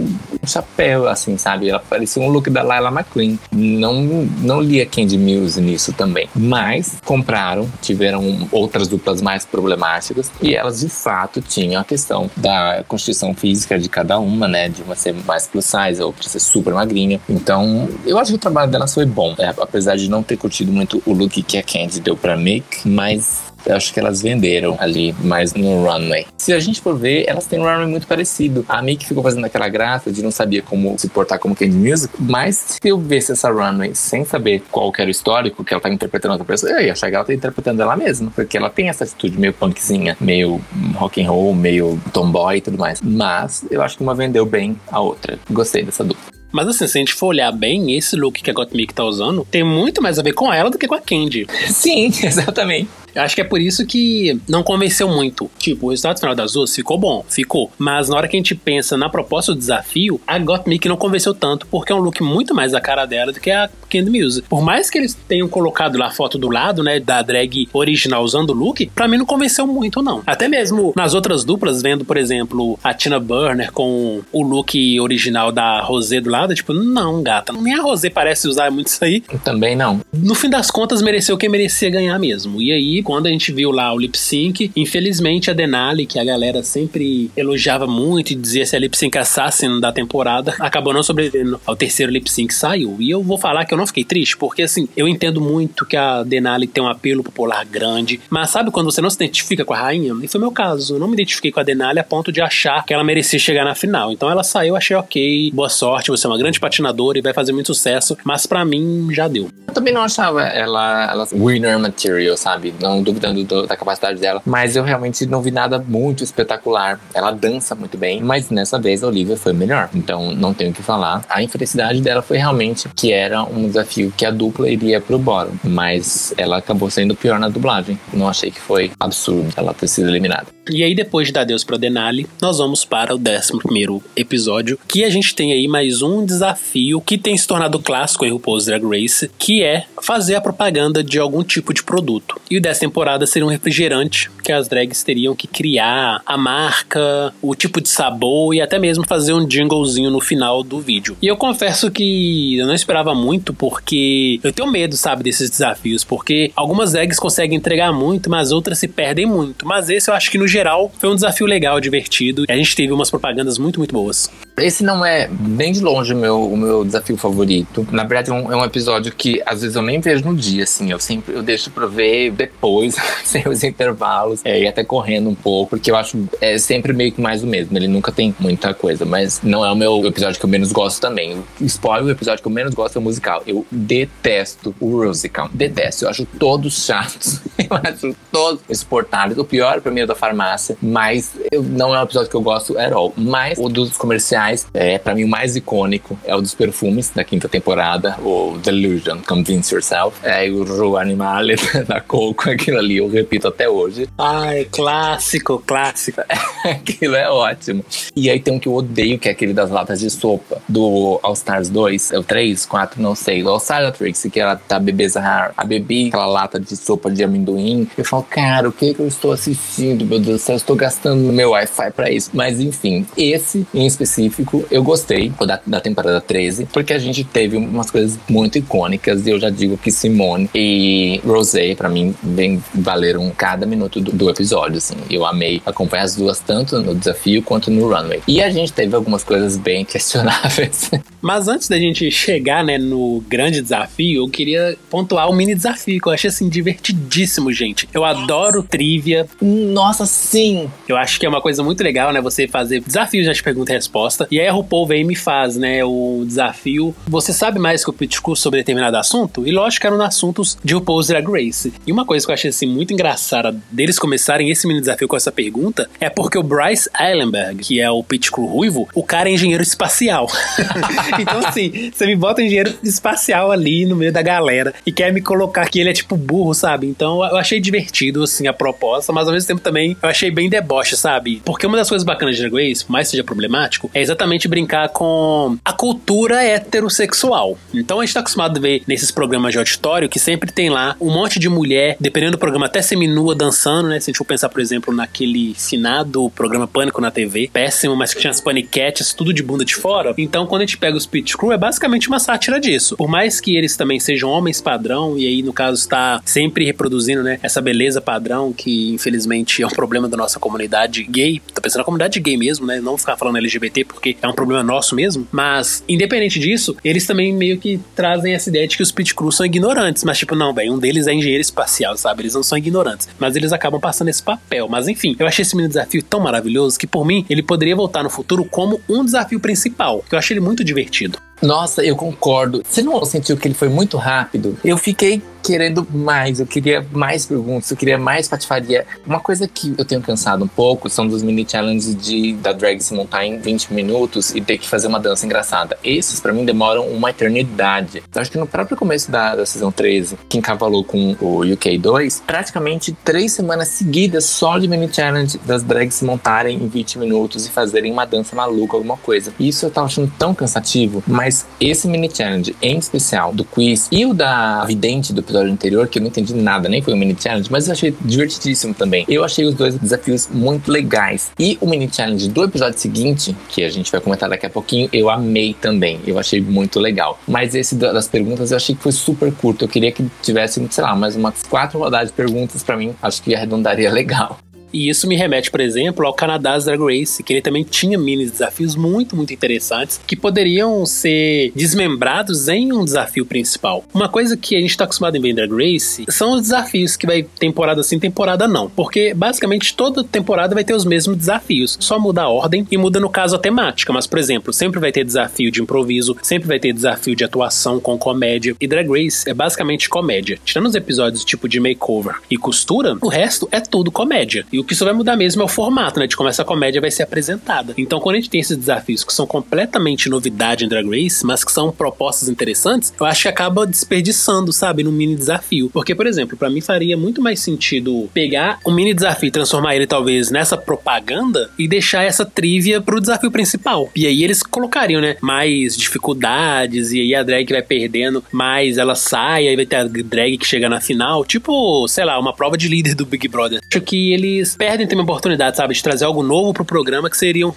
um chapéu, assim, sabe? Ela parecia um look da Lila McQueen. Não, não lia Candy Muse nisso também. Mas compraram, tiveram outras duplas mais problemáticas e elas de fato tinham a questão da constituição física de cada uma, né? De uma ser mais plus size, a outra ser super magrinha. Então, eu acho que o trabalho delas foi bom, né? apesar de não ter curtido muito o look que a Candy deu pra Mick, mas Eu acho que elas venderam ali mais no runway. Se a gente for ver, elas têm um runway muito parecido. A Mickey ficou fazendo aquela graça de não sabia como se portar como Candy Music, mas se eu visse essa runway sem saber qual era o histórico que ela estava interpretando outra pessoa, eu ia achar que ela tá interpretando ela mesma, porque ela tem essa atitude meio punkzinha, meio rock and roll, meio tomboy e tudo mais. Mas eu acho que uma vendeu bem a outra. Gostei dessa dupla. Mas assim, se a gente for olhar bem, esse look que a Gottmik tá usando tem muito mais a ver com ela do que com a Candy. Sim, exatamente. Acho que é por isso que não convenceu muito. Tipo, o resultado final das duas ficou bom, ficou. Mas na hora que a gente pensa na proposta do desafio, a Gottmik não convenceu tanto, porque é um look muito mais a cara dela do que a Candy Music. Por mais que eles tenham colocado lá a foto do lado, né, da drag original usando o look, pra mim não convenceu muito, não. Até mesmo nas outras duplas, vendo, por exemplo, a Tina Burner com o look original da Rosé do lado, tipo, não, gata. Nem a Rosé parece usar muito isso aí. Também não. No fim das contas, mereceu quem merecia ganhar mesmo. E aí, quando a gente viu lá o lip sync, infelizmente a Denali, que a galera sempre elogiava muito e dizia ser a lip sync assassin da temporada, acabou não sobrevivendo ao terceiro lip sync que saiu. E eu vou falar que eu não fiquei triste, porque assim, eu entendo muito que a Denali tem um apelo popular grande, mas sabe quando você não se identifica com a rainha? E foi meu caso. Eu não me identifiquei com a Denali a ponto de achar que ela merecia chegar na final. Então ela saiu, achei ok, boa sorte, você é uma grande patinadora e vai fazer muito sucesso, mas para mim já deu. Eu também não achava ela, ela winner material, sabe? Não duvidando do, da capacidade dela. Mas eu realmente não vi nada muito espetacular. Ela dança muito bem, mas nessa vez a Olivia foi melhor. Então não tenho o que falar. A infelicidade dela foi realmente que era um desafio que a dupla iria pro bottom. Mas ela acabou sendo pior na dublagem. Não achei que foi absurdo ela ter sido eliminada. E aí, depois de dar Deus pra Denali, nós vamos para o 11 episódio, que a gente tem aí mais um desafio que tem se tornado clássico em RuPaul's Drag Race, que é fazer a propaganda de algum tipo de produto. E o dessa temporada seria um refrigerante que as drags teriam que criar a marca, o tipo de sabor e até mesmo fazer um jinglezinho no final do vídeo. E eu confesso que eu não esperava muito porque eu tenho medo, sabe, desses desafios, porque algumas drags conseguem entregar muito, mas outras se perdem muito. Mas esse eu acho que no geral foi um desafio legal, divertido. E a gente teve umas propagandas muito, muito boas. Esse não é nem de longe o meu, o meu desafio favorito. Na verdade, é um, é um episódio que às vezes eu nem vejo no dia, assim. Eu sempre eu deixo pra ver depois, sem os intervalos, é, e até correndo um pouco, porque eu acho é sempre meio que mais o mesmo. Ele nunca tem muita coisa, mas não é o meu episódio que eu menos gosto também. Spoiler, o episódio que eu menos gosto é o musical. Eu detesto o musical. Detesto. Eu acho todos chatos. eu acho todos insuportáveis. O pior pra mim é da farmácia, mas eu, não é um episódio que eu gosto at all. Mas o dos comerciais é, para mim, o mais icônico é o dos perfumes da quinta temporada, o Delusion, Convince Yourself. É o Ru Animale da Coco, aquilo ali eu repito até hoje. Ai, clássico, clássico. aquilo é ótimo. E aí tem um que eu odeio, que é aquele das latas de sopa, do All Stars 2, é o 3, 4, não sei. O All Stars que ela tá bebê Zahar. A bebi aquela lata de sopa de amendoim. Eu falo, cara, o que, que eu estou assistindo? Meu Deus do céu, eu estou gastando meu Wi-Fi pra isso. Mas enfim, esse em específico específico, eu gostei da, da temporada 13, porque a gente teve umas coisas muito icônicas e eu já digo que Simone e Rosé, para mim, bem, valeram cada minuto do, do, episódio, assim. Eu amei acompanhar as duas, tanto no desafio quanto no runway. E a gente teve algumas coisas bem questionáveis. Mas antes da gente chegar, né, no grande desafio, eu queria pontuar o mini desafio, que eu achei, assim, divertidíssimo, gente. Eu adoro trivia. Nossa, sim! Eu acho que é uma coisa muito legal, né, você fazer desafios de pergunta e resposta. E aí a RuPaul vem e me faz, né, o desafio. Você sabe mais que o Pitcool sobre determinado assunto? E lógico que eram assuntos de RuPaul's Drag Race. E uma coisa que eu achei assim muito engraçada deles começarem esse mini desafio com essa pergunta é porque o Bryce Eilenberg, que é o Pitcool ruivo, o cara é engenheiro espacial. então assim, você me bota um engenheiro espacial ali no meio da galera e quer me colocar que ele é tipo burro, sabe? Então eu achei divertido assim a proposta, mas ao mesmo tempo também eu achei bem deboche, sabe? Porque uma das coisas bacanas de Drag Race, por mais seja problemático, é exatamente brincar com a cultura heterossexual. Então a gente tá acostumado a ver nesses programas de auditório que sempre tem lá um monte de mulher, dependendo do programa, até seminua dançando né? Se a gente for pensar, por exemplo, naquele finado programa Pânico na TV, péssimo, mas que tinha as paniquetes, tudo de bunda de fora. Então, quando a gente pega os Pit Crew, é basicamente uma sátira disso. Por mais que eles também sejam homens padrão, e aí, no caso, está sempre reproduzindo, né, essa beleza padrão que, infelizmente, é um problema da nossa comunidade gay. Tô pensando na comunidade gay mesmo, né? Não ficar falando LGBT, porque é um problema nosso mesmo. Mas, independente disso, eles também meio que trazem essa ideia de que os Pit Crew são ignorantes. Mas, tipo, não, bem, um deles é engenheiro espacial, sabe? Eles não são ignorantes. Mas eles acabam passando esse papel. Mas, enfim, eu achei esse mini desafio tão maravilhoso que, por mim, ele poderia voltar no futuro como um desafio principal. Que eu achei ele muito divertido. Nossa, eu concordo. Você não sentiu que ele foi muito rápido? Eu fiquei querendo mais, eu queria mais perguntas, eu queria mais patifaria. Uma coisa que eu tenho cansado um pouco são dos mini challenges de da drag se montar em 20 minutos e ter que fazer uma dança engraçada. Esses, para mim, demoram uma eternidade. Eu acho que no próprio começo da, da season 13, que encavalou com o UK 2, praticamente três semanas seguidas só de mini challenge das drags se montarem em 20 minutos e fazerem uma dança maluca, alguma coisa. Isso eu tava achando tão cansativo, mas esse mini challenge, em especial do quiz e o da vidente do episódio anterior, que eu não entendi nada, nem foi um mini challenge, mas eu achei divertidíssimo também. Eu achei os dois desafios muito legais. E o mini challenge do episódio seguinte, que a gente vai comentar daqui a pouquinho, eu amei também. Eu achei muito legal. Mas esse das perguntas eu achei que foi super curto. Eu queria que tivesse, sei lá, mais umas quatro rodadas de perguntas para mim. Acho que arredondaria legal. E isso me remete, por exemplo, ao Canadá Drag Race, que ele também tinha mini desafios muito, muito interessantes que poderiam ser desmembrados em um desafio principal. Uma coisa que a gente está acostumado em ver em Drag Race são os desafios que vai temporada sim, temporada não. Porque basicamente toda temporada vai ter os mesmos desafios, só muda a ordem e muda, no caso, a temática. Mas, por exemplo, sempre vai ter desafio de improviso, sempre vai ter desafio de atuação com comédia. E Drag Race é basicamente comédia. Tirando os episódios tipo de makeover e costura, o resto é tudo comédia. E o que só vai mudar mesmo é o formato, né? De como essa comédia vai ser apresentada. Então, quando a gente tem esses desafios que são completamente novidade em Drag Race, mas que são propostas interessantes, eu acho que acaba desperdiçando, sabe, no mini desafio. Porque, por exemplo, para mim faria muito mais sentido pegar um mini desafio e transformar ele talvez nessa propaganda e deixar essa trivia pro desafio principal. E aí eles colocariam, né, mais dificuldades e aí a drag vai perdendo, mais ela sai, aí vai ter a drag que chega na final, tipo, sei lá, uma prova de líder do Big Brother. Acho que eles eles perdem também a oportunidade, sabe, de trazer algo novo pro programa que seria um.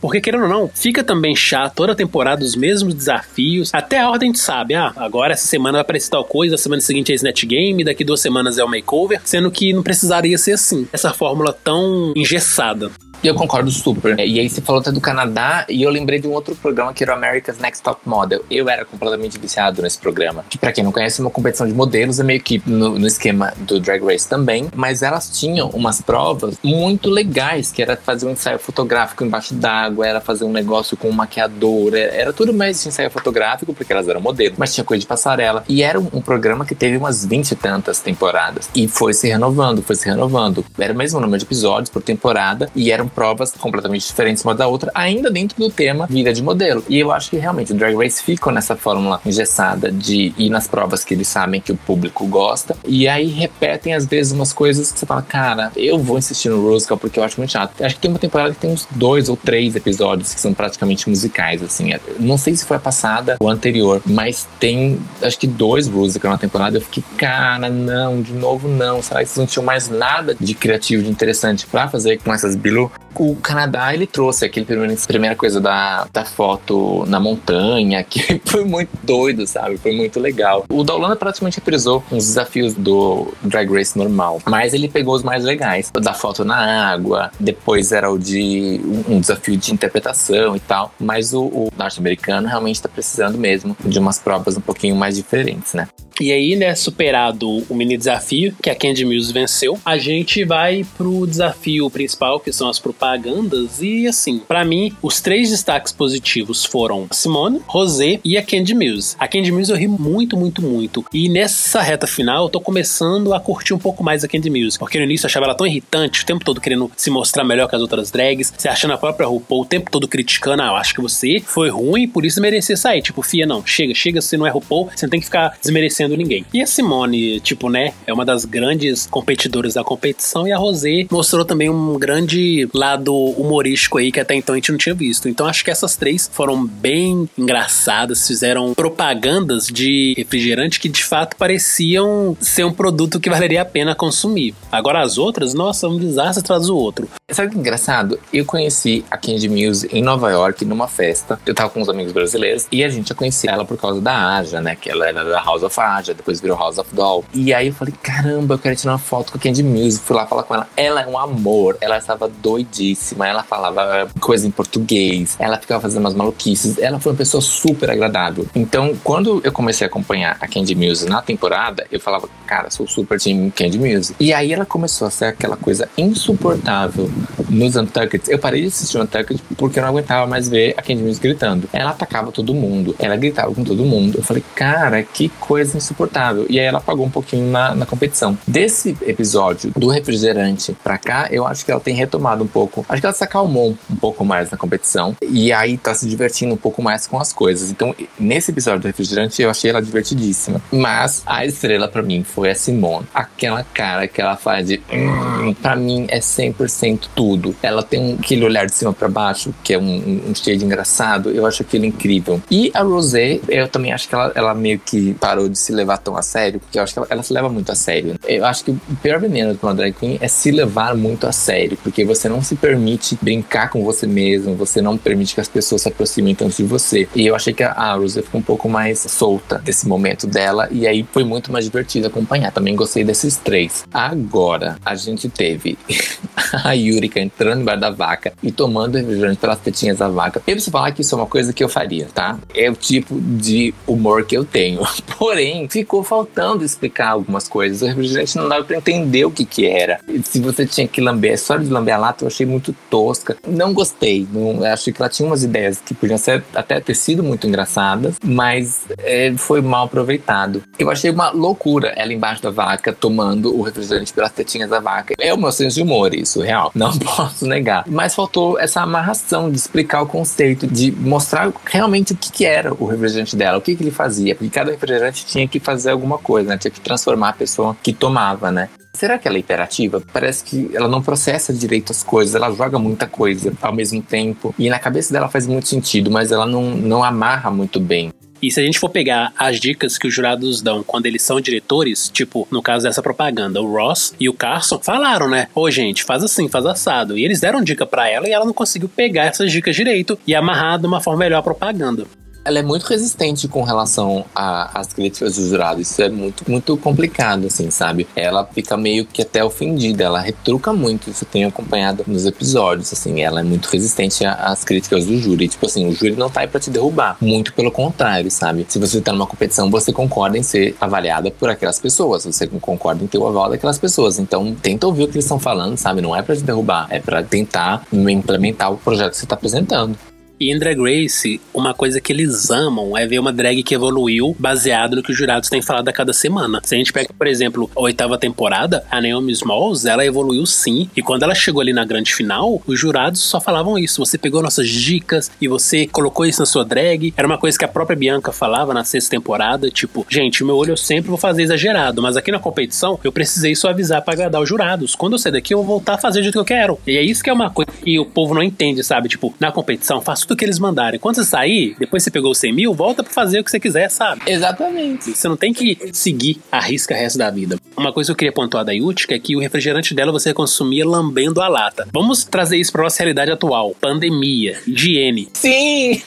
Porque, querendo ou não, fica também chato toda temporada os mesmos desafios. Até a ordem sabe, ah, agora essa semana vai aparecer tal coisa, a semana seguinte é Snatch Game, daqui duas semanas é o Makeover, sendo que não precisaria ser assim. Essa fórmula tão engessada. E eu concordo super. E aí você falou até do Canadá, e eu lembrei de um outro programa que era o America's Next Top Model. Eu era completamente viciado nesse programa. Que pra quem não conhece, é uma competição de modelos, é meio que no, no esquema do Drag Race também. Mas elas tinham umas provas muito legais, que era fazer um ensaio fotográfico embaixo d'água, era fazer um negócio com um maquiador, era tudo mais ensaio fotográfico, porque elas eram modelos, mas tinha coisa de passarela. E era um, um programa que teve umas 20 e tantas temporadas. E foi se renovando, foi se renovando. Era o mesmo número de episódios por temporada, e eram provas completamente diferentes uma da outra, ainda dentro do tema vida de modelo. E eu acho que realmente o Drag Race ficou nessa fórmula engessada de ir nas provas que eles sabem que o público gosta, e aí repetem às vezes umas coisas que você fala, cara, eu vou insistir no Rusical porque eu acho muito chato. Acho que tem uma temporada que tem uns dois ou três episódios que são praticamente musicais, assim. Não sei se foi a passada ou anterior, mas tem acho que dois Rusical na temporada. Eu fiquei, cara, não, de novo não. Será que vocês não tinham mais nada de criativo, de interessante para fazer com essas Bilu? O Canadá ele trouxe aquele primeira coisa da, da foto na montanha, que foi muito doido, sabe? Foi muito legal. O da Holanda praticamente reprisou os desafios do Drag Race normal, mas ele pegou os mais legais, da foto na água, depois era o de um desafio de interpretação e tal, mas o, o norte-americano realmente está precisando mesmo de umas provas um pouquinho mais diferentes, né? E aí, né, superado o mini desafio, que a Candy Mills venceu, a gente vai pro desafio principal, que são as propagandas. E assim, para mim, os três destaques positivos foram Simone, Rosé e a Candy Mills. A Candy Mills eu ri muito, muito, muito. E nessa reta final, eu tô começando a curtir um pouco mais a Candy Mills. Porque no início eu achava ela tão irritante, o tempo todo querendo se mostrar melhor que as outras drags, se achando a própria RuPaul, o tempo todo criticando, ah, eu acho que você foi ruim, por isso merecia sair. Tipo, Fia, não, chega, chega, você não é RuPaul, você não tem que ficar desmerecendo ninguém. E a Simone, tipo, né, é uma das grandes competidoras da competição e a Rosé mostrou também um grande lado humorístico aí que até então a gente não tinha visto. Então acho que essas três foram bem engraçadas, fizeram propagandas de refrigerante que de fato pareciam ser um produto que valeria a pena consumir. Agora as outras, nossa, um desastre atrás do outro. Sabe que engraçado? Eu conheci a Candy Muse em Nova York numa festa. Eu tava com uns amigos brasileiros e a gente já conhecia ela por causa da Aja, né? Que ela era da House of Aja, depois virou House of Doll. E aí eu falei, caramba, eu quero tirar uma foto com a Candy Muse. Fui lá falar com ela. Ela é um amor. Ela estava doidíssima. Ela falava coisa em português. Ela ficava fazendo umas maluquices. Ela foi uma pessoa super agradável. Então, quando eu comecei a acompanhar a Candy Muse na temporada, eu falava, cara, sou super team Candy Muse. E aí ela começou a ser aquela coisa insuportável nos Untucked. Eu parei de assistir Untucked porque eu não aguentava mais ver a Candy Muse gritando. Ela atacava todo mundo. Ela gritava com todo mundo. Eu falei, cara, que coisa insuportável. E aí ela apagou um pouquinho na, na competição. Desse episódio do refrigerante pra cá, eu acho que ela tem retomado um pouco. Acho que ela se acalmou um pouco mais na competição. E aí tá se divertindo um pouco mais com as coisas. Então, nesse episódio do refrigerante, eu achei ela divertidíssima. Mas a estrela para mim foi a Simone. Aquela cara que ela faz de. Hum, pra mim é 100% tudo. Ela tem aquele olhar de cima para baixo, que é um, um shade engraçado. Eu acho aquilo incrível. E a Rosé, eu também acho que ela, ela meio que parou de se levar tão a sério, porque eu acho que ela, ela se leva muito a sério. Eu acho que o pior veneno de uma drag queen é se levar muito a sério, porque você não se permite brincar com você mesmo, você não permite que as pessoas se aproximem tanto de você. E eu achei que a Rosé ficou um pouco mais solta desse momento dela, e aí foi muito mais divertido acompanhar. Também gostei desses três. Agora, a gente teve a Yurika entrando embaixo da vaca e tomando refrigerante pelas tetinhas da vaca. Eu preciso falar que isso é uma coisa que eu faria, tá? É o tipo de humor que eu tenho. Porém, ficou faltando explicar algumas coisas. O refrigerante não dava pra entender o que que era. Se você tinha que lamber, a história de lamber a lata eu achei muito tosca. Não gostei. Não, acho que ela tinha umas ideias que podiam ser, até ter sido muito engraçadas, mas é, foi mal aproveitado. Eu achei uma loucura ela embaixo da vaca tomando o refrigerante pelas tetinhas da vaca. É o meu senso de humor, isso, real. Não posso negar. Mas faltou essa amarração de explicar o conceito, de mostrar realmente o que, que era o refrigerante dela, o que, que ele fazia. Porque cada refrigerante tinha que fazer alguma coisa, né? Tinha que transformar a pessoa que tomava, né? Será que ela é hiperativa? Parece que ela não processa direito as coisas, ela joga muita coisa ao mesmo tempo. E na cabeça dela faz muito sentido, mas ela não, não amarra muito bem. E se a gente for pegar as dicas que os jurados dão quando eles são diretores, tipo, no caso dessa propaganda, o Ross e o Carson falaram, né? Ô, gente, faz assim, faz assado. E eles deram dica para ela e ela não conseguiu pegar essas dicas direito e amarrar de uma forma melhor a propaganda ela é muito resistente com relação às críticas do jurado. Isso é muito, muito complicado, assim, sabe? Ela fica meio que até ofendida, ela retruca muito. Isso eu tenho acompanhado nos episódios, assim. Ela é muito resistente às críticas do júri. Tipo assim, o júri não tá aí pra te derrubar. Muito pelo contrário, sabe? Se você tá numa competição, você concorda em ser avaliada por aquelas pessoas. Você concorda em ter o aval daquelas pessoas. Então, tenta ouvir o que eles estão falando, sabe? Não é pra te derrubar, é pra tentar implementar o projeto que você tá apresentando. E em Drag Race, uma coisa que eles amam é ver uma drag que evoluiu baseado no que os jurados têm falado a cada semana. Se a gente pega, por exemplo, a oitava temporada, a Naomi Smalls, ela evoluiu sim. E quando ela chegou ali na grande final, os jurados só falavam isso. Você pegou nossas dicas e você colocou isso na sua drag. Era uma coisa que a própria Bianca falava na sexta temporada, tipo, gente, meu olho eu sempre vou fazer exagerado, mas aqui na competição eu precisei suavizar para agradar os jurados. Quando eu sair daqui, eu vou voltar a fazer do jeito que eu quero. E é isso que é uma coisa que o povo não entende, sabe? Tipo, na competição, faço tudo que eles mandarem. Quando você sair, depois você pegou 100 mil, volta pra fazer o que você quiser, sabe? Exatamente. Você não tem que seguir a risca resto da vida. Uma coisa que eu queria pontuar da Yutka é que o refrigerante dela você consumia lambendo a lata. Vamos trazer isso pra nossa realidade atual. Pandemia, higiene. Sim!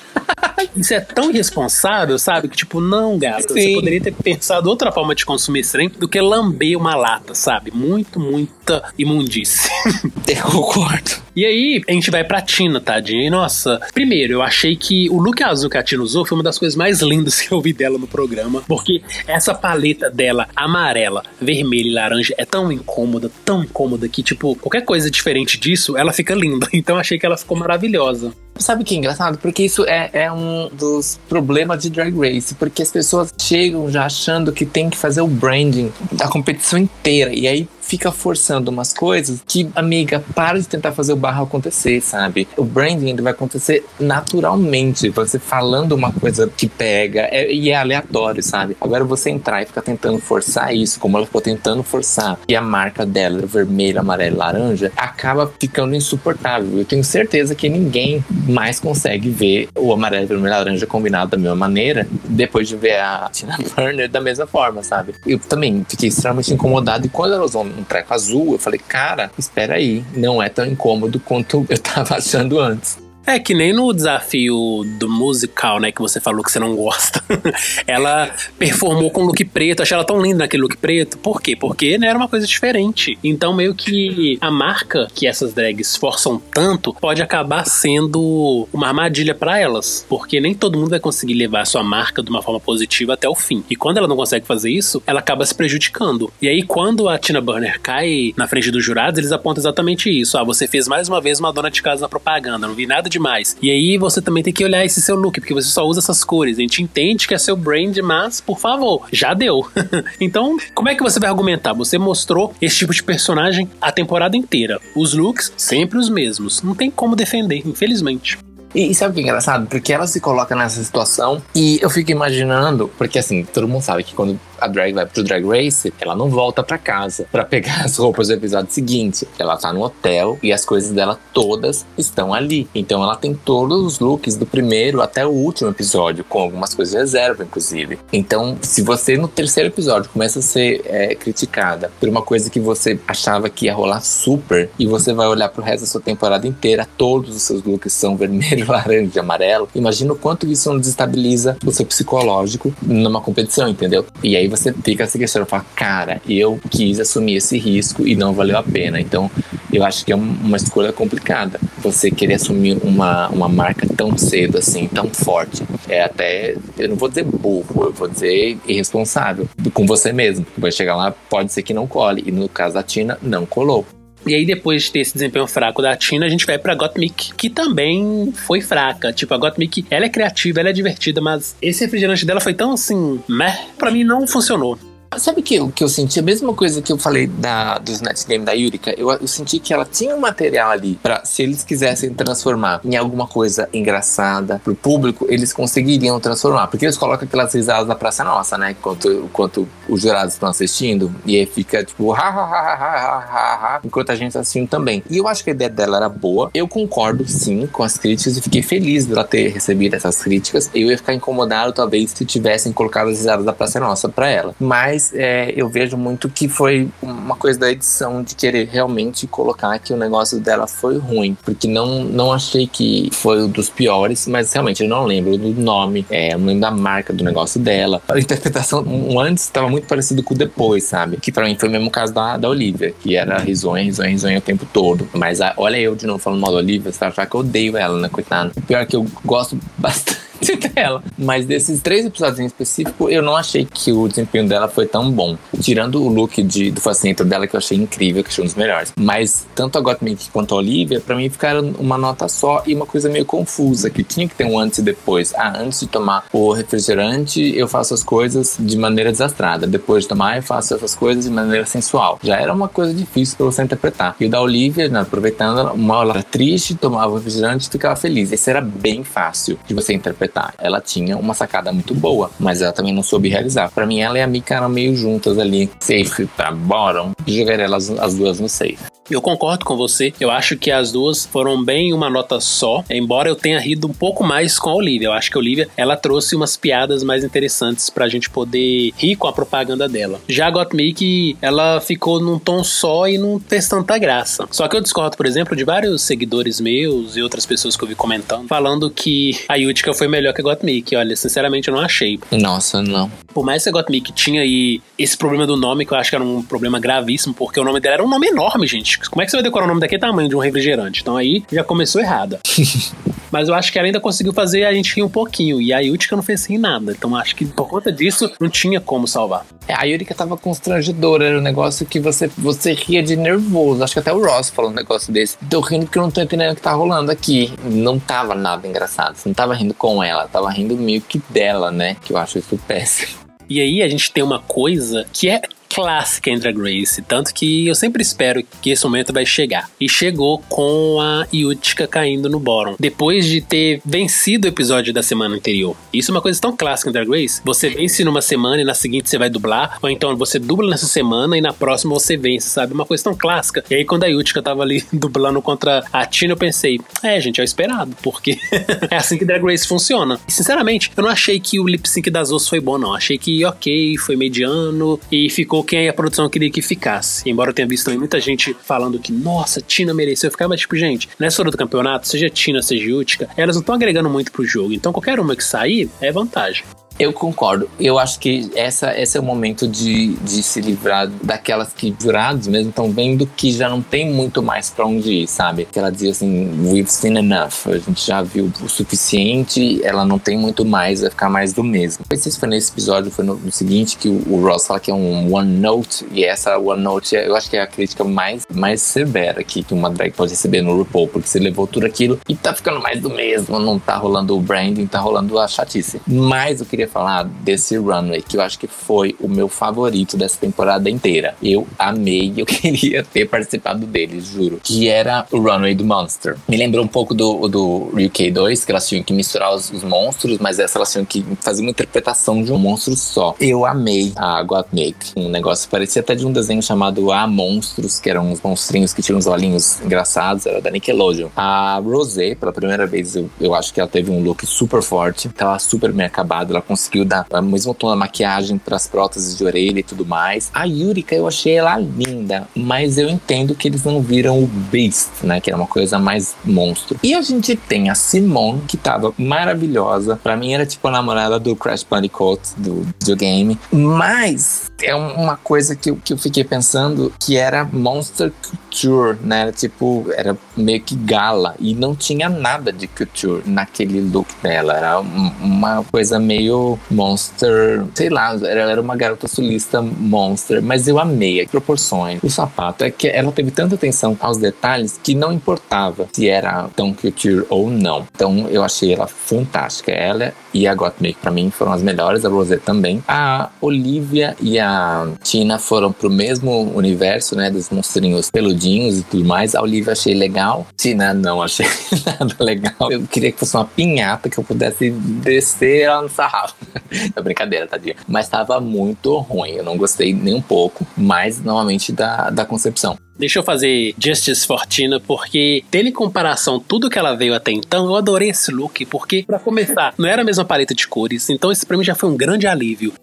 Isso é tão irresponsável, sabe? Que tipo, não, gato. Você poderia ter pensado outra forma de consumir esse trem do que lamber uma lata, sabe? Muito, muita imundície. Eu concordo. E aí, a gente vai pra Tina, tadinha. E nossa, primeiro, eu achei que o look azul que a Tina usou foi uma das coisas mais lindas que eu vi dela no programa. Porque essa paleta dela, amarela, vermelha e laranja, é tão incômoda, tão incômoda que, tipo, qualquer coisa diferente disso, ela fica linda. Então, achei que ela ficou maravilhosa. Sabe o que é engraçado? Porque isso é, é um dos problemas de Drag Race. Porque as pessoas chegam já achando que tem que fazer o branding da competição inteira. E aí fica forçando umas coisas que, amiga, para de tentar fazer o barro acontecer, sabe? O branding vai acontecer naturalmente. Você falando uma coisa que pega é, e é aleatório, sabe? Agora você entrar e ficar tentando forçar isso, como ela ficou tentando forçar, e a marca dela, vermelho, amarelo, laranja, acaba ficando insuportável. Eu tenho certeza que ninguém mais consegue ver o amarelo, vermelho, laranja combinado da mesma maneira depois de ver a Tina Burner da mesma forma, sabe? Eu também fiquei extremamente incomodado e quando ela usou um treco azul, eu falei, cara, espera aí, não é tão incômodo quanto eu tava achando antes. É que nem no desafio do musical, né, que você falou que você não gosta. ela performou com look preto, achei ela tão linda naquele look preto. Por quê? Porque né, era uma coisa diferente. Então, meio que a marca que essas drags forçam tanto pode acabar sendo uma armadilha para elas. Porque nem todo mundo vai conseguir levar a sua marca de uma forma positiva até o fim. E quando ela não consegue fazer isso, ela acaba se prejudicando. E aí, quando a Tina Burner cai na frente dos jurados, eles apontam exatamente isso. Ah, você fez mais uma vez uma dona de casa na propaganda, não vi nada de demais. E aí você também tem que olhar esse seu look, porque você só usa essas cores. A gente entende que é seu brand, mas, por favor, já deu. então, como é que você vai argumentar? Você mostrou esse tipo de personagem a temporada inteira. Os looks, sempre os mesmos. Não tem como defender, infelizmente. E, sabe o que é engraçado? Porque ela se coloca nessa situação e eu fico imaginando, porque assim, todo mundo sabe que quando a drag vai pro Drag Race, ela não volta para casa para pegar as roupas do episódio seguinte. Ela tá no hotel e as coisas dela todas estão ali. Então ela tem todos os looks do primeiro até o último episódio, com algumas coisas de reserva, inclusive. Então, se você no terceiro episódio começa a ser é, criticada por uma coisa que você achava que ia rolar super, e você vai olhar pro resto da sua temporada inteira, todos os seus looks são vermelho, laranja e amarelo, imagina o quanto isso não desestabiliza o seu psicológico numa competição, entendeu? E aí você fica se questionando, fala, cara, eu quis assumir esse risco e não valeu a pena. Então, eu acho que é uma escolha complicada. Você querer assumir uma, uma marca tão cedo, assim, tão forte. É até, eu não vou dizer burro, eu vou dizer irresponsável com você mesmo. Vai chegar lá, pode ser que não cole. E no caso da Tina, não colou. E aí, depois de ter esse desempenho fraco da Tina, a gente vai pra Gottmik, que também foi fraca. Tipo, a Gottmik, ela é criativa, ela é divertida, mas esse refrigerante dela foi tão assim, meh, pra mim não funcionou. Sabe que o que eu senti? A mesma coisa que eu falei da, dos Net Game da Yurika. Eu, eu senti que ela tinha um material ali para se eles quisessem transformar em alguma coisa engraçada pro público, eles conseguiriam transformar. Porque eles colocam aquelas risadas da Praça Nossa, né? Enquanto, enquanto os jurados estão assistindo. E aí fica tipo, ha, ha, ha, ha, ha, ha, enquanto a gente tá assistindo também. E eu acho que a ideia dela era boa. Eu concordo sim com as críticas e fiquei feliz dela ter recebido essas críticas. Eu ia ficar incomodado, talvez, se tivessem colocado as risadas da Praça Nossa pra ela. Mas mas é, eu vejo muito que foi uma coisa da edição de querer realmente colocar que o negócio dela foi ruim, porque não, não achei que foi um dos piores, mas realmente eu não lembro do nome, é, eu não lembro da marca do negócio dela. A interpretação, um antes estava muito parecido com o depois, sabe? Que para mim foi o mesmo caso da, da Olivia, que era risonha, risonha, risonha o tempo todo. Mas a, olha eu de novo falando mal da Olivia, você vai achar que eu odeio ela, né, coitada? Pior que eu gosto bastante Mas desses três episódios em específico, eu não achei que o desempenho dela foi tão bom. Tirando o look de, do fascínio dela, que eu achei incrível, que achei um dos melhores. Mas tanto a Gottmik quanto a Olivia, pra mim, ficaram uma nota só e uma coisa meio confusa, que tinha que ter um antes e depois. Ah, antes de tomar o refrigerante, eu faço as coisas de maneira desastrada. Depois de tomar, eu faço essas coisas de maneira sensual. Já era uma coisa difícil pra você interpretar. E o da Olivia, né, aproveitando, uma hora triste, tomava o refrigerante e ficava feliz. Esse era bem fácil de você interpretar Ela tinha uma sacada muito boa, mas ela também não soube realizar. Para mim, ela e a Mika eram meio juntas ali, safe pra bottom, jogaria elas as duas no safe. Eu concordo com você. Eu acho que as duas foram bem uma nota só, embora eu tenha rido um pouco mais com a Olivia. Eu acho que a Olivia, ela trouxe umas piadas mais interessantes pra gente poder rir com a propaganda dela. Já a Gottmik, ela ficou num tom só e não fez tanta graça. Só que eu discordo, por exemplo, de vários seguidores meus e outras pessoas que eu vi comentando, falando que a Yutica foi melhor que a Gottmik. Olha, sinceramente eu não achei. Nossa, não. Por mais que a Gottmik tinha aí esse problema do nome, que eu acho que era um problema gravíssimo, porque o nome dela era um nome enorme, gente. Como é que você vai decorar o nome daquele tamanho de um refrigerante? Então aí já começou errada. Mas eu acho que ela ainda conseguiu fazer a gente rir um pouquinho. E a Yutika não fez em nada. Então acho que por conta disso não tinha como salvar. É, a Yurika tava constrangedora. Era um negócio que você, você ria de nervoso. Acho que até o Ross falou um negócio desse. Tô rindo porque eu não tô entendendo o que tá rolando aqui. Não tava nada engraçado. Você não tava rindo com ela. Tava rindo meio que dela, né? Que eu acho isso péssimo. E aí a gente tem uma coisa que é clássica em Drag Race, tanto que eu sempre espero que esse momento vai chegar. E chegou com a Yutka caindo no bottom, depois de ter vencido o episódio da semana anterior. Isso é uma coisa tão clássica em Drag Race. Você vence numa semana e na seguinte você vai dublar, ou então você dubla nessa semana e na próxima você vence, sabe? Uma coisa tão clássica. E aí quando a Yutka tava ali dublando contra a Tina, eu pensei, é, gente, é o esperado, porque é assim que Drag Race funciona. E, sinceramente, eu não achei que o lip sync das outras foi bom, não. Achei que, ok, foi mediano e ficou quem a produção queria que ficasse. Embora eu tenha visto também muita gente falando que, nossa, Tina mereceu. Eu ficava tipo, gente, nessa hora do campeonato, seja Tina, seja Yutka, elas não estão agregando muito pro jogo. Então qualquer uma que sair é vantagem. Eu concordo. Eu acho que essa, esse é o momento de, de se livrar daquelas que jurados mesmo estão vendo que já não tem muito mais para onde ir, sabe? Que ela dizia assim, we've seen enough. A gente já viu o suficiente, ela não tem muito mais, vai ficar mais do mesmo. Não sei se foi nesse episódio, foi no, no seguinte, que o, o, Ross fala que é um one note, e essa one note eu acho que é a crítica mais, mais severa que, que uma drag pode receber no RuPaul, porque você levou tudo aquilo e tá ficando mais do mesmo, não tá rolando o branding, tá rolando a chatice. Mas eu queria falar desse runway, que eu acho que foi o meu favorito dessa temporada inteira. Eu amei, eu queria ter participado dele, juro. Que era o runway do Monster. Me lembrou um pouco do, do UK 2, que elas tinham que misturar os, os monstros, mas essa elas tinham que fazer uma interpretação de um monstro só. Eu amei a Got Make. Um negócio parecia até de um desenho chamado A Monstros, que eram uns monstrinhos que tinham uns olhinhos engraçados, era da Nickelodeon. A Rosé, pela primeira vez, eu, eu acho que ela teve um look super forte, tava super bem acabado, ela dar o mesmo tom da maquiagem para as próteses de orelha e tudo mais. A Yurika eu achei ela linda, mas eu entendo que eles não viram o Beast, né? Que era uma coisa mais monstro. E a gente tem a Simone, que tava maravilhosa. Para mim era tipo a namorada do Crash Bandicoot do videogame. Mas é uma coisa que eu, que eu fiquei pensando que era Monster Couture, né? Era tipo, era meio que gala. E não tinha nada de couture naquele look dela. Era uma coisa meio monster, sei lá, ela era uma garota sulista monster, mas eu amei as proporções. O sapato é que ela teve tanta atenção aos detalhes que não importava se era tão couture ou não. Então eu achei ela fantástica. Ela e a Gottmik para mim foram as melhores, a Rosé também. A Olivia e a Tina foram pro mesmo universo, né, dos monstrinhos peludinhos e tudo mais. A Olivia achei legal, Tina não achei nada legal. Eu queria que fosse uma pinhata que eu pudesse descer ela no sarrafo. é brincadeira, tadinha. Mas tava muito ruim. Eu não gostei nem um pouco, mas novamente da, da concepção. Deixa eu fazer Justice Fortina, porque tendo em comparação tudo que ela veio até então, eu adorei esse look, porque, para começar, não era a mesma paleta de cores, então esse pra mim já foi um grande alívio.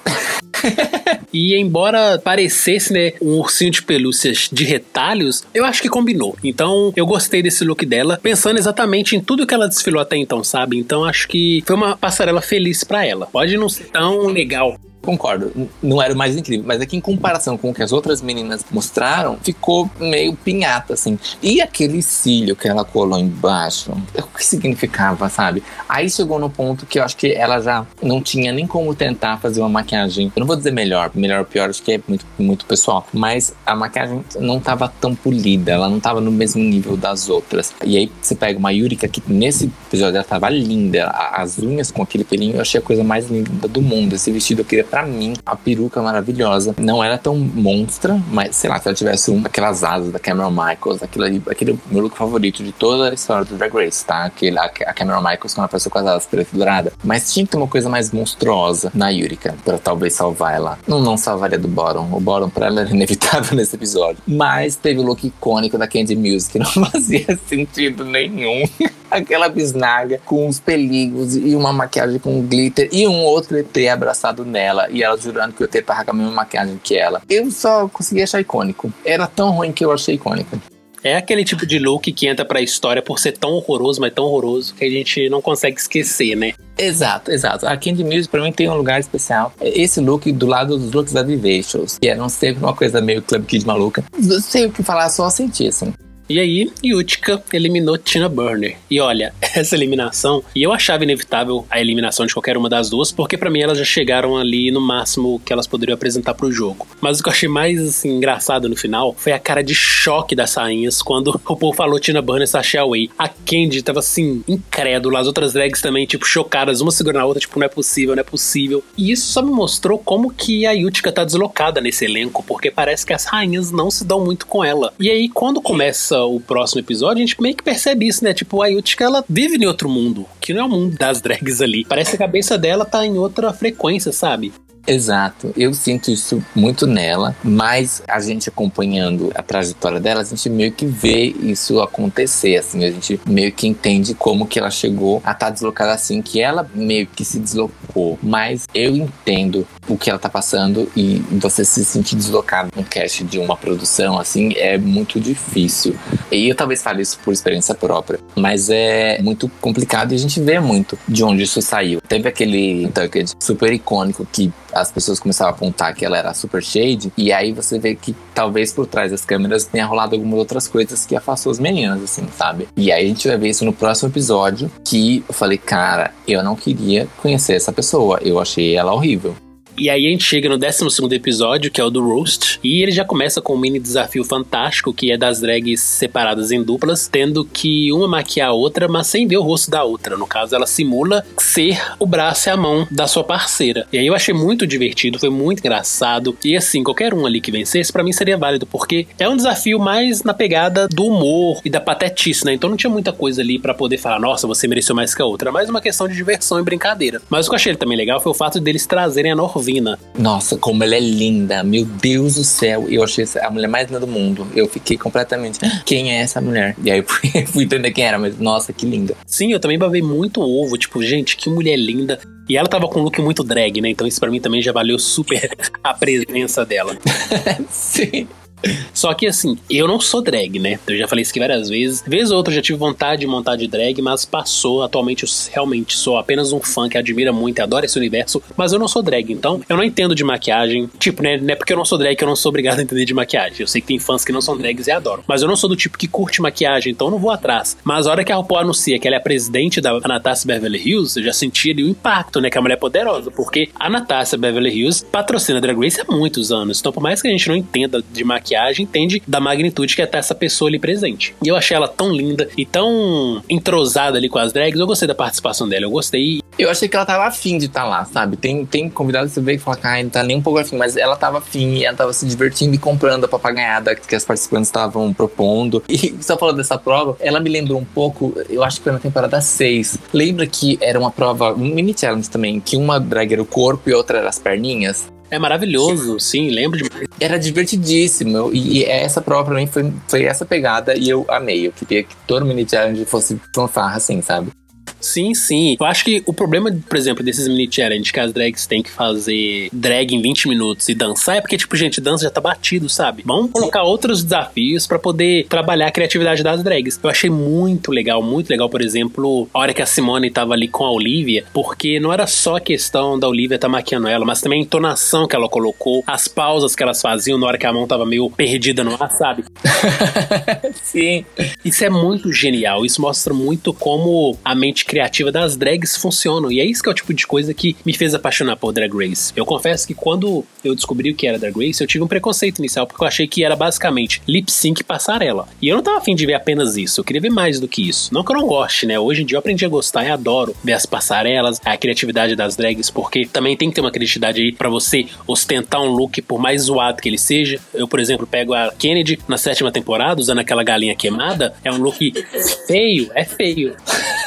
e embora parecesse, né, um ursinho de pelúcias de retalhos, eu acho que combinou. Então, eu gostei desse look dela, pensando exatamente em tudo que ela desfilou até então, sabe? Então, acho que foi uma passarela feliz para ela. Pode não ser tão legal Concordo, não era o mais incrível, mas é que em comparação com o que as outras meninas mostraram, ficou meio pinhata, assim. E aquele cílio que ela colou embaixo, o que significava, sabe? Aí chegou no ponto que eu acho que ela já não tinha nem como tentar fazer uma maquiagem. Eu não vou dizer melhor, melhor ou pior, acho que é muito, muito pessoal, mas a maquiagem não tava tão polida, ela não tava no mesmo nível das outras. E aí você pega uma Yurika que nesse episódio ela tava linda, as unhas com aquele pelinho, eu achei a coisa mais linda do mundo. Esse vestido eu queria para mim, a peruca maravilhosa. Não era tão monstra, mas sei lá, se ela tivesse um, aquelas asas da Cameron Michaels, aquele é meu look favorito de toda a história do Drag Race, tá? Aquele, a, a Cameron Michaels com uma pessoa com as asas preta e dourada. Mas tinha que ter uma coisa mais monstruosa na Yurika, pra talvez salvar ela. Não, não salvaria do Bottom. O Bottom pra ela era inevitável nesse episódio. Mas teve o look icônico da Candy Music, que não fazia sentido nenhum. Aquela bisnaga com os peligos e uma maquiagem com glitter e um outro ET abraçado nela e ela jurando que eu estar com a mesma maquiagem que ela. Eu só consegui achar icônico. Era tão ruim que eu achei icônico. É aquele tipo de look que entra pra história por ser tão horroroso, mas tão horroroso, que a gente não consegue esquecer, né? Exato, exato. A Candy Music pra mim tem um lugar especial. Esse look do lado dos looks da Vivacious, que eram sempre uma coisa meio Club Kid maluca. Não sei o que falar, só senti assim. E aí, Yutka eliminou Tina Burner. E olha, essa eliminação, e eu achava inevitável a eliminação de qualquer uma das duas, porque para mim elas já chegaram ali no máximo que elas poderiam apresentar pro jogo. Mas o que eu achei mais assim, engraçado no final foi a cara de choque das rainhas quando o povo falou Tina Burner Sasha Away. A Candy tava assim, incrédula, as outras drags também, tipo, chocadas, uma segurando a outra, tipo, não é possível, não é possível. E isso só me mostrou como que a Yutka tá deslocada nesse elenco, porque parece que as rainhas não se dão muito com ela. E aí, quando começa o próximo episódio, a gente meio que percebe isso, né? Tipo, a Yutka, ela vive em outro mundo, que não é o mundo das drags ali. Parece que a cabeça dela tá em outra frequência, sabe? Exato, eu sinto isso muito nela, mas a gente acompanhando a trajetória dela, a gente meio que vê isso acontecer, assim, a gente meio que entende como que ela chegou a estar tá deslocada assim, que ela meio que se deslocou, mas eu entendo o que ela tá passando e você se sentir deslocado no cast de uma produção assim é muito difícil. E eu talvez fale isso por experiência própria, mas é muito complicado e a gente vê muito de onde isso saiu. Teve aquele Tucked super icônico que as pessoas começaram a apontar que ela era super shade, e aí você vê que talvez por trás das câmeras tenha rolado algumas outras coisas que afastou as meninas, assim, sabe? E aí a gente vai ver isso no próximo episódio, que eu falei, cara, eu não queria conhecer essa pessoa, eu achei ela horrível. E aí a gente chega no 12 episódio, que é o do Roast, e ele já começa com um mini desafio fantástico, que é das drags separadas em duplas, tendo que uma maquiar a outra, mas sem ver o rosto da outra. No caso, ela simula ser o braço e a mão da sua parceira. E aí eu achei muito divertido, foi muito engraçado. E assim, qualquer um ali que vencesse, para mim seria válido, porque é um desafio mais na pegada do humor e da patetice, né? Então não tinha muita coisa ali para poder falar, nossa, você mereceu mais que a outra. Mais uma questão de diversão e brincadeira. Mas o que eu achei também legal foi o fato deles trazerem a Corvina. Nossa, como ela é linda. Meu Deus do céu. Eu achei a mulher mais linda do mundo. Eu fiquei completamente. Quem é essa mulher? E aí eu fui, fui entender quem era, mas nossa, que linda. Sim, eu também babei muito ovo. Tipo, gente, que mulher linda. E ela tava com um look muito drag, né? Então isso para mim também já valeu super a presença dela. Sim. Só que assim, eu não sou drag, né? Eu já falei isso aqui várias vezes. Vez ou outra eu já tive vontade de montar de drag, mas passou. Atualmente eu realmente sou apenas um fã que admira muito e adora esse universo, mas eu não sou drag, então eu não entendo de maquiagem. Tipo, né? Não é porque eu não sou drag que eu não sou obrigado a entender de maquiagem. Eu sei que tem fãs que não são drags e adoram. Mas eu não sou do tipo que curte maquiagem, então eu não vou atrás. Mas a hora que a RuPaul anuncia que ela é presidente da Anastasia Beverly Hills, eu já senti ali o impacto, né? Que a mulher é poderosa, porque a Anastasia Beverly Hills patrocina Drag Race há muitos anos. Então, por mais que a gente não entenda de maquiagem, entende da magnitude que é estar essa pessoa ali presente. E eu achei ela tão linda e tão entrosada ali com as drags. Eu gostei da participação dela, eu gostei. Eu achei que ela tava afim de estar tá lá, sabe? Tem, tem convidado que você vê e fala, ah, não tá nem um pouco afim, mas ela tava afim, ela tava se divertindo e comprando a papagaiada que as participantes estavam propondo. E só falando dessa prova, ela me lembrou um pouco, eu acho que foi na temporada 6. Lembra que era uma prova, um mini challenge também, que uma drag era o corpo e outra era as perninhas? É maravilhoso, sim, lembro demais. Era divertidíssimo. E, e, essa prova pra mim foi, foi essa pegada e eu amei. Eu queria que todo mini challenge fosse fanfarra assim, sabe? Sim, sim. Eu acho que o problema, por exemplo, desses mini challenge que as drags têm que fazer drag em 20 minutos e dançar é porque, tipo, gente, dança já tá batido, sabe? Vamos colocar outros desafios para poder trabalhar a criatividade das drags. Eu achei muito legal, muito legal, por exemplo, a hora que a Simone tava ali com a Olivia, porque não era só a questão da Olivia tá maquiando ela, mas também a entonação que ela colocou, as pausas que elas faziam na hora que a mão tava meio perdida no ar, sabe? sim. Isso é muito genial. Isso mostra muito como a mente criativa das drags funcionam. E é isso que é o tipo de coisa que me fez apaixonar por Drag Race. Eu confesso que quando eu descobri o que era Drag Race, eu tive um preconceito inicial, porque eu achei que era basicamente lip sync passarela. E eu não tava afim de ver apenas isso, eu queria ver mais do que isso. Não que eu não goste, né? Hoje em dia eu aprendi a gostar e adoro ver as passarelas, a criatividade das drags, porque também tem que ter uma criatividade aí para você ostentar um look, por mais zoado que ele seja. Eu, por exemplo, pego a Kennedy na sétima temporada, usando aquela galinha queimada. É um look feio, é feio.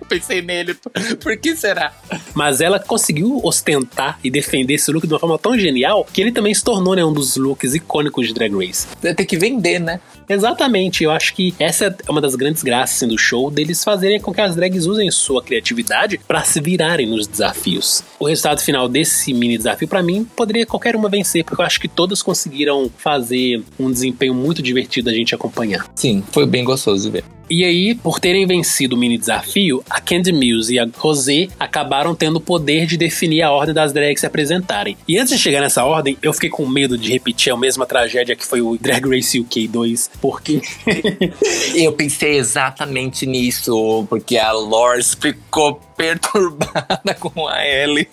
Eu pensei nele. Por que será? Mas ela conseguiu ostentar e defender esse look de uma forma tão genial que ele também se tornou né, um dos looks icônicos de Drag Race. Tem que vender, né? Exatamente, eu acho que essa é uma das grandes graças assim, do show, deles fazerem com que as drags usem sua criatividade para se virarem nos desafios. O resultado final desse mini desafio, para mim, poderia qualquer uma vencer, porque eu acho que todas conseguiram fazer um desempenho muito divertido a gente acompanhar. Sim, foi bem gostoso de ver. E aí, por terem vencido o mini desafio, a Candy Mills e a Rosé acabaram tendo o poder de definir a ordem das drags se apresentarem. E antes de chegar nessa ordem, eu fiquei com medo de repetir a mesma tragédia que foi o Drag Race UK 2, porque. eu pensei exatamente nisso, porque a Lors ficou perturbada com a Ellie.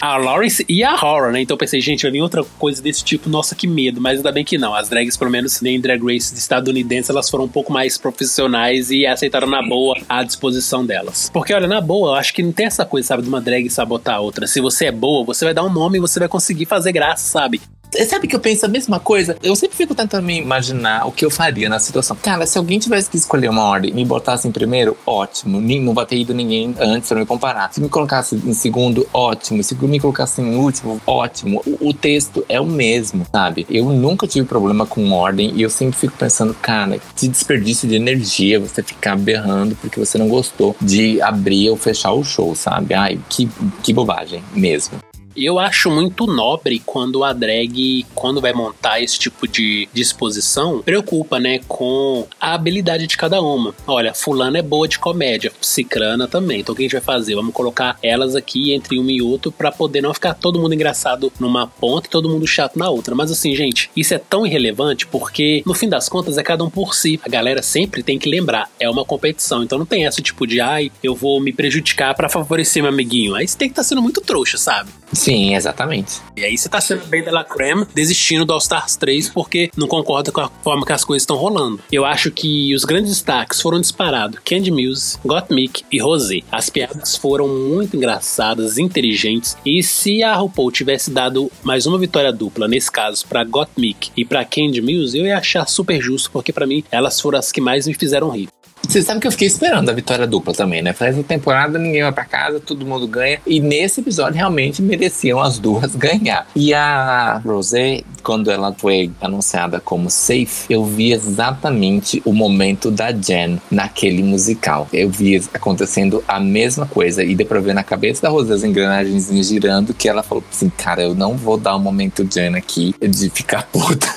A Lawrence e a Horror, né? Então eu pensei, gente, vai vir outra coisa desse tipo, nossa, que medo. Mas ainda bem que não. As drags, pelo menos nem Drag Race estadunidense, elas foram um pouco mais profissionais e aceitaram na boa a disposição delas. Porque, olha, na boa, eu acho que não tem essa coisa, sabe, de uma drag sabotar a outra. Se você é boa, você vai dar um nome e você vai conseguir fazer graça, sabe? Sabe que eu penso a mesma coisa? Eu sempre fico tentando me imaginar o que eu faria na situação. Cara, se alguém tivesse que escolher uma ordem e me botasse em primeiro, ótimo. Não vai ter ido ninguém antes pra me comparar. Se me colocasse em segundo, ótimo. Se me colocasse em último, ótimo. O, o texto é o mesmo, sabe? Eu nunca tive problema com ordem e eu sempre fico pensando, cara, que desperdício de energia você ficar berrando porque você não gostou de abrir ou fechar o show, sabe? Ai, que, que bobagem mesmo. Eu acho muito nobre quando a drag, quando vai montar esse tipo de disposição, preocupa, né, com a habilidade de cada uma. Olha, fulana é boa de comédia, cicrana também. Então o que a gente vai fazer? Vamos colocar elas aqui entre um e outro para poder não ficar todo mundo engraçado numa ponta e todo mundo chato na outra. Mas assim, gente, isso é tão irrelevante porque no fim das contas é cada um por si. A galera sempre tem que lembrar, é uma competição. Então não tem essa tipo de, ai, eu vou me prejudicar para favorecer meu amiguinho. Aí você tem que estar tá sendo muito trouxa, sabe? Sim, exatamente. E aí você tá sendo bem dela creme, desistindo do All Stars 3 porque não concorda com a forma que as coisas estão rolando. Eu acho que os grandes destaques foram disparados Candy Muse, Gottmik e Rosé. As piadas foram muito engraçadas, inteligentes, e se a RuPaul tivesse dado mais uma vitória dupla, nesse caso para Gottmik e para Candy Muse, eu ia achar super justo, porque para mim elas foram as que mais me fizeram rir. Você sabe que eu fiquei esperando a vitória dupla também, né? Faz uma temporada, ninguém vai pra casa, todo mundo ganha. E nesse episódio realmente mereciam as duas ganhar. E a Rosé, quando ela foi anunciada como safe, eu vi exatamente o momento da Jen naquele musical. Eu vi acontecendo a mesma coisa. E deu pra ver na cabeça da Rosé as engrenagens girando que ela falou assim: cara, eu não vou dar o um momento Jen aqui de ficar puta.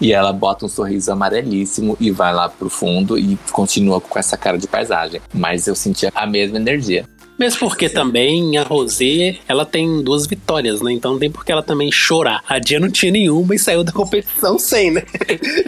e ela bota um sorriso amarelíssimo e vai lá pro fundo e continua com essa cara de paisagem. Mas eu sentia a mesma energia. Mesmo porque também a Rosé, ela tem duas vitórias, né? Então não tem por que ela também chorar. A Dia não tinha nenhuma e saiu da competição sem, né?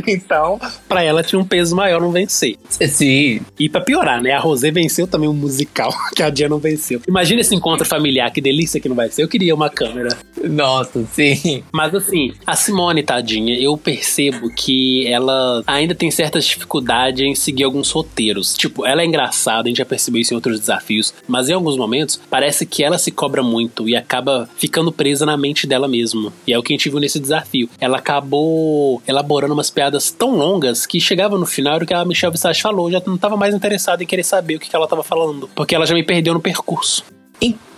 então, para ela tinha um peso maior não vencer. Sim. E para piorar, né? A Rosé venceu também um musical que a Dia não venceu. Imagina esse encontro familiar, que delícia que não vai ser. Eu queria uma câmera. Nossa, sim. Mas assim, a Simone, tadinha, eu percebo que ela ainda tem certas dificuldades em seguir alguns roteiros. Tipo, ela é engraçada, a gente já percebeu isso em outros desafios, mas eu alguns momentos, parece que ela se cobra muito e acaba ficando presa na mente dela mesma. E é o que a gente viu nesse desafio. Ela acabou elaborando umas piadas tão longas que chegava no final, o que a Michelle Visage falou, já não estava mais interessada em querer saber o que ela estava falando, porque ela já me perdeu no percurso.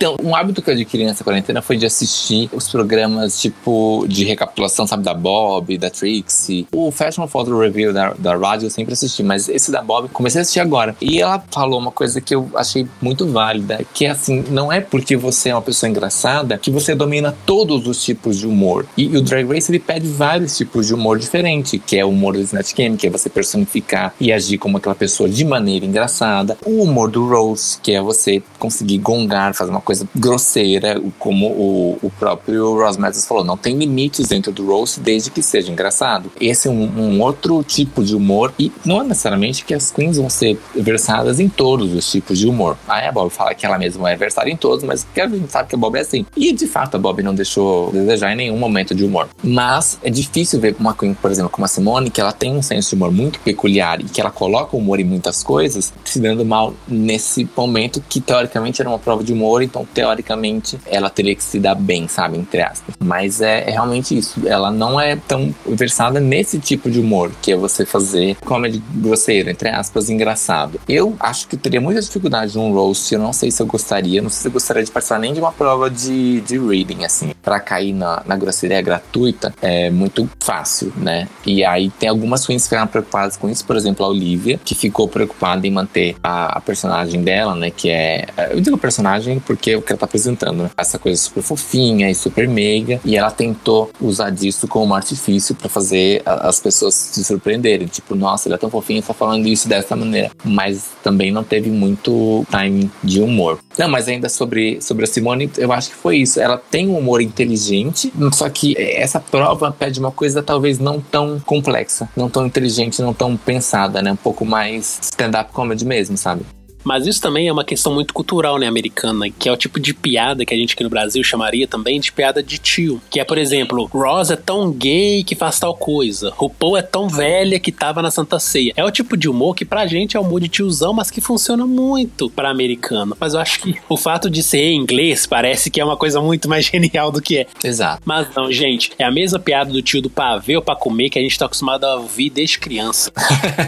Então, um hábito que eu adquiri nessa quarentena foi de assistir os programas tipo de recapitulação, sabe, da Bob, da Trixie. O Fashion Photo Review da, da rádio eu sempre assisti, mas esse da Bob comecei a assistir agora. E ela falou uma coisa que eu achei muito válida, que é assim, não é porque você é uma pessoa engraçada que você domina todos os tipos de humor. E, e o Drag Race ele pede vários tipos de humor diferente, que é o humor do Snatch Game, que é você personificar e agir como aquela pessoa de maneira engraçada. O humor do Rose, que é você conseguir gongar fazer uma coisa grosseira, como o, o próprio Ross Matthews falou, não tem limites dentro do roast desde que seja engraçado. Esse é um, um, outro tipo de humor e não é necessariamente que as queens vão ser versadas em todos os tipos de humor. Aí a Bob fala que ela mesma é versada em todos, mas a gente sabe que a Bob é assim. E de fato a Bob não deixou desejar em nenhum momento de humor. Mas é difícil ver uma queen, por exemplo, como a Simone, que ela tem um senso de humor muito peculiar e que ela coloca humor em muitas coisas, se dando mal nesse momento que teoricamente era uma prova de humor humor, então teoricamente ela teria que se dar bem, sabe? Entre aspas. Mas é, é realmente isso. Ela não é tão versada nesse tipo de humor, que é você fazer comedy grosseiro, entre aspas, engraçado. Eu acho que teria muita dificuldade num roast, eu não sei se eu gostaria, não sei se eu gostaria de participar nem de uma prova de, de reading, assim, para cair na, na grosseria gratuita é muito fácil, né? E aí tem algumas queens que ficaram preocupadas com isso, por exemplo, a Olivia, que ficou preocupada em manter a, a personagem dela, né? Que é. Eu digo personagem porque que ela tá apresentando, né? Essa coisa super fofinha e super meiga. E ela tentou usar disso como artifício para fazer as pessoas se surpreenderem. Tipo, nossa, ele é tão fofinho, tá falando isso dessa maneira. Mas também não teve muito timing de humor. Não, mas ainda sobre, sobre a Simone, eu acho que foi isso. Ela tem um humor inteligente, só que essa prova pede uma coisa talvez não tão complexa, não tão inteligente, não tão pensada, né? Um pouco mais stand-up comedy mesmo, sabe? Mas isso também é uma questão muito cultural, né, americana, que é o tipo de piada que a gente aqui no Brasil chamaria também de piada de tio. Que é, por exemplo, Ross é tão gay que faz tal coisa. RuPaul é tão velha que tava na Santa Ceia. É o tipo de humor que pra gente é humor de tiozão, mas que funciona muito pra americano. Mas eu acho que o fato de ser em inglês parece que é uma coisa muito mais genial do que é. Exato. Mas não, gente, é a mesma piada do tio do pavê ou pra comer que a gente tá acostumado a ouvir desde criança.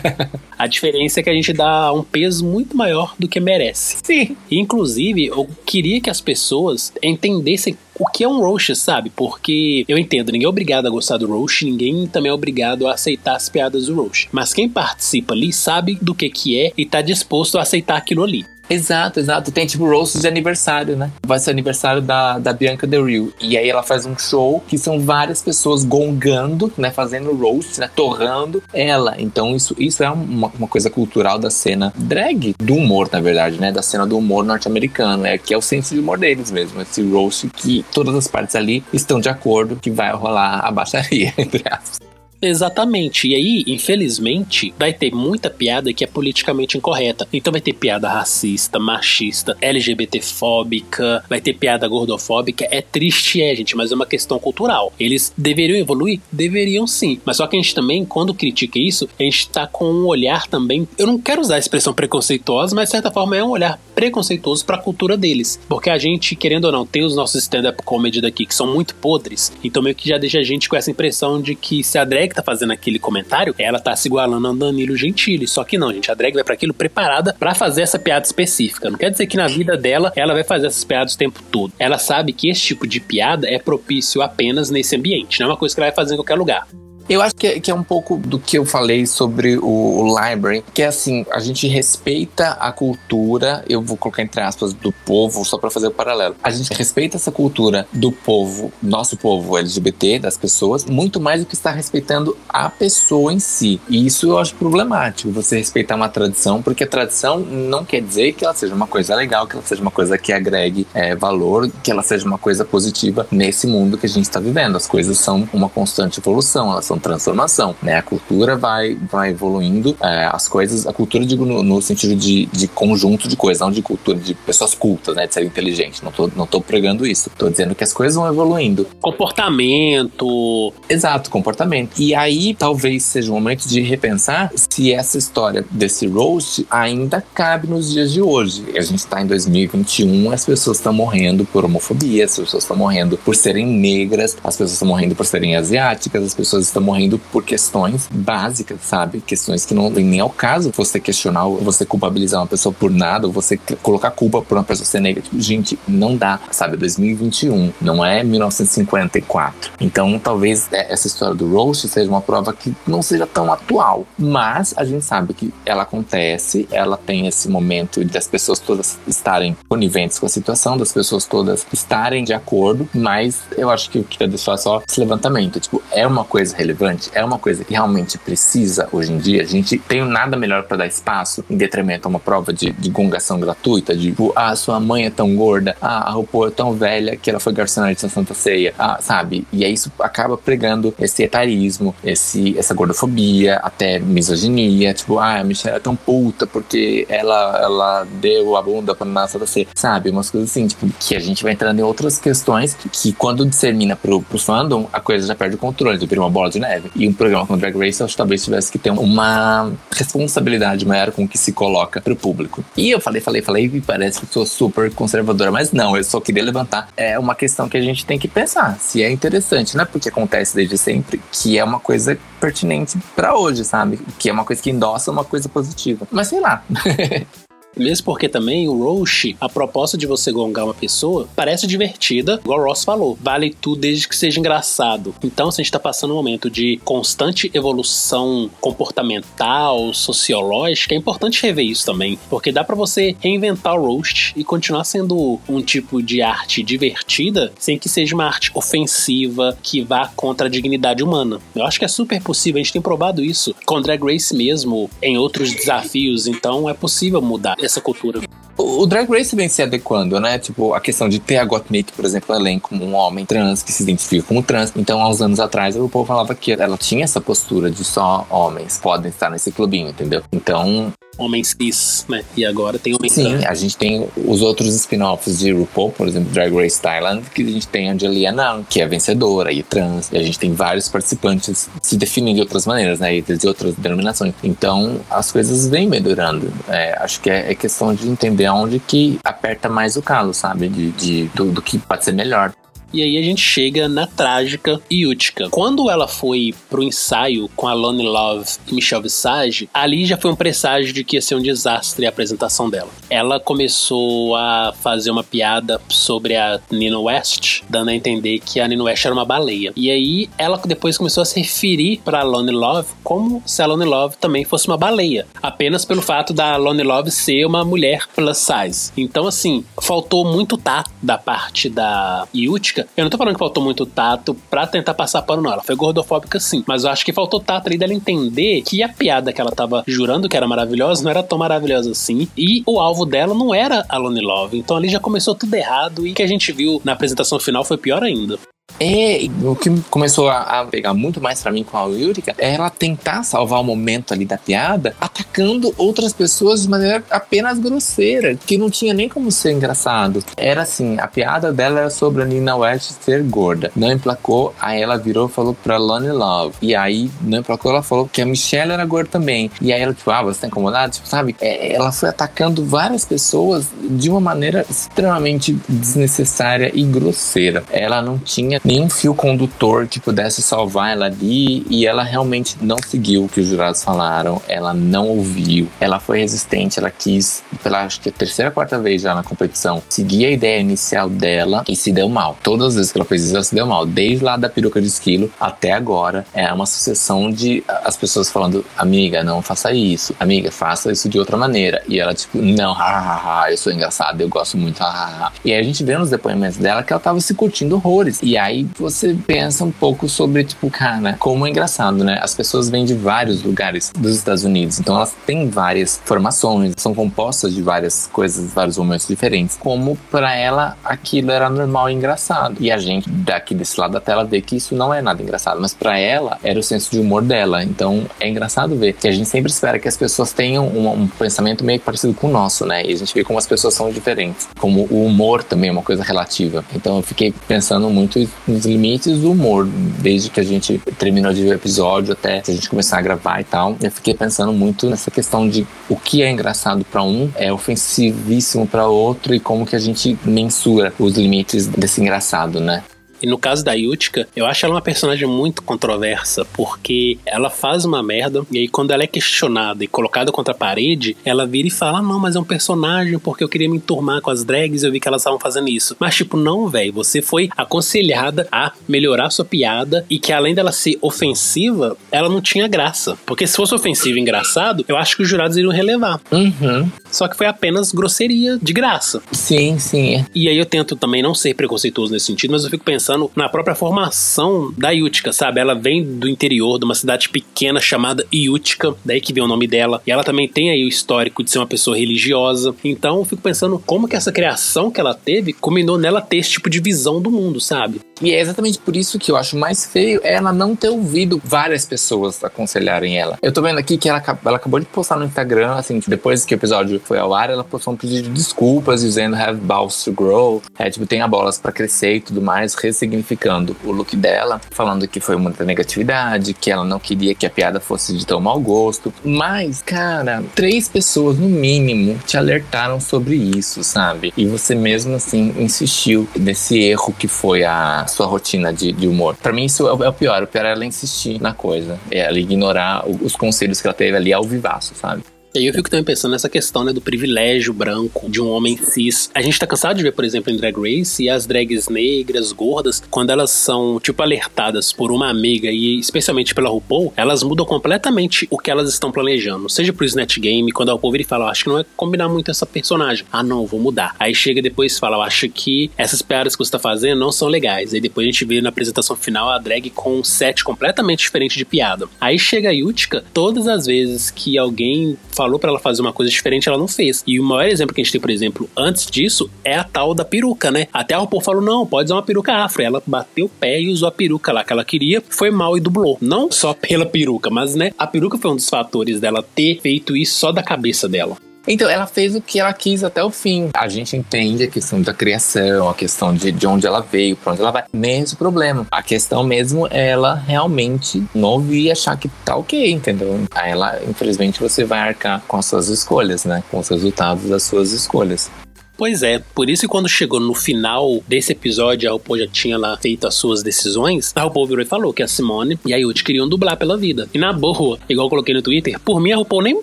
a diferença é que a gente dá um peso muito maior melhor do que merece. Sim. Inclusive, eu queria que as pessoas entendessem o que é um roast, sabe? Porque eu entendo, ninguém é obrigado a gostar do roast, ninguém também é obrigado a aceitar as piadas do roast. Mas quem participa ali sabe do que que é e tá disposto a aceitar aquilo ali. Exato, exato. Tem tipo roast de aniversário, né? Vai ser aniversário da, da Bianca Del Rio. E aí ela faz um show que são várias pessoas gongando, né? Fazendo roast, né? Torrando ela. Então isso, isso é uma, uma coisa cultural da cena drag, do humor, na verdade, né? Da cena do humor norte-americano. É que é o senso de humor deles mesmo. Esse roast que todas as partes ali estão de acordo que vai rolar a baixaria, entre aspas. Exatamente. E aí, infelizmente, vai ter muita piada que é politicamente incorreta. Então vai ter piada racista, machista, LGBTfóbica, vai ter piada gordofóbica. É triste, é, gente, mas é uma questão cultural. Eles deveriam evoluir? Deveriam sim. Mas só que a gente também, quando critica isso, a gente tá com um olhar também. Eu não quero usar a expressão preconceituosa, mas de certa forma é um olhar preconceituoso para a cultura deles. Porque a gente, querendo ou não, tem os nossos stand-up comedy daqui que são muito podres. Então meio que já deixa a gente com essa impressão de que se a drag que tá fazendo aquele comentário, ela tá se igualando ao Danilo Gentili. Só que não, gente, a drag vai para aquilo preparada para fazer essa piada específica. Não quer dizer que na vida dela ela vai fazer essas piadas o tempo todo. Ela sabe que esse tipo de piada é propício apenas nesse ambiente, não é uma coisa que ela vai fazer em qualquer lugar. Eu acho que é, que é um pouco do que eu falei sobre o, o, library, que é assim, a gente respeita a cultura, eu vou colocar entre aspas, do povo, só para fazer o paralelo. A gente respeita essa cultura do povo, nosso povo LGBT, das pessoas, muito mais do que está respeitando a pessoa em si. E isso eu acho problemático, você respeitar uma tradição, porque a tradição não quer dizer que ela seja uma coisa legal, que ela seja uma coisa que agregue é, valor, que ela seja uma coisa positiva nesse mundo que a gente está vivendo. As coisas são uma constante evolução, elas são transformação, né? A cultura vai, vai evoluindo, é, as coisas, a cultura digo no, no, sentido de, de conjunto de coisas, não de cultura de pessoas cultas, né? De ser inteligente. Não tô, não tô pregando isso. Tô dizendo que as coisas vão evoluindo. Comportamento. Exato, comportamento. E aí talvez seja o momento de repensar se essa história desse roast ainda cabe nos dias de hoje. A gente tá em 2021, as pessoas estão morrendo por homofobia, as pessoas estão morrendo por serem negras, as pessoas estão morrendo por serem asiáticas, as pessoas estão morrendo por questões básicas, sabe? Questões que não vem nem ao caso você questionar você culpabilizar uma pessoa por nada, ou você colocar culpa por uma pessoa ser negra. Tipo, gente, não dá, sabe? 2021, não é 1954. Então, talvez é, essa história do roast seja uma prova que não seja tão atual, mas a gente sabe que ela acontece, ela tem esse momento das pessoas todas estarem coniventes com a situação, das pessoas todas estarem de acordo, mas eu acho que o que é só esse levantamento, tipo, é uma coisa relevante relevante, é uma coisa que realmente precisa hoje em dia. A gente tem nada melhor para dar espaço em detrimento a uma prova de, de gongação gratuita, de tipo, ah, sua mãe é tão gorda, ah, a RuPaul é tão velha que ela foi garçonete na Santa Ceia, ah, sabe? E aí isso acaba pregando esse etarismo, esse, essa gordofobia, até misoginia, tipo, ah, a Michelle é tão puta porque ela, ela deu a bunda pra na Santa Ceia, sabe? Umas coisas assim, tipo, que a gente vai entrando em outras questões que, que quando dissemina pro, pro fandom, a coisa já perde o controle, vira uma bola de neve. E um programa como Drag Race, eu acho que talvez tivesse que ter uma responsabilidade maior com o que se coloca pro público. E eu falei, falei, falei, e parece que sou super conservadora, mas não, eu só queria levantar é uma questão que a gente tem que pensar, se é interessante, não é porque acontece desde sempre, que é uma coisa pertinente para hoje, sabe? Que é uma coisa que endossa uma coisa positiva. Mas sei lá. Mesmo porque também o Roche, a proposta de você gongar uma pessoa, parece divertida, igual o Ross falou. Vale tudo desde que seja engraçado. Então, se a gente tá passando um momento de constante evolução comportamental, sociológica, é importante rever isso também. Porque dá para você reinventar o roast e continuar sendo um tipo de arte divertida sem que seja uma arte ofensiva que vá contra a dignidade humana. Eu acho que é super possível, a gente tem provado isso com Drag Race mesmo, em outros desafios, então é possível mudar essa cultura. O Drag Race vem se adequando, né? Tipo, a questão de ter a Gottmik, por exemplo, elenco como um homem trans que se identifica como trans. Então, há uns anos atrás, o povo falava que ela tinha essa postura de só homens podem estar nesse clubinho, entendeu? Então, homens cis, né? E agora tem homens Sim, trans. a gente tem os outros spin-offs de RuPaul, por exemplo, Drag Race Thailand, que a gente tem a Angelia Nan, que é vencedora e trans. E a gente tem vários participantes se definindo de outras maneiras, né? E de outras denominações. Então, as coisas vêm melhorando. É, acho que é, é, questão de entender onde que aperta mais o calo, sabe? De, de do, do que pode ser melhor. E aí a gente chega na trágica Yutka. Quando ela foi pro ensaio com a Lonnie Love e Michelle Visage, ali já foi um presságio de que ia ser um desastre a apresentação dela. Ela começou a fazer uma piada sobre a Nina West, dando a entender que a Nina West era uma baleia. E aí ela depois começou a se referir para Lonnie Love como se a Lonnie Love também fosse uma baleia, apenas pelo fato da Lonnie Love ser uma mulher plus size. Então assim, faltou muito tato da parte da Yutka eu não tô falando que faltou muito tato pra tentar passar pano, não. Ela foi gordofóbica sim. Mas eu acho que faltou tato ali dela entender que a piada que ela tava jurando que era maravilhosa não era tão maravilhosa assim. E o alvo dela não era a Lone Love. Então ali já começou tudo errado. E que a gente viu na apresentação final foi pior ainda. É, o que começou a, a pegar muito mais para mim com a Yurika é ela tentar salvar o momento ali da piada, atacando outras pessoas de maneira apenas grosseira, que não tinha nem como ser engraçado. Era assim, a piada dela era sobre a Nina West ser gorda. Não emplacou, aí ela virou e falou pra Lonnie Love. E aí, não emplacou, ela falou que a Michelle era gorda também. E aí ela, tipo, ah, você tá incomodado? Tipo, sabe? É, ela foi atacando várias pessoas de uma maneira extremamente desnecessária e grosseira. Ela não tinha nenhum fio condutor que pudesse salvar ela ali e ela realmente não seguiu o que os jurados falaram, ela não ouviu, ela foi resistente, ela quis, pela acho que a terceira quarta vez já na competição, seguir a ideia inicial dela e se deu mal. Todas as vezes que ela fez isso, ela se deu mal, desde lá da peruca de esquilo até agora. É uma sucessão de as pessoas falando, amiga, não faça isso, amiga, faça isso de outra maneira. E ela, tipo, não, hahaha, eu sou engraçada, eu gosto muito, hahaha. E aí a gente vê nos depoimentos dela que ela tava se curtindo horrores. E aí você pensa um pouco sobre, tipo, cara, como é engraçado, né? As pessoas vêm de vários lugares dos Estados Unidos, então elas têm várias formações, são compostas de várias coisas, vários momentos diferentes. Como para ela aquilo era normal e engraçado. E a gente daqui desse lado da tela vê que isso não é nada engraçado, mas para ela era o senso de humor dela. Então é engraçado ver que a gente sempre espera que as pessoas tenham um, um pensamento meio parecido com o nosso, né? E a gente vê como as pessoas são diferentes. Como o humor também é uma coisa relativa. Então eu fiquei pensando muito nos limites do humor, desde que a gente terminou de ver o episódio até a gente começar a gravar e tal. Eu fiquei pensando muito nessa questão de o que é engraçado para um é ofensivíssimo para outro e como que a gente mensura os limites desse engraçado, né? E no caso da Yutka, eu acho ela uma personagem muito controversa, porque ela faz uma merda, e aí quando ela é questionada e colocada contra a parede, ela vira e fala: ah, não, mas é um personagem, porque eu queria me enturmar com as drags e eu vi que elas estavam fazendo isso. Mas, tipo, não, velho, você foi aconselhada a melhorar sua piada e que além dela ser ofensiva, ela não tinha graça. Porque se fosse ofensivo e engraçado, eu acho que os jurados iriam relevar. Uhum. Só que foi apenas grosseria de graça. Sim, sim. E aí eu tento também não ser preconceituoso nesse sentido, mas eu fico pensando pensando na própria formação da Yutka, sabe? Ela vem do interior, de uma cidade pequena chamada Yutka, daí que vem o nome dela. E ela também tem aí o histórico de ser uma pessoa religiosa. Então eu fico pensando como que essa criação que ela teve combinou nela ter esse tipo de visão do mundo, sabe? E é exatamente por isso que eu acho mais feio ela não ter ouvido várias pessoas aconselharem ela. Eu tô vendo aqui que ela, ela acabou de postar no Instagram, assim, depois que o episódio foi ao ar, ela postou um pedido de desculpas dizendo have balls to grow. É, tipo, tenha bolas para crescer e tudo mais, ressignificando o look dela, falando que foi muita negatividade, que ela não queria que a piada fosse de tão mau gosto. Mas, cara, três pessoas no mínimo te alertaram sobre isso, sabe? E você mesmo assim insistiu nesse erro que foi a sua rotina de, de humor. Para mim, isso é, é o pior. O pior é ela insistir na coisa. É ela ignorar os conselhos que ela teve ali ao vivaço, sabe? E aí eu fico também pensando nessa questão, né, do privilégio branco de um homem cis. A gente tá cansado de ver, por exemplo, em Drag Race, e as drags negras, gordas, quando elas são, tipo, alertadas por uma amiga, e especialmente pela RuPaul, elas mudam completamente o que elas estão planejando. Seja pro Snatch Game, quando a RuPaul vira e fala, acho que não é combinar muito essa personagem. Ah, não, vou mudar. Aí chega depois e fala, acho que essas piadas que você tá fazendo não são legais. Aí depois a gente vê na apresentação final a drag com um set completamente diferente de piada. Aí chega a Yutka, todas as vezes que alguém falou para ela fazer uma coisa diferente, ela não fez. E o maior exemplo que a gente tem, por exemplo, antes disso, é a tal da peruca, né? Até a RuPaul falou, não, pode usar uma peruca afro. Ela bateu o pé e usou a peruca lá que ela queria, foi mal e dublou. Não só pela peruca, mas, né, a peruca foi um dos fatores dela ter feito isso só da cabeça dela. Então, ela fez o que ela quis até o fim. A gente entende a questão da criação, a questão de, de onde ela veio, pra onde ela vai. Menos problema. A questão mesmo é ela realmente não ouvir e achar que tá ok, entendeu? Aí ela, infelizmente, você vai arcar com as suas escolhas, né? Com os resultados das suas escolhas. Pois é, por isso que quando chegou no final desse episódio, a RuPaul já tinha lá feito as suas decisões, a RuPaul virou e falou que a Simone e a Yuti queriam dublar pela vida. E na boa, igual eu coloquei no Twitter, por mim a RuPaul nem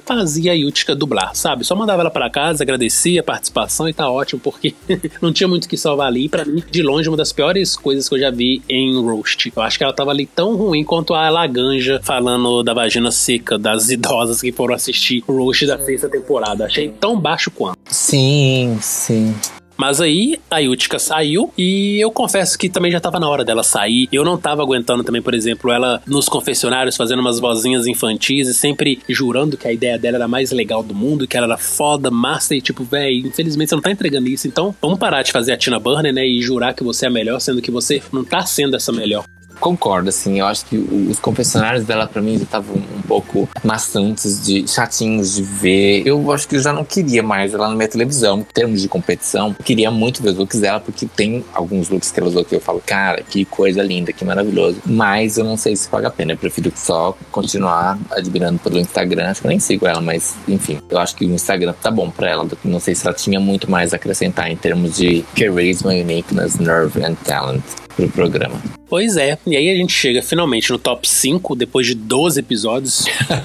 fazia a Yutica dublar, sabe? Só mandava ela para casa, agradecia a participação e tá ótimo, porque não tinha muito o que salvar ali. para mim, de longe, uma das piores coisas que eu já vi em Roast. Eu acho que ela tava ali tão ruim quanto a Laganja falando da vagina seca das idosas que foram assistir o Roast da sexta temporada. Achei tão baixo quanto. Sim, sim. Mas aí a Yutka saiu e eu confesso que também já tava na hora dela sair. Eu não tava aguentando também, por exemplo, ela nos confessionários fazendo umas vozinhas infantis e sempre jurando que a ideia dela era a mais legal do mundo, que ela era foda, massa e tipo, véi, infelizmente você não tá entregando isso. Então vamos parar de fazer a Tina Burner, né, e jurar que você é a melhor, sendo que você não tá sendo essa melhor. Concordo, assim, eu acho que os confessionários dela para mim já estavam um pouco maçantes, de chatinhos de ver. Eu acho que eu já não queria mais ela na minha televisão, em termos de competição. Eu queria muito ver os looks dela, porque tem alguns looks que ela usou que eu falo, cara, que coisa linda, que maravilhoso. Mas eu não sei se paga a pena. Eu prefiro só continuar admirando pelo Instagram. Acho que eu nem sigo ela, mas enfim, eu acho que o Instagram tá bom pra ela. Não sei se ela tinha muito mais a acrescentar em termos de charisma, uniqueness, nerve and talent pro programa. Pois é, e aí a gente chega finalmente no top 5, depois de 12 episódios.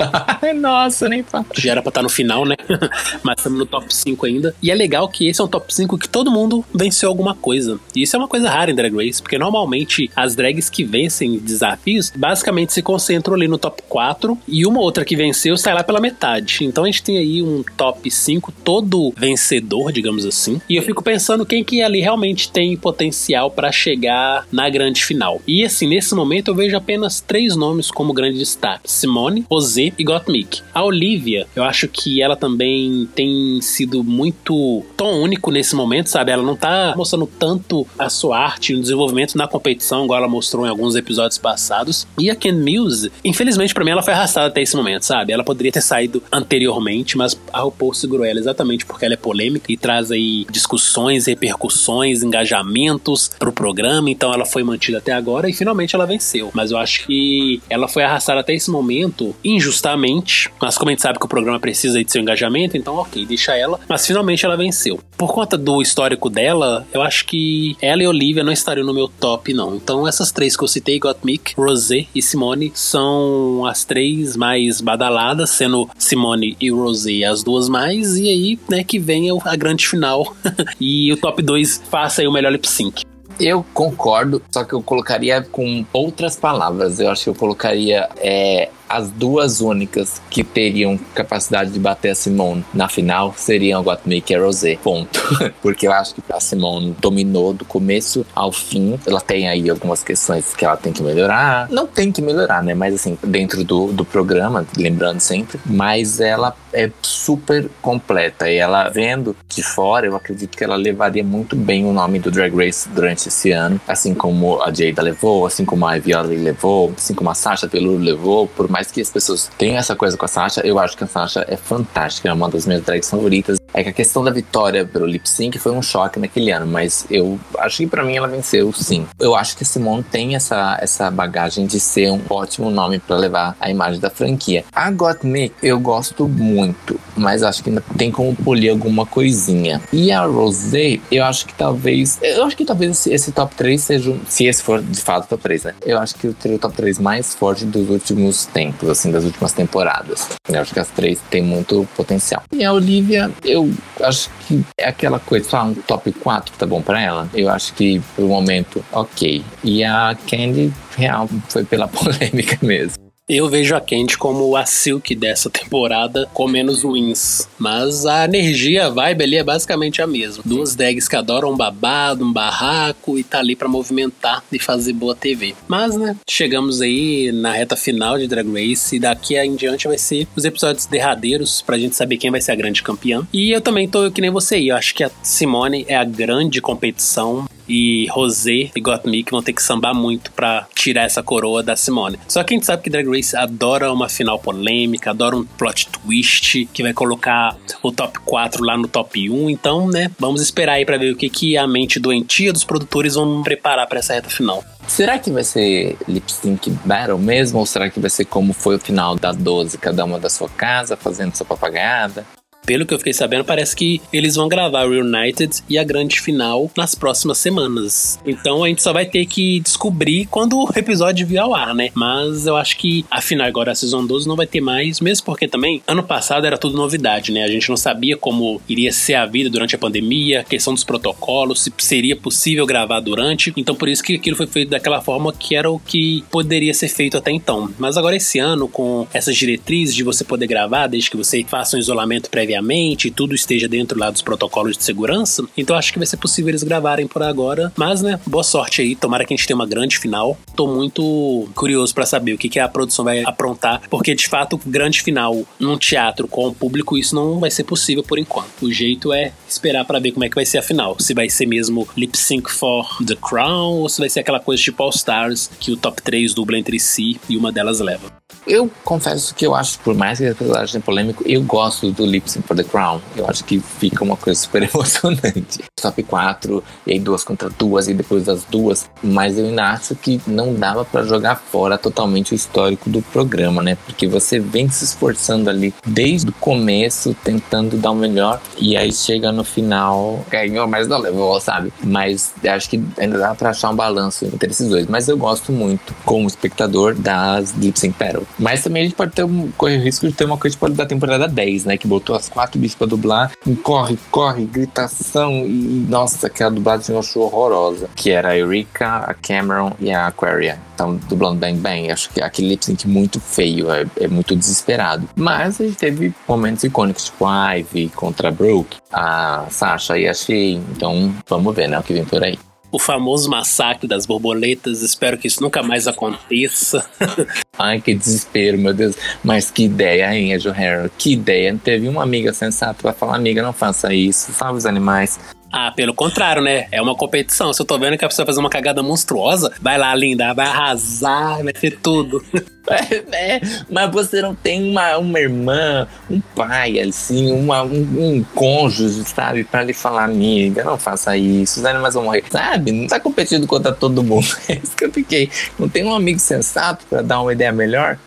Nossa, nem fala. Já era pra estar no final, né? Mas estamos no top 5 ainda. E é legal que esse é um top 5 que todo mundo venceu alguma coisa. E isso é uma coisa rara em Drag Race, porque normalmente as drags que vencem desafios basicamente se concentram ali no top 4 e uma outra que venceu sai lá pela metade. Então a gente tem aí um top 5 todo vencedor, digamos assim. E eu fico pensando quem que ali realmente tem potencial para chegar na grande final. E assim, nesse momento eu vejo apenas três nomes como grande destaque: Simone, Rosé e Gottmik. A Olivia, eu acho que ela também tem sido muito tom único nesse momento, sabe? Ela não tá mostrando tanto a sua arte e o desenvolvimento na competição, igual ela mostrou em alguns episódios passados. E a Ken Mills, infelizmente para mim, ela foi arrastada até esse momento, sabe? Ela poderia ter saído anteriormente, mas a RuPaul segurou ela exatamente porque ela é polêmica e traz aí discussões, repercussões, engajamentos pro programa, então ela foi mantida até agora agora e finalmente ela venceu. Mas eu acho que ela foi arrastada até esse momento injustamente. Mas como a gente sabe que o programa precisa de seu engajamento, então ok, deixa ela. Mas finalmente ela venceu. Por conta do histórico dela, eu acho que ela e Olivia não estariam no meu top, não. Então essas três que eu citei, Gottmik, Rosé e Simone, são as três mais badaladas, sendo Simone e Rosé as duas mais. E aí, né, que venha a grande final. e o top 2 faça aí o melhor lip sync. Eu concordo, só que eu colocaria com outras palavras. Eu acho que eu colocaria é, as duas únicas que teriam capacidade de bater a Simone na final seriam a Guatmake e a Rosé. Ponto. Porque eu acho que a Simone dominou do começo ao fim. Ela tem aí algumas questões que ela tem que melhorar. Não tem que melhorar, né? Mas assim, dentro do, do programa, lembrando sempre. Mas ela é super completa. E ela vendo de fora, eu acredito que ela levaria muito bem o nome do Drag Race durante esse ano. Assim como a Jada levou, assim como a Viola levou, assim como a Sasha Velour levou, por mais que as pessoas tenham essa coisa com a Sasha, eu acho que a Sasha é fantástica, é uma das minhas drags favoritas. É que a questão da vitória pelo lip sync foi um choque naquele ano, mas eu acho que para mim ela venceu sim. Eu acho que a Simone tem essa, essa bagagem de ser um ótimo nome para levar a imagem da franquia. A Gottmik eu gosto muito, mas acho que ainda tem como polir alguma coisinha. E a Rosé, eu acho que talvez. Eu acho que talvez esse, top 3 seja. Se esse for de fato top 3, né? Eu acho que o top 3 mais forte dos últimos tempos, assim, das últimas temporadas. Eu acho que as três têm muito potencial. E a Olivia, eu acho que é aquela coisa, só um top 4 tá bom pra ela. Eu acho que, por momento, ok. E a Candy, real, foi pela polêmica mesmo. Eu vejo a Candy como a Silk dessa temporada, com menos wins. Mas a energia, a vibe ali é basicamente a mesma. Duas drags que adoram um babado, um barraco e tá ali para movimentar e fazer boa TV. Mas, né, chegamos aí na reta final de Drag Race e daqui em diante vai ser os episódios derradeiros pra gente saber quem vai ser a grande campeã. E eu também tô que nem você aí, eu acho que a Simone é a grande competição e Rosé e Gottmik vão ter que sambar muito para tirar essa coroa da Simone. Só que a gente sabe que Drag Race adora uma final polêmica, adora um plot twist que vai colocar o top 4 lá no top 1. Então, né, vamos esperar aí para ver o que, que a mente doentia dos produtores vão preparar para essa reta final. Será que vai ser lip sync battle mesmo? Ou será que vai ser como foi o final da 12, cada uma da sua casa, fazendo sua papagaiada? Pelo que eu fiquei sabendo, parece que eles vão gravar Reunited e a grande final nas próximas semanas. Então a gente só vai ter que descobrir quando o episódio vir ao ar, né? Mas eu acho que a final agora, a Season 12, não vai ter mais, mesmo porque também ano passado era tudo novidade, né? A gente não sabia como iria ser a vida durante a pandemia, a questão dos protocolos, se seria possível gravar durante. Então por isso que aquilo foi feito daquela forma que era o que poderia ser feito até então. Mas agora esse ano, com essas diretrizes de você poder gravar, desde que você faça um isolamento prévio previamente e tudo esteja dentro lá dos protocolos de segurança. Então acho que vai ser possível eles gravarem por agora. Mas, né, boa sorte aí. Tomara que a gente tenha uma grande final. Tô muito curioso para saber o que, que a produção vai aprontar, porque de fato, grande final num teatro com o público, isso não vai ser possível por enquanto. O jeito é esperar para ver como é que vai ser a final. Se vai ser mesmo lip sync for The Crown ou se vai ser aquela coisa tipo All Stars que o top 3 dubla entre si e uma delas leva. Eu confesso que eu acho, por mais que a personagem polêmico, eu gosto do lip for the Crown. Eu acho que fica uma coisa super emocionante. Top 4, e aí duas contra duas, e depois das duas. Mas eu ainda acho que não dava para jogar fora totalmente o histórico do programa, né? Porque você vem se esforçando ali desde o começo, tentando dar o melhor, e aí chega no final, ganhou, mas não levou, sabe? Mas acho que ainda dá pra achar um balanço entre esses dois. Mas eu gosto muito, como espectador, das Lip Sync Battle. Mas também a gente pode ter um, correr o risco de ter uma coisa tipo da temporada 10, né? Que botou as quatro bichos pra dublar. Corre, corre, gritação. E nossa, aquela dublagem eu achei horrorosa. Que era a Erika, a Cameron e a Aquaria. Então, dublando bem, bem. Acho que aquele lip sync muito feio, é, é, muito desesperado. Mas a gente teve momentos icônicos, tipo a Ivy contra a Brooke, a Sasha e a Shea. Então, vamos ver, né? O que vem por aí o famoso massacre das borboletas. Espero que isso nunca mais aconteça. Ai, que desespero, meu Deus. Mas que ideia, hein, Edge Harrow? Que ideia. Teve uma amiga sensata pra falar, amiga, não faça isso, salve os animais. Ah, pelo contrário, né? É uma competição. Se eu tô vendo que a pessoa fazer uma cagada monstruosa, vai lá, linda, vai arrasar, vai ser tudo. É, é, mas você não tem uma, uma irmã, um pai, assim, uma, um, um cônjuge, sabe? Pra lhe falar, amiga, não faça isso, os animais vão morrer. Sabe? Não tá competindo contra todo mundo. É isso que eu fiquei. Não tem um amigo sensato para dar uma ideia melhor?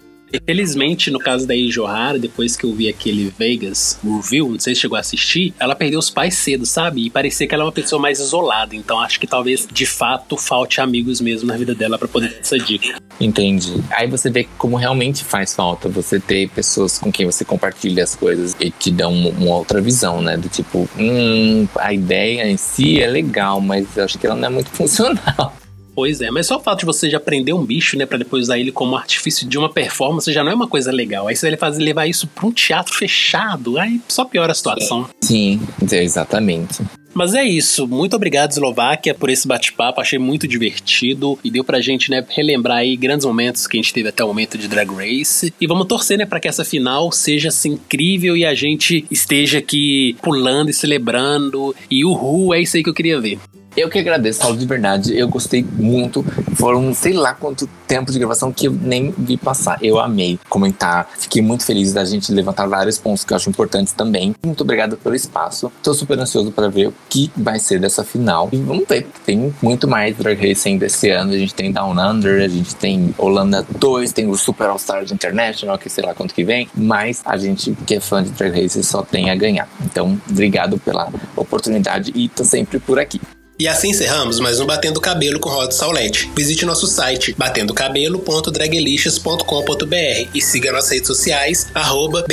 Felizmente, no caso da Ijo Hara, depois que eu vi aquele Vegas review, não sei se chegou a assistir, ela perdeu os pais cedo, sabe? E parecia que ela é uma pessoa mais isolada. Então acho que talvez de fato falte amigos mesmo na vida dela para poder ter essa dica. Entendi. Aí você vê como realmente faz falta você ter pessoas com quem você compartilha as coisas e te dão uma outra visão, né? Do tipo, hum, a ideia em si é legal, mas acho que ela não é muito funcional. Pois é, mas só o fato de você já aprender um bicho, né, para depois usar ele como artifício de uma performance já não é uma coisa legal. Aí você vai fazer, levar isso pra um teatro fechado, aí só piora a situação. Sim, exatamente. Mas é isso. Muito obrigado, Eslováquia, por esse bate-papo. Achei muito divertido e deu pra gente, né, relembrar aí grandes momentos que a gente teve até o momento de Drag Race. E vamos torcer, né, pra que essa final seja assim incrível e a gente esteja aqui pulando e celebrando. E uhul, é isso aí que eu queria ver. Eu que agradeço, Paulo, de verdade. Eu gostei muito. Foram sei lá quanto tempo de gravação que eu nem vi passar. Eu amei comentar. Fiquei muito feliz da gente levantar vários pontos que eu acho importantes também. Muito obrigado pelo espaço. Tô super ansioso para ver o que vai ser dessa final. E vamos ver. Tem muito mais Drag Race ainda esse ano. A gente tem Down Under, a gente tem Holanda 2, tem o Super All Stars International, que sei lá quanto que vem. Mas a gente que é fã de Drag Race só tem a ganhar. Então, obrigado pela oportunidade e tô sempre por aqui. E assim encerramos mais um Batendo Cabelo com Rod Saulete. Visite nosso site batendocabelo.dragelicious.com.br e siga nossas redes sociais, arroba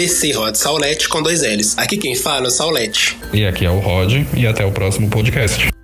com dois L's. Aqui quem fala é o Saulete. E aqui é o Rod, e até o próximo podcast.